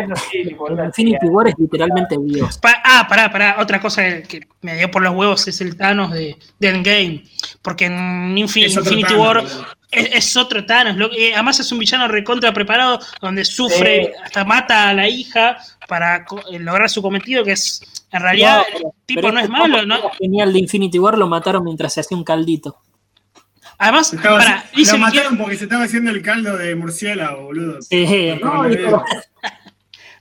Infinity War es literalmente Dios. Pa- ah, pará, pará. Otra cosa que, me dio por los huevos es el Thanos de, de Endgame. Porque en Infinity Thanos, War boludo. Es, es otro Thanos. lo- eh, además es un villano recontra preparado donde sufre, Sí. hasta mata a la hija para eh, lograr su cometido, que es, en realidad, No, el tipo no es malo, ¿no? Genial de Infinity War lo mataron mientras se hacía un caldito. Además, Estaba- pará, lo que- mataron porque se estaba haciendo el caldo de murciélago, boludo. Sí, no, Coronavirus.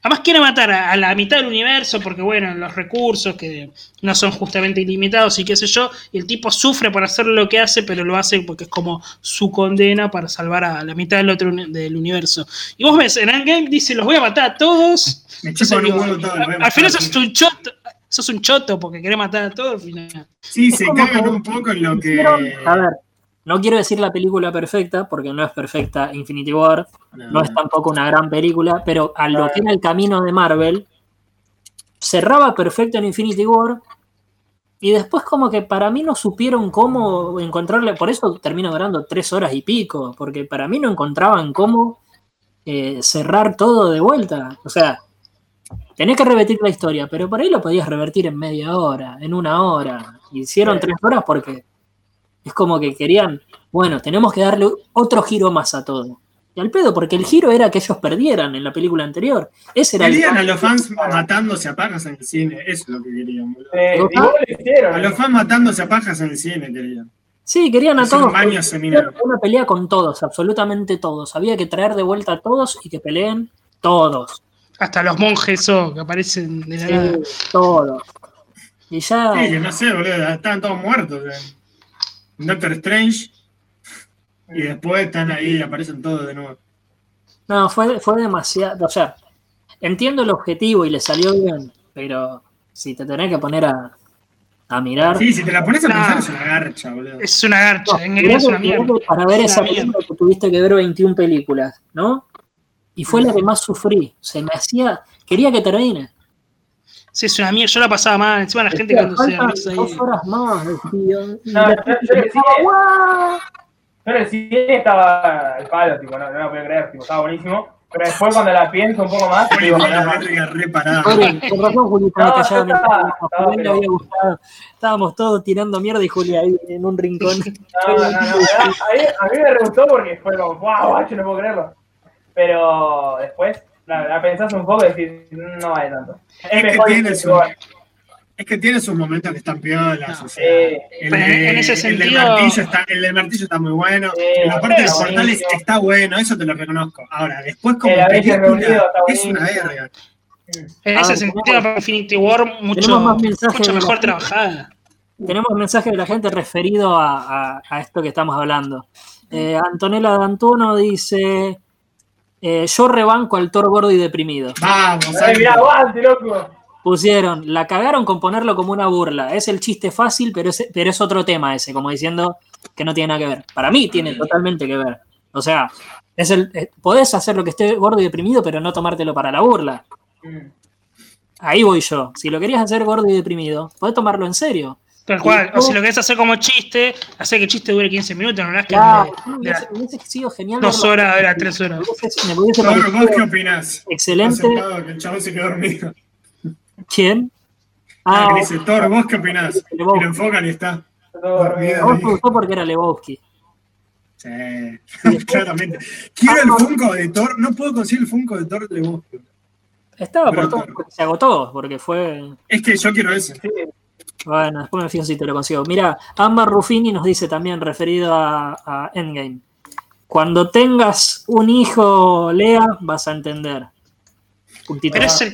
Además quiere matar a, a la mitad del universo porque, bueno, los recursos que no son justamente ilimitados y qué sé yo, y el tipo sufre por hacer lo que hace, pero lo hace porque es como su condena para salvar a la mitad del otro del universo. Y vos ves, en Endgame dice, los voy a matar a todos. Me Entonces, chupan un digo, huevo todo. al final sos un choto, sos un choto porque querés matar a todos al final. Sí, Es se cagan que un poco en lo que. A ver, no quiero decir la película perfecta, porque no es perfecta Infinity War, no es tampoco una gran película, pero a lo que era el camino de Marvel, cerraba perfecto en Infinity War, y después como que para mí no supieron cómo encontrarle, por eso termino durando tres horas y pico, porque para mí no encontraban cómo eh, cerrar todo de vuelta. O sea, tenés que revertir la historia, pero por ahí lo podías revertir en media hora, en una hora. Hicieron Sí. tres horas porque es como que querían, bueno, tenemos que darle otro giro más a todo. Y al pedo, porque el giro era que ellos perdieran en la película anterior. Ese era el Querían a los fans matándose a pajas en el cine. Eso es lo que querían, boludo. Eh, ¿Lo igual lo hicieron. A los fans matándose a pajas en el cine querían. Sí, querían a Hacer todos. Una pelea con todos, absolutamente todos. Había que traer de vuelta a todos y que peleen todos. Hasta los monjes oh, que aparecen de la Sí, nada. todos. Y ya. Sí, que no sé, boludo. Estaban todos muertos. eh. Doctor Strange. Y después están ahí y aparecen todos de nuevo. No, fue, fue demasiado. O sea, entiendo el objetivo y le salió bien, pero si te tenés que poner a, a mirar. Sí, si te la pones a No. pensar es una garcha, boludo. Es una garcha, No, mirá es una mierda. para ver Es esa película que tuviste que ver 21 películas, ¿no? Y fue la que más sufrí. Se me hacía. Quería que termine. Sí, es una mierda. Yo la pasaba mal. Encima la gente cuando se "Faltan abraza ahí. dos horas más, decía. Y No, yo- yo le decía- el cine estaba al palo, tipo, no, no lo podía creer, tipo, estaba buenísimo. Pero después cuando la pienso un poco más, digo, la reparada. Con razón, Juli, estaba yo mientras estaba- le había gustado. Estábamos todos tirando mierda y Juli ahí en un rincón. No, no, no, a, mí, a mí me re gustó porque fue como, wow, guacho, no puedo creerlo. Pero después la, la pensás un poco y decís, no vale tanto. Es que tiene su- War. Es que tiene sus momentos que están piolas. o sea, Eh, el, en- de- en ese el del sentido- martillo está, el del martillo está muy bueno. Sí, la parte de los está portales está bueno, eso te lo reconozco. Ahora, después como película, es una verga. En Ah, ese tenemos- sentido, para Infinity War, mucho, mucho mejor trabajada. Tenemos mensajes de la gente referido a, a- a esto que estamos hablando. Eh, Antonella D'Antuono dice: eh, Yo rebanco al Thor gordo y deprimido. Vamos, Ay, mirá, aguante, loco. Pusieron, la cagaron con ponerlo como una burla. Es el chiste fácil, pero es, pero es otro tema ese, como diciendo que no tiene nada que ver. Para mí tiene totalmente que ver. O sea, es el, eh, podés hacer lo que esté gordo y deprimido, pero no tomártelo para la burla. Mm. Ahí voy yo. Si lo querías hacer gordo y deprimido, podés tomarlo en serio. Tal cual. O si lo querés hacer como chiste, hacer que el chiste dure 15 minutos, no es que Claro, hubiese, sido genial. dos horas, era tres horas. Me hubiese- me hubiese Thor, ¿Vos parecido qué opinás? excelente. Sentado, que el chabón se quedó dormido. ¿Quién? Ah, Ah, que dice, Thor, ¿vos qué opinás? Y lo enfocan y está. Dormido. vos te gustó porque era Lebowski. Sí, claramente. Quiero el Funko de Thor. No puedo conseguir el Funko de Thor de vos. Estaba Pero por todo, se agotó, porque fue. Es que yo quiero ese. Sí, Bueno, después me fijo si te lo consigo. Mira, Amber Ruffini nos dice también, referido a, a Endgame. Cuando tengas un hijo, Lea, vas a entender. Puntito. Pero es, el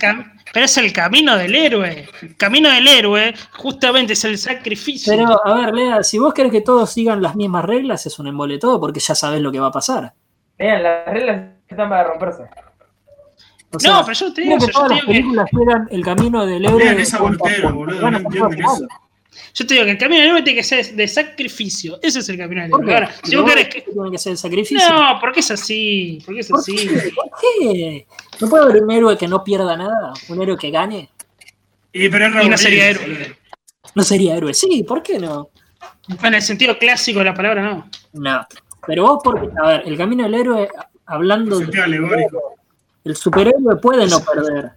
pero es el camino del héroe. El camino del héroe justamente es el sacrificio. Pero, a ver, Lea, si vos querés que todos sigan las mismas reglas, es un embole todo, porque ya sabés lo que va a pasar. Vean, las reglas están para romperse. O sea, no, pero yo te digo, que yo todas te las digo que, películas sigan el camino del héroe. Vean esa voltero, boludo, no entienden eso. yo te digo que el camino del héroe tiene que ser de sacrificio. Ese es el camino del ¿Por héroe. Ahora, si vos querés que. tiene que ser el sacrificio. No, porque es así. Porque es ¿Por así. qué? ¿Por qué? ¿No puede haber un héroe que no pierda nada? ¿Un héroe que gane? Y, pero es Y no sería héroe. No sería héroe. Sí, ¿por qué no? En el sentido clásico de la palabra, no. No. Pero vos, porque, a ver, el camino del héroe, hablando Sentido de, alegórico. El superhéroe puede no perder.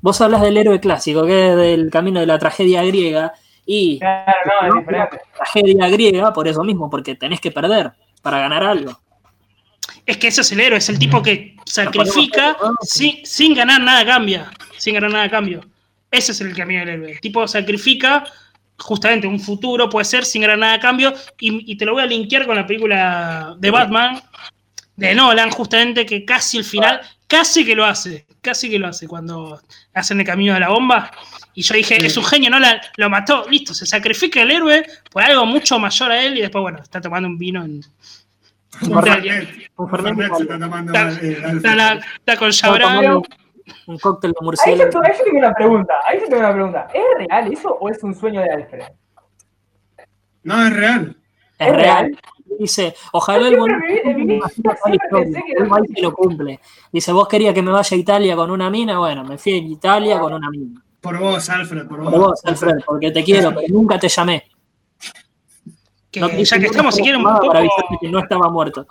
Vos hablas del héroe clásico, que es del camino de la tragedia griega, y Claro, no, es diferente. tragedia griega por eso mismo, porque tenés que perder para ganar algo. Es que eso es el héroe, es el tipo que sacrifica sin, sin ganar nada a cambio. Sin ganar nada a cambio. Ese es el camino del héroe. El tipo sacrifica justamente un futuro, puede ser, sin ganar nada a cambio. Y, y te lo voy a linkear con la película de Batman, de Nolan, justamente, que casi el final, casi que lo hace. Casi que lo hace cuando hacen el camino de la bomba. Y yo dije, es un genio, Nolan lo mató, listo, se sacrifica el héroe por algo mucho mayor a él. Y después, bueno, está tomando un vino en. Un. Fernet. Un se está tomando Está- eh, Está, la- está con tomando un cóctel de Ahí yo, murciélago. ahí yo tengo una pregunta. Ahí yo tengo una pregunta. ¿Es real eso o es un sueño de Alfred? No, es real. Es ¿Es real. Dice, ojalá el pensé que lo cumple. Dice, vos querías que me vaya a Italia con una mina, bueno, me fui a Italia con una mina. Por vos, Alfred, por vos. Por vos, Alfred, porque te quiero, pero nunca te llamé. Que No ya que estamos, si quieren, un poco, para avisarte que no estaba muerto.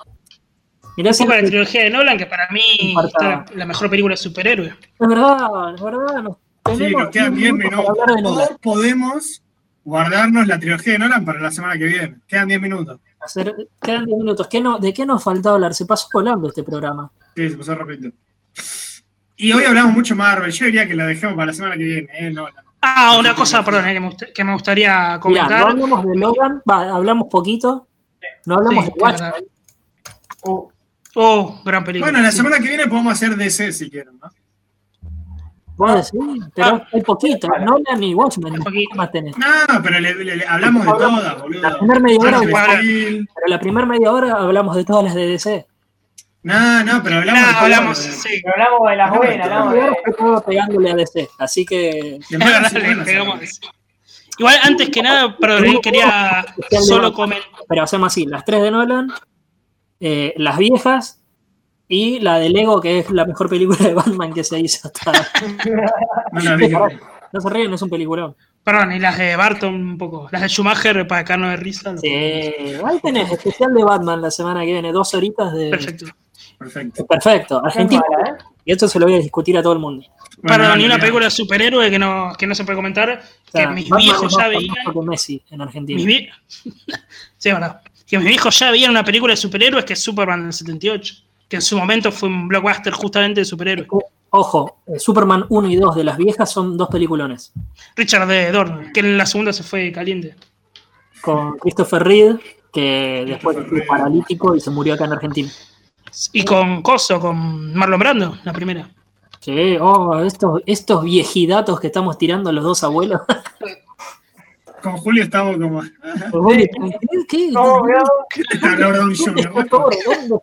Mirá un si poco la es trilogía de Nolan, que para mí está la, mejor película de superhéroe. verdad, es verdad. Nos Sí, nos quedan 10 minutos minutos. para hablar de Nolan. O podemos guardarnos la trilogía de Nolan para la semana que viene. Quedan 10 minutos. Hacer- quedan 10 minutos. ¿Qué no, ¿De qué nos faltó hablar? Se pasó volando este programa. Sí, se pasó rápido. Y hoy hablamos mucho Marvel. Yo diría que la dejemos para la semana que viene, ¿eh? Nolan. Ah, una cosa, perdón, eh, que, me, que me gustaría Mirá, no comentar. hablamos de Logan, va, hablamos poquito. No hablamos Sí, de Watchmen. Uh, Oh, gran película. Bueno, la sí. semana que viene podemos hacer DC si quieren, ¿no? Vos decís, pero Ah. hay poquito. Nolan y Watchmen. Hay poquito. ¿Qué más tenés? No, pero le, le- le- hablamos de todas, La boludo. primera media hora, pero la primera media hora hablamos de todas las de DC. No, no, pero No, hablamos de hablamos, sí. pero hablamos de las buenas, hablamos de... estoy todo pegándole a DC. Así que. Igual, antes que nada, perdón, eh, quería solo comentar. Pero hacemos así, las tres de Nolan, eh, las viejas y la de Lego, que es la mejor película de Batman que se hizo hasta... No. No se ríen, es un peliculón. Perdón, y las de Barton un poco. Las de Schumacher para sacarnos de risa. Sí, ahí tenés, especial de Batman la semana que viene, dos horitas de... Perfecto. Perfecto. Perfecto, Argentina. mala, ¿eh? Y esto se lo voy a discutir a todo el mundo. Bueno, Perdón, y una película de superhéroe que no, que no se puede comentar, O sea, que mis Batman viejos ya veían. Messi en Argentina. Mis vie- sí, verdad. Que mis viejos ya veían una película de superhéroes que es Superman del 78. Que en su momento fue un blockbuster justamente de superhéroes. Ojo, eh, Superman 1 y 2 de las viejas son dos peliculones. Richard D. Dorn, que en la segunda se fue caliente. Con Christopher Reed, que después Reed. paralítico y se murió acá en Argentina. Y con Coso, con Marlon Brando, la primera. Sí, oh, estos, estos viejidatos que estamos tirando los dos abuelos. Con Julio estamos como. ¿Qué? ¿Qué? No, cuidado. Está Robert Downey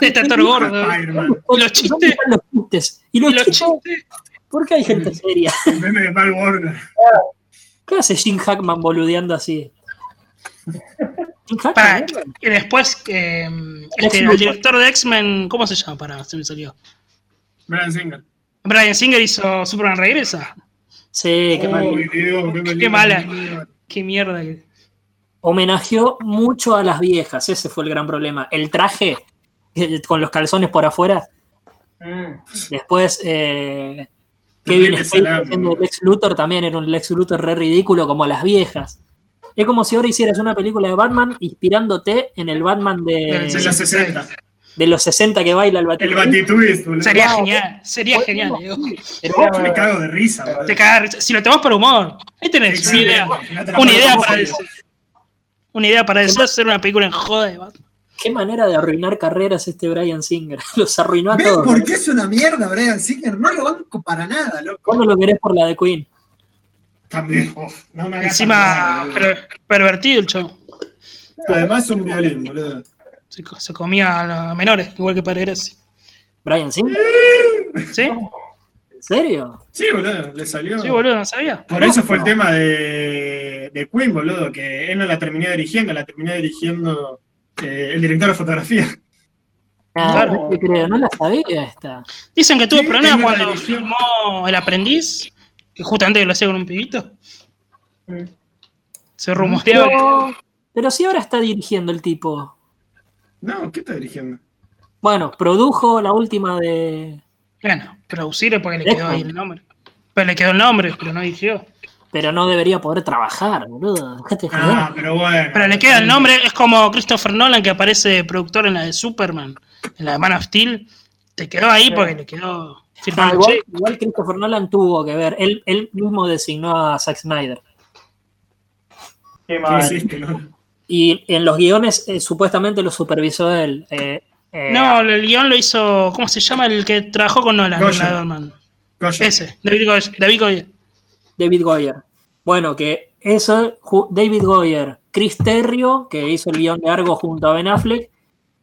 Está Thor gordo. Y los ¿Dónde chistes. están los chistes? ¿Y Y los chistes? chistes. ¿Por qué hay gente seria? El meme de Mal Warner. ¿Qué hace Jim Hackman boludeando así? Jim Hackman, Para, y después, eh, este, el director de X-Men, ¿cómo se llama? Para, se me salió. Brian Singer. Brian Singer hizo Superman Regresa. Sí, qué mal. Dios, qué, mala. mierda. Qué mierda. Homenajeó mucho a las viejas, ese fue el gran problema. El traje, con los calzones por afuera, Mm. Después, eh, Kevin Lex Luthor también era un Lex Luthor re ridículo como las viejas. Es como si ahora hicieras una película de Batman inspirándote en el Batman de, De los 60. de los 60 que baila el El Batman. Batitwist, boludo. Sería genial, sería genial. Pero me cago de risa. Te cagas, si lo tomás por humor, ahí tenés una idea. Una idea para decir. Una idea para decir hacer una película en joda de Batman. Qué manera de arruinar carreras este Brian Singer. Los arruinó a ¿Ven todos. por qué es una mierda Brian Singer? No lo banco para nada, loco. ¿Cuándo lo querés por la de Queen? También. uf, no me hagas Encima, per- pervertido el chavo. Además es un violín, boludo. Se, co- se comía a los menores, igual que Padre Gracia. ¿Brian Singer? ¿Sí? ¿En serio? Sí, boludo, le salió. Sí, boludo, no sabía. Por eso fue el tema de, de Queen, boludo, que él no la terminó dirigiendo, la terminó dirigiendo eh, el director de fotografía. Ah, Claro. no te creo, no la sabía esta. Dicen que tuvo Sí, problemas cuando filmó El Aprendiz, que justamente lo hacía con un pibito. Mm. Se rumoreaba. Pero, pero si ahora está dirigiendo el tipo. No, ¿qué está dirigiendo? Bueno, produjo la última de. Bueno, producir es porque le quedó ahí el nombre. Pero le quedó el nombre, pero no dirigió. Pero no debería poder trabajar, boludo. Ah, pero bueno. Pero le queda el nombre, es como Christopher Nolan que aparece productor en la de Superman, en la de Man of Steel. Te quedó ahí porque le quedó Ah, firmando igual, Christopher Nolan tuvo que ver. Él, él mismo designó a Zack Snyder. Qué ¿Qué mal. hiciste, no? Y en los guiones eh, supuestamente lo supervisó él. eh, eh, No, el guion lo hizo, ¿cómo se llama? El que trabajó con Nolan. Goya. Ese, David Goyer. David Goyer. David Goyer. Bueno, que eso, David Goyer, Chris Terrio, que hizo el guion de Argo junto a Ben Affleck,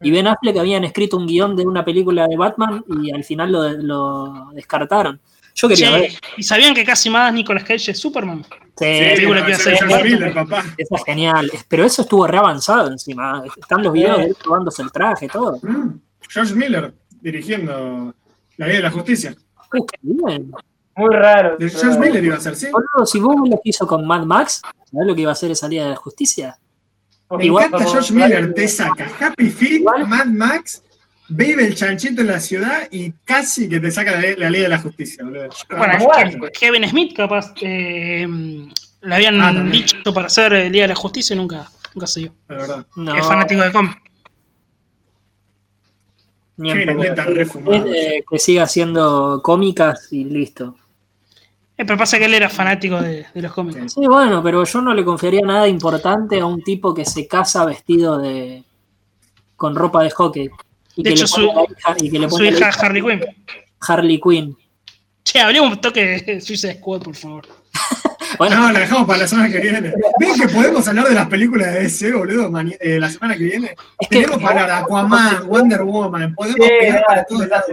y Ben Affleck habían escrito un guion de una película de Batman y al final lo, lo descartaron. Yo quería ver. ¿Y sabían que casi más Nicolas Cage es Superman? Sí, película que es papá. Eso es genial. Pero eso estuvo re avanzado encima. Están los videos de él probándose el traje, todo. Mm, George Miller dirigiendo La Ley de la Justicia. Qué bien. Muy raro. De pero- George Miller iba a ser, ¿sí? Boludo, si vos ves lo que hizo con Mad Max, ¿sabés lo que iba a hacer esa Liga de la Justicia? Me Igual- encanta George Miller, te saca Happy Feet, Igual- Mad Max, Vive el chanchito en la ciudad y casi que te saca la, la ley de la justicia, boludo. Bueno, Kevin Smith capaz eh, le habían Ah, también. dicho para hacer el Día de la Justicia y nunca, nunca se dio. La verdad. No, Es fanático de cómic. ni en Es, eh, que siga haciendo cómicas y listo. Eh, pero pasa que él era fanático de, de los cómics. Sí, bueno, pero yo no le confiaría nada importante a un tipo que se casa vestido de con ropa de hockey. Y De que hecho, le pone su- hija- y que le Su pone la hija hija Harley Quinn. Harley Quinn. Che, hablemos un toque de Suicide Squad, por favor. Bueno, No, la dejamos para la semana que viene. ¿Ven que podemos hablar de las películas de DC, boludo, eh, la semana que viene? es que Tenemos para hablar de Aquaman, Wonder Woman, podemos Sí, pegar para todos lados.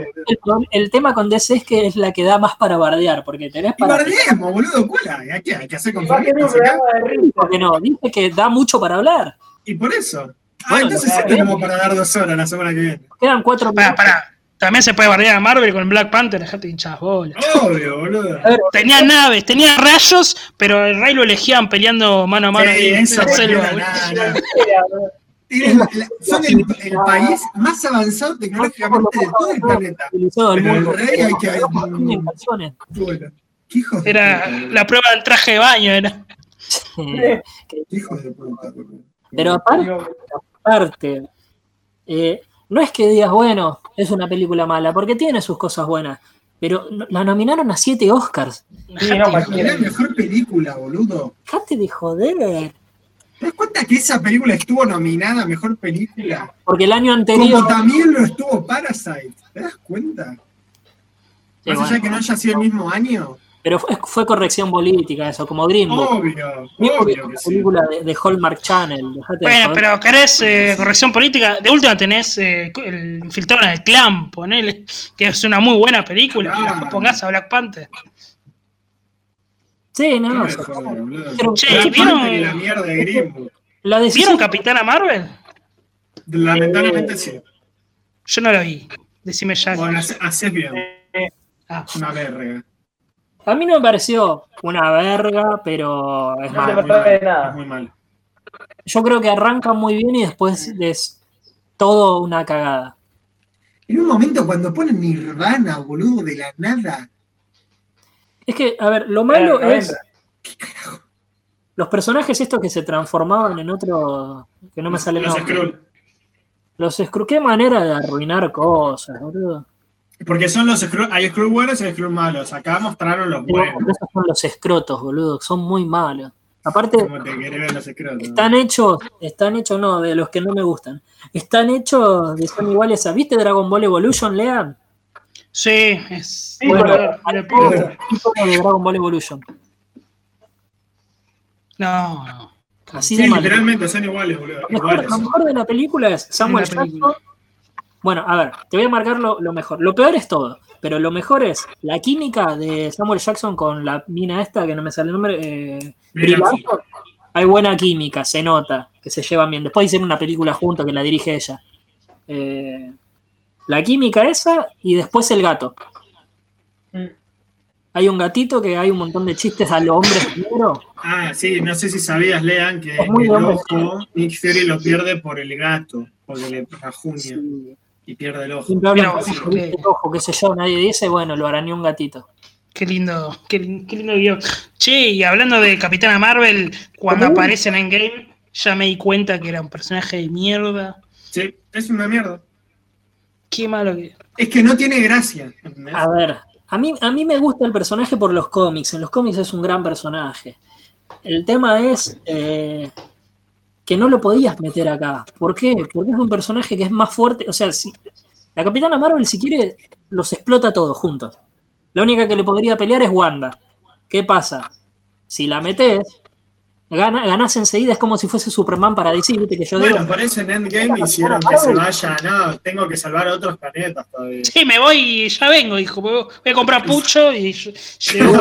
el, tema con DC es que es la que da más para bardear, porque tenés Y para. bardeemos, boludo, ¿cuál hay? Aquí hay que hacer risa. Porque no, dice que da mucho para hablar. Y por eso. Ah, Bueno, entonces sí claro. tenemos para dar dos horas la semana que viene. Quedan cuatro Pará, minutos. pará. También se puede bardear a Marvel con Black Panther, dejate de hinchar bolas. Obvio, boludo. Tenía naves, tenía rayos, pero el rey lo elegían peleando mano a mano Sí, ahí en eso la selva. son el, el país más avanzado tecnológicamente de todo el planeta. Pero el rey hay que-. Bueno, qué hijos de Era la prueba del traje de baño, era. Qué hijos de puta. Pero aparte, aparte, eh, no es que digas, bueno, es una película mala, porque tiene sus cosas buenas. Pero la nominaron a siete Oscars. Sí, no, la mejor película, boludo. Dejate de joder. ¿Te das cuenta que esa película estuvo nominada a mejor película? Porque el año Como anterior. también lo estuvo Parasite. ¿Te das cuenta? Sí, Más allá bueno, de que no haya sido el mismo año. Pero fue, fue corrección política eso, como Green Book. Obvio, es obvio que sí. película de, de Hallmark Channel. dejate de Bueno, joder. pero querés eh, corrección política. De última tenés eh, el infiltrado en el clan, ponele, que es una muy buena película. la Claro. pongas a Black Panther. Sí, no, No. Pero- Che, Black ¿vieron- Panther y la mierda de Green Book. La ¿Vieron. Capitana Marvel? Lamentablemente sí. Yo no la vi. Decime ya. Bueno, hace- haces bien. Ah, Una verga. A mí no me pareció una verga, pero es No malo. muy pasa de mal, nada. es muy mal. Yo creo que arranca muy bien y después es todo una cagada. En un momento cuando ponen Nirvana, boludo, de la nada. Es que, a ver, lo malo es los personajes estos que se transformaban en otro. que no me sale Los. Skrull. Los Skrull, qué manera de arruinar cosas, boludo. Porque son los Skrull. Hay Skrull buenos y hay Skrull malos. Acá mostraron los buenos. esos son los escrotos, boludo, son muy malos. Aparte, Como te querés ver los escrotos. están hechos, están hechos, no, de los que no me gustan. Están hechos de son iguales a. ¿Viste Dragon Ball Evolution, Lean? Sí, es. Sí, bueno. Tipo de Dragon Ball Evolution. no, no. Así Sí, de literalmente son iguales, boludo. Iguales. lo mejor de la película es Samuel. Jackson. Bueno, a ver, te voy a marcar lo, lo mejor. Lo peor es todo, pero lo mejor es la química de Samuel Jackson con la mina esta, que no me sale el nombre. Eh. Hay buena química, se nota, que se llevan bien. Después hicieron una película junto que la dirige ella. Eh, la química esa y después el gato. Mm. Hay un gatito que hay un montón de chistes a los hombres primero. Ah, sí, no sé si sabías, Lean, que el ojo Nick Fury lo pierde por el gato, porque le rajuña Sí. Y pierde el ojo. Siempre hablan ¿viste? ok. ojo, qué sé yo, nadie dice, bueno, lo arañó un gatito. Qué lindo, qué, qué lindo guion. Che, y hablando de Capitana Marvel, cuando ¿Cómo? aparece en Endgame, ya me di cuenta que era un personaje de mierda. Sí, es una mierda. Qué malo que. Es que no tiene gracia. ¿entendés? A ver, a mí, a mí me gusta el personaje por los cómics. En los cómics es un gran personaje. El tema es eh, que no lo podías meter acá. ¿Por qué? Porque es un personaje que es más fuerte. O sea, si, la Capitana Marvel, si quiere, los explota todos juntos. La única que le podría pelear es Wanda. ¿Qué pasa? Si la metes, gana, ganás enseguida. Es como si fuese Superman para DC. Viste que yo digo. Bueno, por eso en Endgame hicieron que se vaya. No, tengo que salvar a otros planetas todavía. Sí, me voy y ya vengo, dijo. Voy a comprar pucho y ll- llego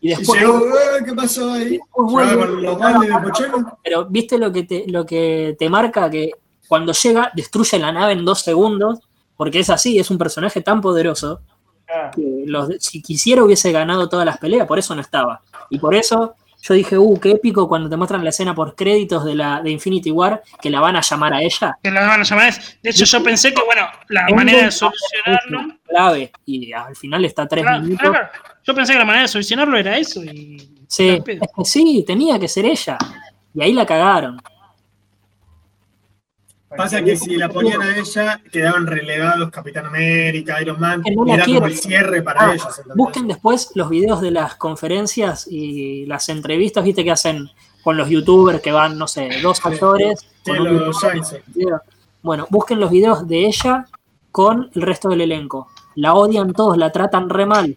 y después, llegó, "Eh, ¿qué pasó ahí? con los de. Pero viste lo que te, lo que te marca que cuando llega destruye la nave en dos segundos, porque es así, es un personaje tan poderoso Ah, que los, si quisiera hubiese ganado todas las peleas, por eso no estaba. Y por eso yo dije, uh, qué épico cuando te muestran la escena por créditos de la de Infinity War, que la van a llamar a ella. Que la van a llamar. De hecho, yo pensé que, bueno, la Es manera de solucionarlo. Clave. Y al final está tres Claro, minutos. claro. Yo pensé que la manera de solucionarlo era eso. Y. Sí, es que sí, tenía que ser ella. Y ahí la cagaron. Pasa que si la ponían a ella, quedaban relegados Capitán América, Iron Man, Que no y era como el cierre para Ah, ellos. Busquen después los videos de las conferencias y las entrevistas, viste, que hacen con los youtubers que van, no sé, dos actores. Sí, con un. Bueno, busquen los videos de ella con el resto del elenco. La odian todos, la tratan re mal.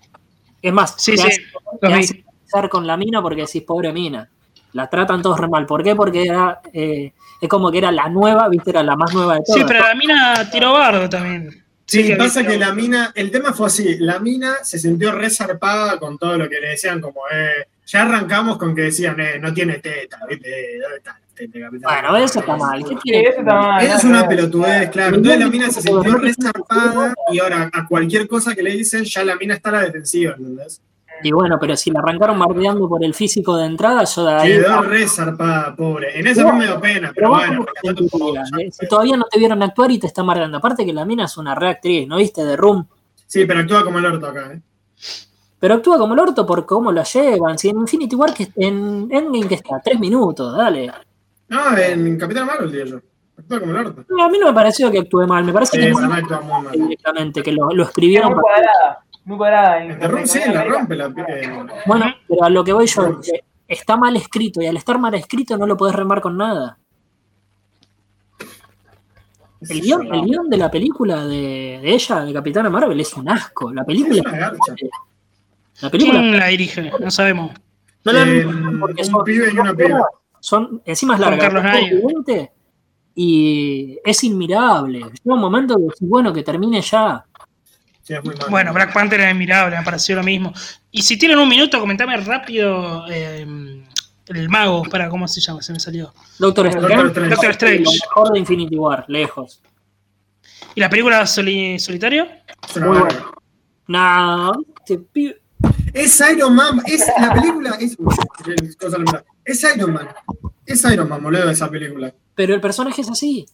Es más, Sí, te sí, hacen- te hacen con la mina porque decís, pobre mina. La tratan todos re mal. ¿Por qué? Porque era, eh, es como que era la nueva, viste, era la más nueva de todas. Sí, pero la mina tiró bardo también. Sí, que pasa que la mina, el tema fue así, la mina se sintió resarpada con todo lo que le decían, como, eh, ya arrancamos con que decían, eh, no tiene teta, ¿viste? ¿Dónde está? Bueno, eso está mal. ¿Qué quiere? eso está mal. Es no, una pelotudez, claro. Entonces la mina se sintió resarpada y ahora a cualquier cosa que le dicen, ya la mina está a la defensiva, ¿entendés? Y bueno, pero si la arrancaron bardeando por el físico de entrada, yo de ahí. Quedó resarpada, pobre. En eso no me dio pena, pero bueno, te poco, eh? Si todavía no te vieron actuar y te está amargando. Aparte que la mina es una reactriz, ¿no viste? De Room. Sí, pero actúa como el orto acá, ¿eh? Pero actúa como el orto por cómo lo llevan. Si en Infinity War, que en Endgame que está, tres minutos, dale. No, en Capitán Marvel, digo yo. Actúa como el orto. No, a mí no me pareció que actúe mal, me parece Sí, que esa no actúa muy mal. directamente, que lo, lo Es escribieron. para- En The Room sí, la rompe la eh, Bueno, pero a lo que voy yo, que está mal escrito y al estar mal escrito no lo podés remar con nada. El guion, el guion de la película de, de ella, de Capitana Marvel, es un asco. La película. Es una garcha. La película ¿Quién la dirige? No sabemos. no la Eh, porque un son- pibe y una piba. son encima es larga, Carlos y es inmirable. Llega un momento que decís, bueno, que termine ya. Sí, es muy malo. Bueno, Black Panther era admirable, me pareció lo mismo. Y si tienen un minuto, comentame rápido eh, el mago, para cómo se llama, se me salió. Doctor Doctor Strange. Doctor Strange. lo mejor de Infinity War, lejos. ¿Y la película Soli- Solitario? Muy. No, este pibe- Es Iron Man, es la película, es, Iron Man, es Iron Man, boludo, esa película. pero el personaje es así.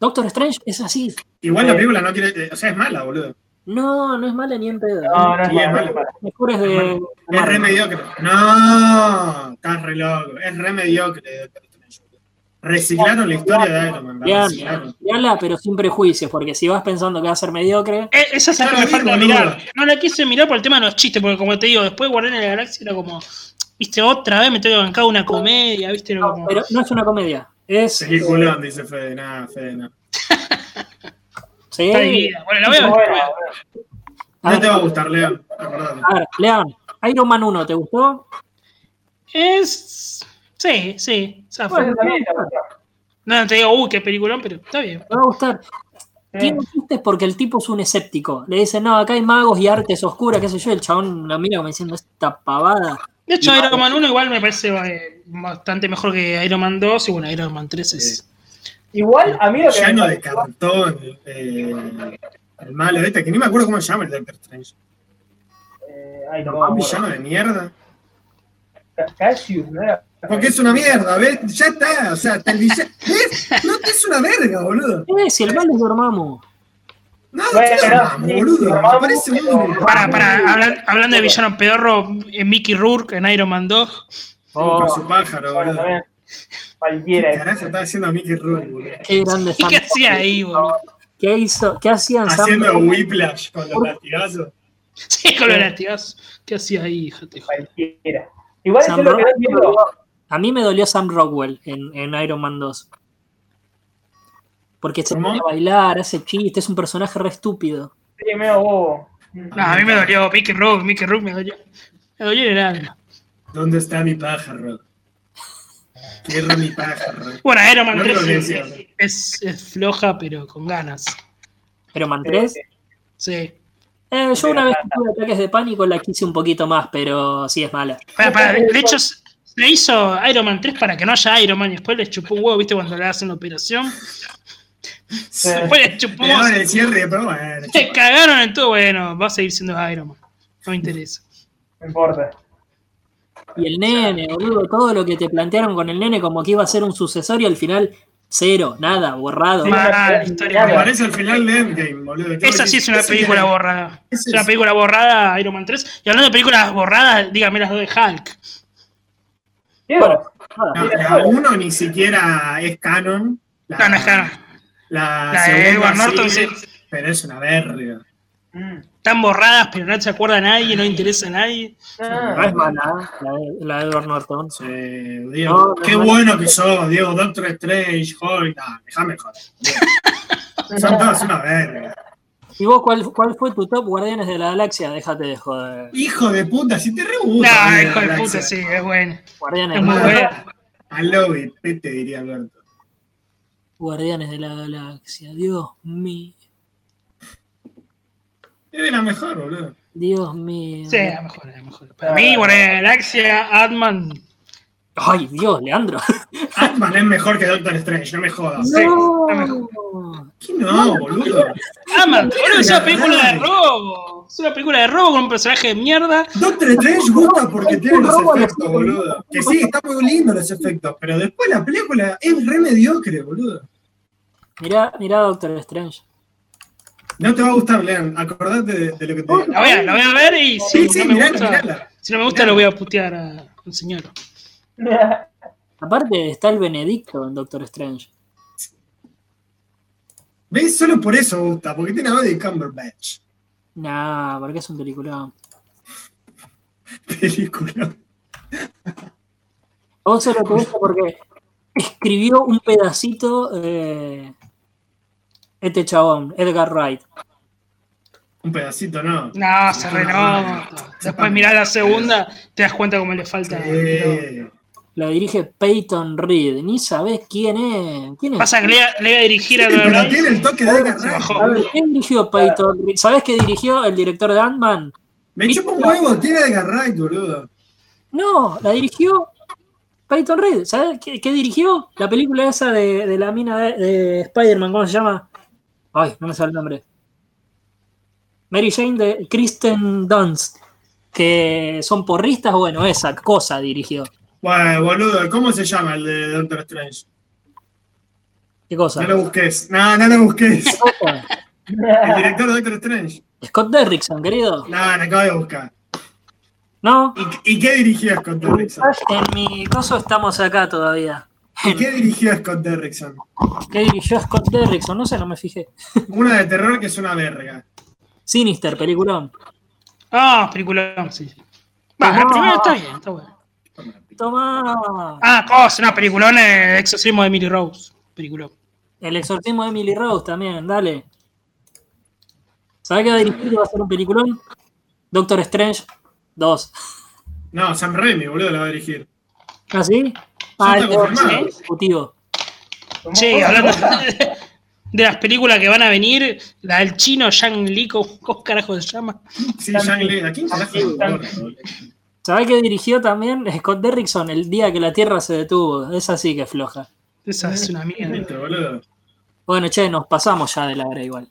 Doctor Strange es así. Igual la película no quiere, eh, o sea, es mala, boludo. No, no es mala ni en pedo. No, no es Sí, malo, es malo. malo. Mejores de. Es re mediocre. No, estás re loco, es re mediocre. Reciclaron la historia de Iron Man, la Vean, reciclaron. veanla, pero sin prejuicios, porque si vas pensando que va a ser mediocre, Eh, esa es la Ya que la me falta mirar. No la quise mirar por el tema de los chistes, porque como te digo, después Guardián de la Galaxia era como. viste, otra vez me tengo que bancar una comedia, viste, No, como- pero no es una comedia. Es. Peliculón, dice Fede. Nada, Fede, no. Sí. está dividida. Bueno, la voy a ver. Bueno, bueno. No te va a gustar, León. A ver, León, Iron Man 1, ¿te gustó? Es. Sí, sí. Bueno, también te gusta. No, no te digo, uy, qué peliculón, pero está bien. Te va a gustar. Sí. Tiene chistes porque el tipo es un escéptico. Le dicen, no, acá hay magos y artes oscuras, qué sé yo. El chabón lo mira como diciendo, esta pavada. De hecho, Y- Iron Man 1 igual me parece eh, bastante mejor que Iron Man 2 y bueno, Iron Man 3 es... Igual, a mí lo que Llano de cartón. Eh, el malo este, que ni me acuerdo cómo se llama el Doctor Strange. Eh, ay, no, Un villano de mierda. Ca- Cassius, ¿no era? Porque es una mierda, ¿ves? Ya está, o sea, hasta el villano. ¿Ves? No, es una verga, boludo. Eh, si el mal es Dormammu. No, Bueno, ¿qué no, sí, boludo? Me parece muy. Para, para, hablan- hablando de villano pedorro, eh, Mickey Rourke en Iron Man 2. Con su pájaro, boludo. ¿Qué Cualquiera. carajo está haciendo Mickey Rourke, boludo? Qué grande ¿Y Sam qué hacía ahí, boludo? ¿Qué hizo? ¿Qué hacían Sam Haciendo Rockwell? whiplash con los latigazos. Sí, con los latigazos. ¿Qué hacía ahí, hijate? Cualquiera. Igual Sam yo lo que no entiendo. A mí me dolió Sam Rockwell en, en Iron Man 2. Porque se pone a bailar, hace chistes, es un personaje re estúpido. Sí, medio bobo. No, a mí me dolió Mickey Rourke, Mickey Rourke me dolió. Me dolió en el alma. ¿Dónde está mi pájaro? Bueno, Iron Man No 3 creo que es, sea. es- es floja, pero con ganas. Pero Man 3, Sí. eh, yo una vez que tuve ataques de pánico la quise un poquito más, pero sí es mala. Para, para, de hecho, se hizo Iron Man 3 para que no haya Iron Man y después les chupó un huevo, ¿viste? Cuando le hacen la operación. Después les chupó un Le huevo. daban el cierre, pero bueno. Se cagaron en todo. Bueno, va a seguir siendo Iron Man. No me interesa. No importa. Y el nene, boludo, todo lo que te plantearon con el nene como que iba a ser un sucesor y al final cero, nada, borrado. Sí. Mala historia. Me parece el final de Endgame, boludo. Esa sí es una película borrada. Es una película borrada, Iron Man 3. Y hablando de películas borradas, dígame las dos de Hulk. No, la uno ni siquiera es canon. La, No, no es canon. La, La de segunda Edward Norton, sí, sí. Pero es una verga. mm, Están borradas, pero no se acuerda a nadie, no interesa a nadie. ah, No es mala, la de, la de Edward Norton. Sí, Diego, No, no, qué no. bueno que sos, Diego, Doctor Strange, Hulk. No, déjame joder. Diego. Son todas una verga. ¿Y vos cuál, cuál fue tu top Guardianes de la Galaxia? Déjate de joder. Hijo de puta, si te re No, gusta. hijo de Galaxia. puta, sí, es bueno. Guardianes, Es muy de- bueno. I love it, pete, diría Alberto. Guardianes de la Galaxia. Dios mío. Es de la mejor, boludo. Dios mío. Sí, es la mejor, es la mejor. Para mí, la Galaxia, Ant-Man. Ay, Dios, Leandro. Ant-Man es mejor que Doctor Strange, no me jodas. No. ¿Qué no, boludo? Ant-Man, boludo, es una película de robo. Es una película de robo con un personaje de mierda. Doctor Strange gusta porque tiene los efectos, boludo. Que sí, está muy lindo los efectos, pero después la película es re mediocre, boludo. Mirá, mirá Doctor Strange. No te va a gustar, Leon. Acordate de, de lo que te digo. La voy a, la voy a ver y si Sí, sí, no me mirala, gusta, mirala. si no me gusta lo voy a putear a- al señor. Aparte está el Benedicto en Doctor Strange. ¿Ves? Solo por eso gusta, porque tiene a Benedict Cumberbatch. Nah, porque es un película. Película. A vos solo te gusta porque escribió un pedacito eh, este chabón, Edgar Wright. Un pedacito, ¿no? No, se renota. Después mirá la segunda, te das cuenta cómo le falta. Eh, La dirige Peyton Reed. Ni sabés quién es. ¿Quién es? Pasa que le, le iba a dirigir a pero tiene el toque de Edgar Wright. ¿quién dirigió Peyton Reed? ¿Sabés qué dirigió el director de Ant-Man? Me chupa un huevo, tiene Edgar Wright, boludo. No, la dirigió Peyton Reed. ¿Sabés qué, qué dirigió? La película esa de, de la mina de, de Spider-Man, ¿cómo se llama? Ay, no me sale el nombre. Mary Jane de Kristen Dunst. Que son porristas, bueno, esa cosa dirigió. Bueno, boludo, ¿cómo se llama el de Doctor Strange? ¿Qué cosa? No lo busques. No, no lo busques. El director de Doctor Strange. Scott Derrickson, querido. No, no acabo de buscar. No, ¿Y, y qué dirigió Scott Derrickson? en mi coso estamos acá todavía. ¿Y qué dirigió Scott Derrickson? ¿Qué dirigió Scott Derrickson? No sé, no me fijé. Una de terror que es una verga. Sinister, peliculón. Ah, película, sí. sí. Va, No. el primero está bien, está bueno. Tomá. Ah, cosa, no, peliculón, eh, Exorcismo de Emily Rose. Peliculón. El exorcismo de Emily Rose también, dale. ¿Sabés qué va a dirigir? Va a ser un peliculón. Doctor Strange 2. No, Sam Raimi, boludo, lo va a dirigir. ¿Ah, sí? Confirmado. ejecutivo. Che, hablando de las películas que van a venir, la del chino Yang Li, ¿cómo, carajo se llama? Sí, Shang Li. ¿A quién? ¿Sabés qué dirigió también? Scott Derrickson, el día que la Tierra se detuvo. Esa sí que es floja. Esa es una mierda. Bueno, che, nos pasamos ya de la hora igual.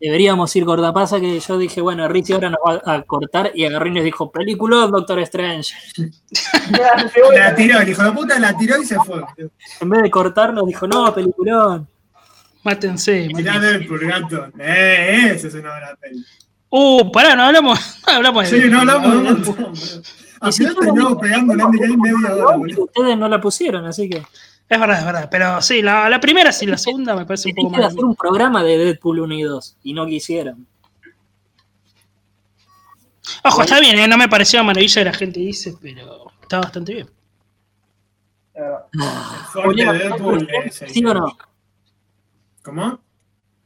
Deberíamos ir corta. Pasa que yo dije, bueno, Rizzi ahora nos va a cortar y agarró y nos dijo, película Doctor Strange. La tiró, el hijo de puta la tiró y se fue. En vez de cortar nos dijo, no, peliculón. Mátense. Mirá del purgato. Eh, esa es una buena peli. Uh, pará, no hablamos, no hablamos de. Sí, no hablamos de un montón, no, pegando Andy media hora. Ustedes no la pusieron, así que. Es verdad, es verdad. Pero sí, la, la primera sí, la segunda me parece un poco más. hacer un programa de Deadpool 1 y 2 y no quisieron. Ojo, está bien, ¿eh? no me pareció maravilla de la gente dice, pero está bastante bien. Julián, de Deadpool, eh, sí. ¿Sí o no? ¿Cómo?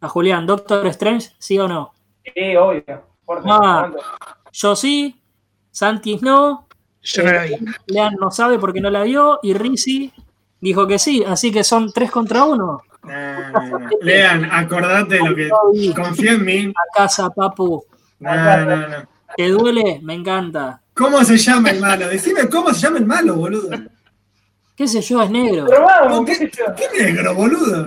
A Julián, Doctor Strange, ¿sí o no? Sí, obvio. Fuerte. Ah. Yo sí, Santi no, Yo no la vi. Lean no sabe porque no la vio y Rizzi dijo que sí, así que son 3 contra 1. No, no, no. Lean, acordate de lo que. Confía en mí. A casa, papu. No, no, no. ¿Te duele? Me encanta. ¿Cómo se llama el malo? Decime cómo se llama el malo, boludo. ¿Qué sé yo? Es negro. Pero vamos, No, qué ¿Qué, sé yo. qué negro, boludo?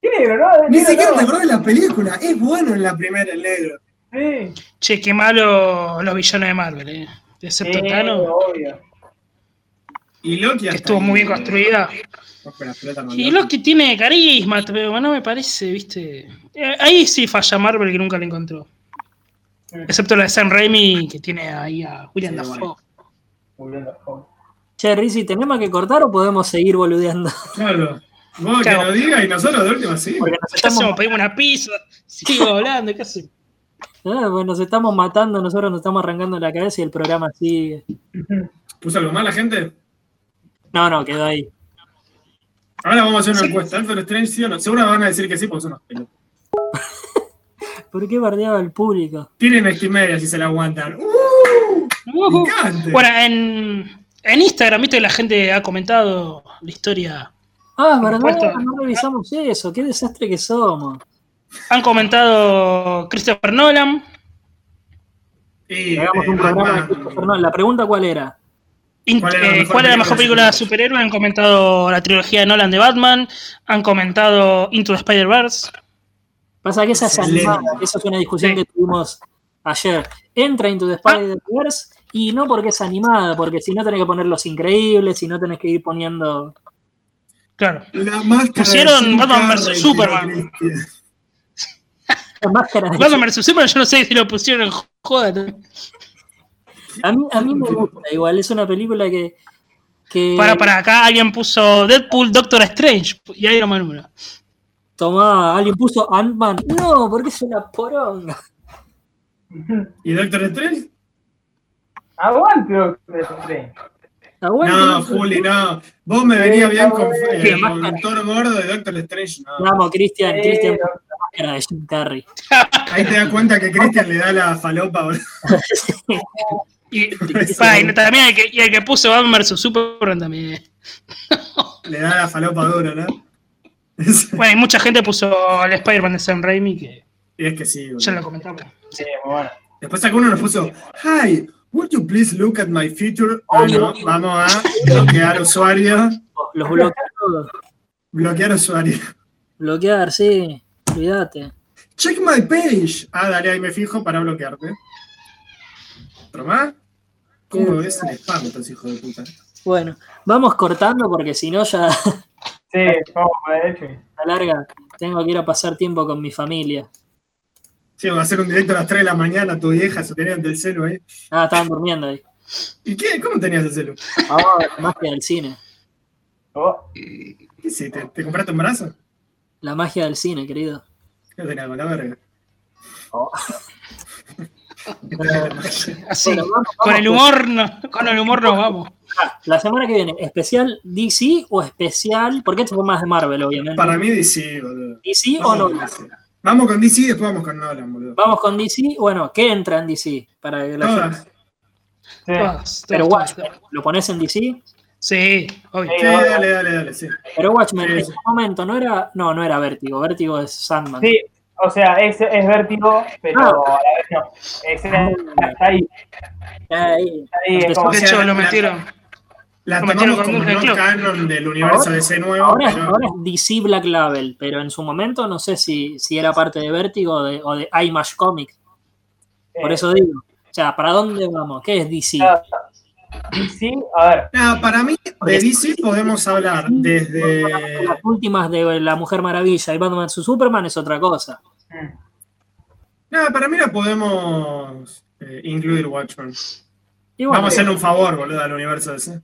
¿Qué negro, no? Ni Negro, siquiera no. te acordás de la película. Es bueno en la primera el negro. Sí. Che, qué malo los villanos de Marvel, ¿eh? Excepto Sí, Thanos, obvio. Y Loki estuvo muy bien construida. Y Loki tiene carisma, pero no me parece, ¿viste? Eh, Ahí sí falla Marvel que nunca le encontró. Excepto la de Sam Raimi, que tiene ahí a William Sí, Dafoe. bien, Dafoe. Che, Rizzi, ¿tenemos que cortar o podemos seguir boludeando? Claro. Vos que lo digas y nosotros de última sí. Porque nos estamos, ¿Pedimos una pizza? ¿Sigo hablando? ¿Qué hacemos? Ah, bueno, nos estamos matando, nosotros nos estamos arrancando la cabeza y el programa sigue. ¿Puso algo mal la gente? No, no, quedó ahí. Ahora vamos a hacer una encuesta. ¿Doctor Strange sí o no? Seguro van a decir que sí porque son unos pelotas. ¿Por qué bardeaba al público? Tienen Estimedia si se la aguantan. ¡Uh! Ujú. Picante. Bueno, en, en Instagram, viste que la gente ha comentado la historia. Ah, ¿verdad? No revisamos eso. Qué desastre que somos. Han comentado Christopher Nolan, Y, Hagamos eh, un programa de. Christopher Nolan. La pregunta cuál era. ¿Cuál era la eh, mejor ¿Cuál es la película mejor de película de superhéroes? superhéroes? Han comentado la trilogía de Nolan de Batman. Han comentado Into the Spider-Verse. Pasa que esa es animada. Esa es una discusión Sí. que tuvimos ayer. Entra Into the Spider-Verse y no porque es animada, porque si no tenés que poner los increíbles, si no tenés que ir poniendo. Claro. La Pusieron Batman versus Superman. la máscara de- Batman vs Superman, yo no sé si lo pusieron en joda. A mí, a mí me gusta igual. Es una película que. que Para, para, acá alguien puso Deadpool, Doctor Strange. Y ahí nomás número. Tomá, alguien puso Ant-Man. No, porque es una poronga. ¿Y Doctor Strange? Aguante, Doctor Strange. Aguante, No, Juli, no. Vos me venías bien con, eh, máscara. Thor gordo de Doctor Strange. No. Vamos, Cristian, Cristian, de Jim Carrey. Ahí te das cuenta que Cristian le da la falopa, boludo. Y, pa, y también el que, y el que puso Batman vs Superman también. Le da la falopa dura, ¿no? Bueno, y mucha gente puso al Spider-Man de Sam Raimi, que Y es que sí, boludo. ya lo comentamos. Sí, bueno. Después alguno nos puso, Hi, would you please look at my feature? Ah, no, vamos a bloquear usuario. Los bloquear todos. Bloquear usuario. Bloquear, sí. Cuídate. Check my page. Ah, dale, ahí me fijo para bloquearte. ¿Otro más? ¿Cómo ves el spam, estos hijos de puta? Bueno, vamos cortando porque si no ya Sí, vamos para derecho. a la larga tengo que ir a pasar tiempo con mi familia. Sí, vamos a hacer un directo a las 3 de la mañana, tu vieja se tenía ante el celu ahí. Ah, estaban durmiendo ahí. ¿Y qué? ¿Cómo tenías el celu? Ahora, la magia del cine. Oh, ¿Qué hiciste? ¿Te compraste un brazo? La magia del cine, querido. ¿Qué tenía con la verga? Oh. ¿Qué tenía con la magia? Así, Bueno, vamos, con vamos, el humor, no, con el humor nos vamos. Ah, la semana que viene, ¿especial DC o especial? Porque este fue más de Marvel, obviamente. Para mí DC, boludo. ¿DC o Vamos no? Vamos con DC y después vamos con Nolan, boludo. Vamos con DC. Bueno, ¿qué entra en DC? Para que la gente- Todas. Sí. Todas, Pero todas, Watchmen, todas. ¿lo pones en DC? Sí, obvio. Sí, dale, dale, dale, sí. Pero Watchmen, Sí, en ese momento no era. No, no era Vértigo. Vértigo es Sandman. Sí, o sea, es, es vértigo, pero Ah. a la vez no. Es- está ahí, Ahí. está ahí, es como De hecho, lo la- metieron. La Lo metieron tomamos con como no Club. canon del universo Ahora- DC nuevo, Ahora, es- pero ahora es DC Black Label, pero en su momento no sé si, si era parte de Vértigo o de, o de Image Comics. Por eh, eso digo. O sea, ¿para dónde vamos? ¿Qué es DC? DC, a ver, Nada, para mí, de DC podemos hablar desde. Las últimas de La Mujer Maravilla y Batman vs Superman es otra cosa. mm, Nada, para mí la podemos eh, incluir Watchmen. Bueno, Vamos a hacerle un favor, boludo, al universo DC.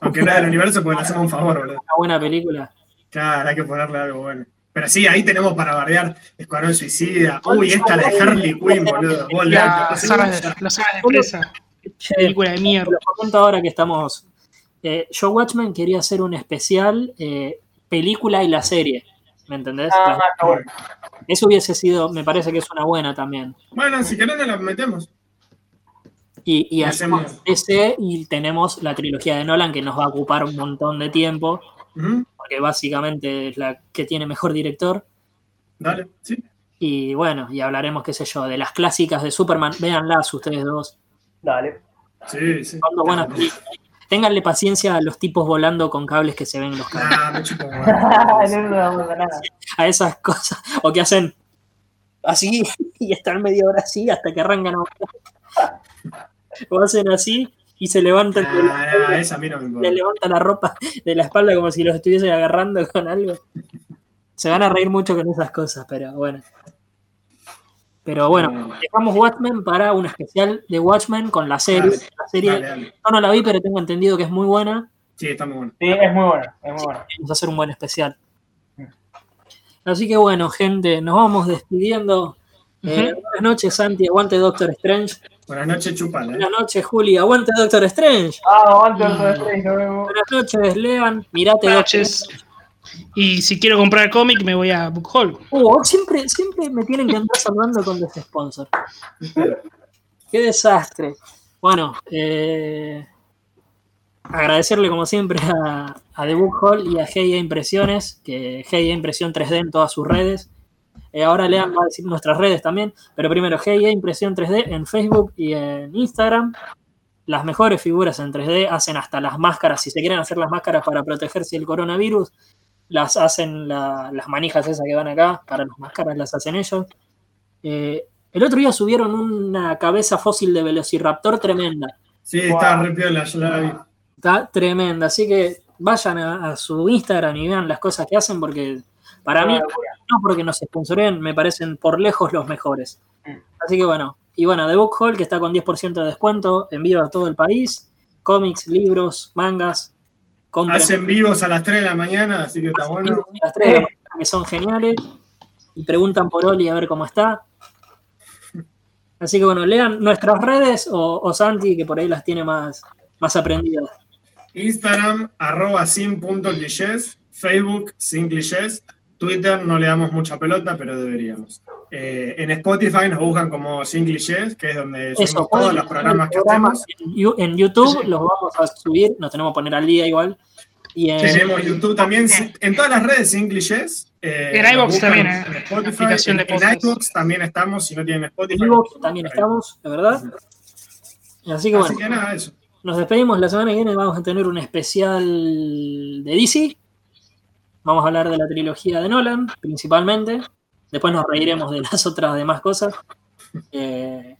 Aunque no es del universo, pues le hacemos un favor, boludo. una buena película. Claro, hay que ponerle algo bueno. Pero sí, ahí tenemos para bardear Escuadrón Suicida. Uy, esta la de Harley Quinn, boludo. Vos La loco. saga de, la saga de presa. Che, Película de mierda. lo comento ahora que estamos. eh, yo, Watchmen, quería hacer un especial eh, película y la serie. ¿Me entendés? ah, está bueno. Eso hubiese sido, me parece que es una buena también. Bueno, si querés nos la metemos. Y, y hacemos ese y tenemos la trilogía de Nolan que nos va a ocupar un montón de tiempo, porque básicamente es la que tiene mejor director. Dale, sí. Y bueno, y hablaremos, qué sé yo, de las clásicas de Superman. Véanlas ustedes dos. Dale. Sí, sí. Buenas. Ténganle paciencia a los tipos volando con cables que se ven en los cables. Me chupo huevo. no, no. A esas cosas. O que hacen así y están media hora así hasta que arrancan a volar. O hacen así y se levantan. Nah, nah, esa a mí no me le levanta la ropa de la espalda como si los estuviese agarrando con algo. Se van a reír mucho con esas cosas, pero bueno. Pero bueno, dejamos Watchmen para un especial de Watchmen con la serie. Dale, La serie Dale, dale. yo no la vi, pero tengo entendido que es muy buena. Sí, está muy bueno. Sí, es muy bueno, es muy bueno. Vamos a hacer un buen especial. Así que bueno, gente, nos vamos despidiendo. Eh, buenas noches, Santi. Aguante Doctor Strange. Buenas noches, chupala. ¿eh? Buenas noches, Juli. Aguante Doctor Strange. Ah, aguante de tres, nos vemos. Buenas noches, Lean. Mirate Buenas Doctor noches. Y si quiero comprar cómic, me voy a Book Hall. Uh, siempre, siempre me tienen que andar saludando con los sponsors. Qué desastre. Bueno, eh, agradecerle como siempre a, a The Book Hall y a GIA Impresiones, que GIA Impresión 3D en todas sus redes. Eh, ahora Lean va a decir nuestras redes también, pero primero GIA Impresión 3D en Facebook y en Instagram. Las mejores figuras en 3D hacen hasta las máscaras. Si se quieren hacer las máscaras para protegerse del coronavirus, las hacen la- las manijas esas que van acá, para las máscaras las hacen ellos. Eh, el otro día subieron una cabeza fósil de Velociraptor tremenda. Sí, está re piola, yo la vi. Está tremenda. Así que vayan a, a su Instagram y vean las cosas que hacen, porque para mí, no porque nos sponsoren, me parecen por lejos los mejores. Así que bueno. Y bueno, The Book Hall, que está con 10% de descuento, envío a todo el país. Cómics, libros, mangas. Compren Hacen vivos a las 3 de la mañana, así que está bueno. las tres de la mañana, que son geniales. Y preguntan por Oli a ver cómo está. Así que bueno, lean nuestras redes o, o Santi, que por ahí las tiene más, más aprendidas. Instagram, arroba sin.clichés, Facebook, sin clichés, Twitter no le damos mucha pelota, pero deberíamos. Eh, en Spotify nos buscan como sin clichés, que es donde Eso, subimos todos los programas que hacemos. En, YouTube los vamos a subir, nos tenemos que poner al día igual. Y en, Tenemos YouTube también, en todas las redes sin clichés. eh, En iVoox también, eh, En Spotify, aplicación de en, iVoox también estamos, si no tienen Spotify. en Evox también estamos, de verdad. Así que bueno, Así que nada, eso. nos despedimos. La semana que viene vamos a tener un especial de DC. Vamos a hablar de la trilogía de Nolan, principalmente. Después nos reiremos de las otras demás cosas. Eh,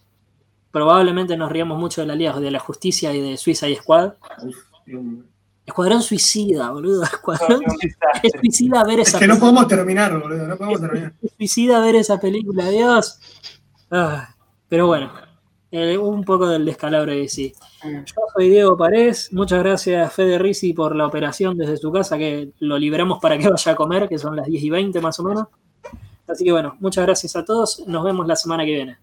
probablemente nos riamos mucho de la Liga de la Justicia y de Suicide Squad. Uf, Dios mío. Escuadrón Suicida, boludo. Escuadrón es suicida ver Es esa que no podemos terminar, boludo, no podemos terminar. Es suicida ver esa película, Dios. Ah, pero bueno, eh, un poco del descalabro de sí. Yo soy Diego Parés. Muchas gracias, Fede Risi, por la operación desde su casa, que lo liberamos para que vaya a comer, que son las 10 y 20 más o menos. Así que bueno, muchas gracias a todos. Nos vemos la semana que viene.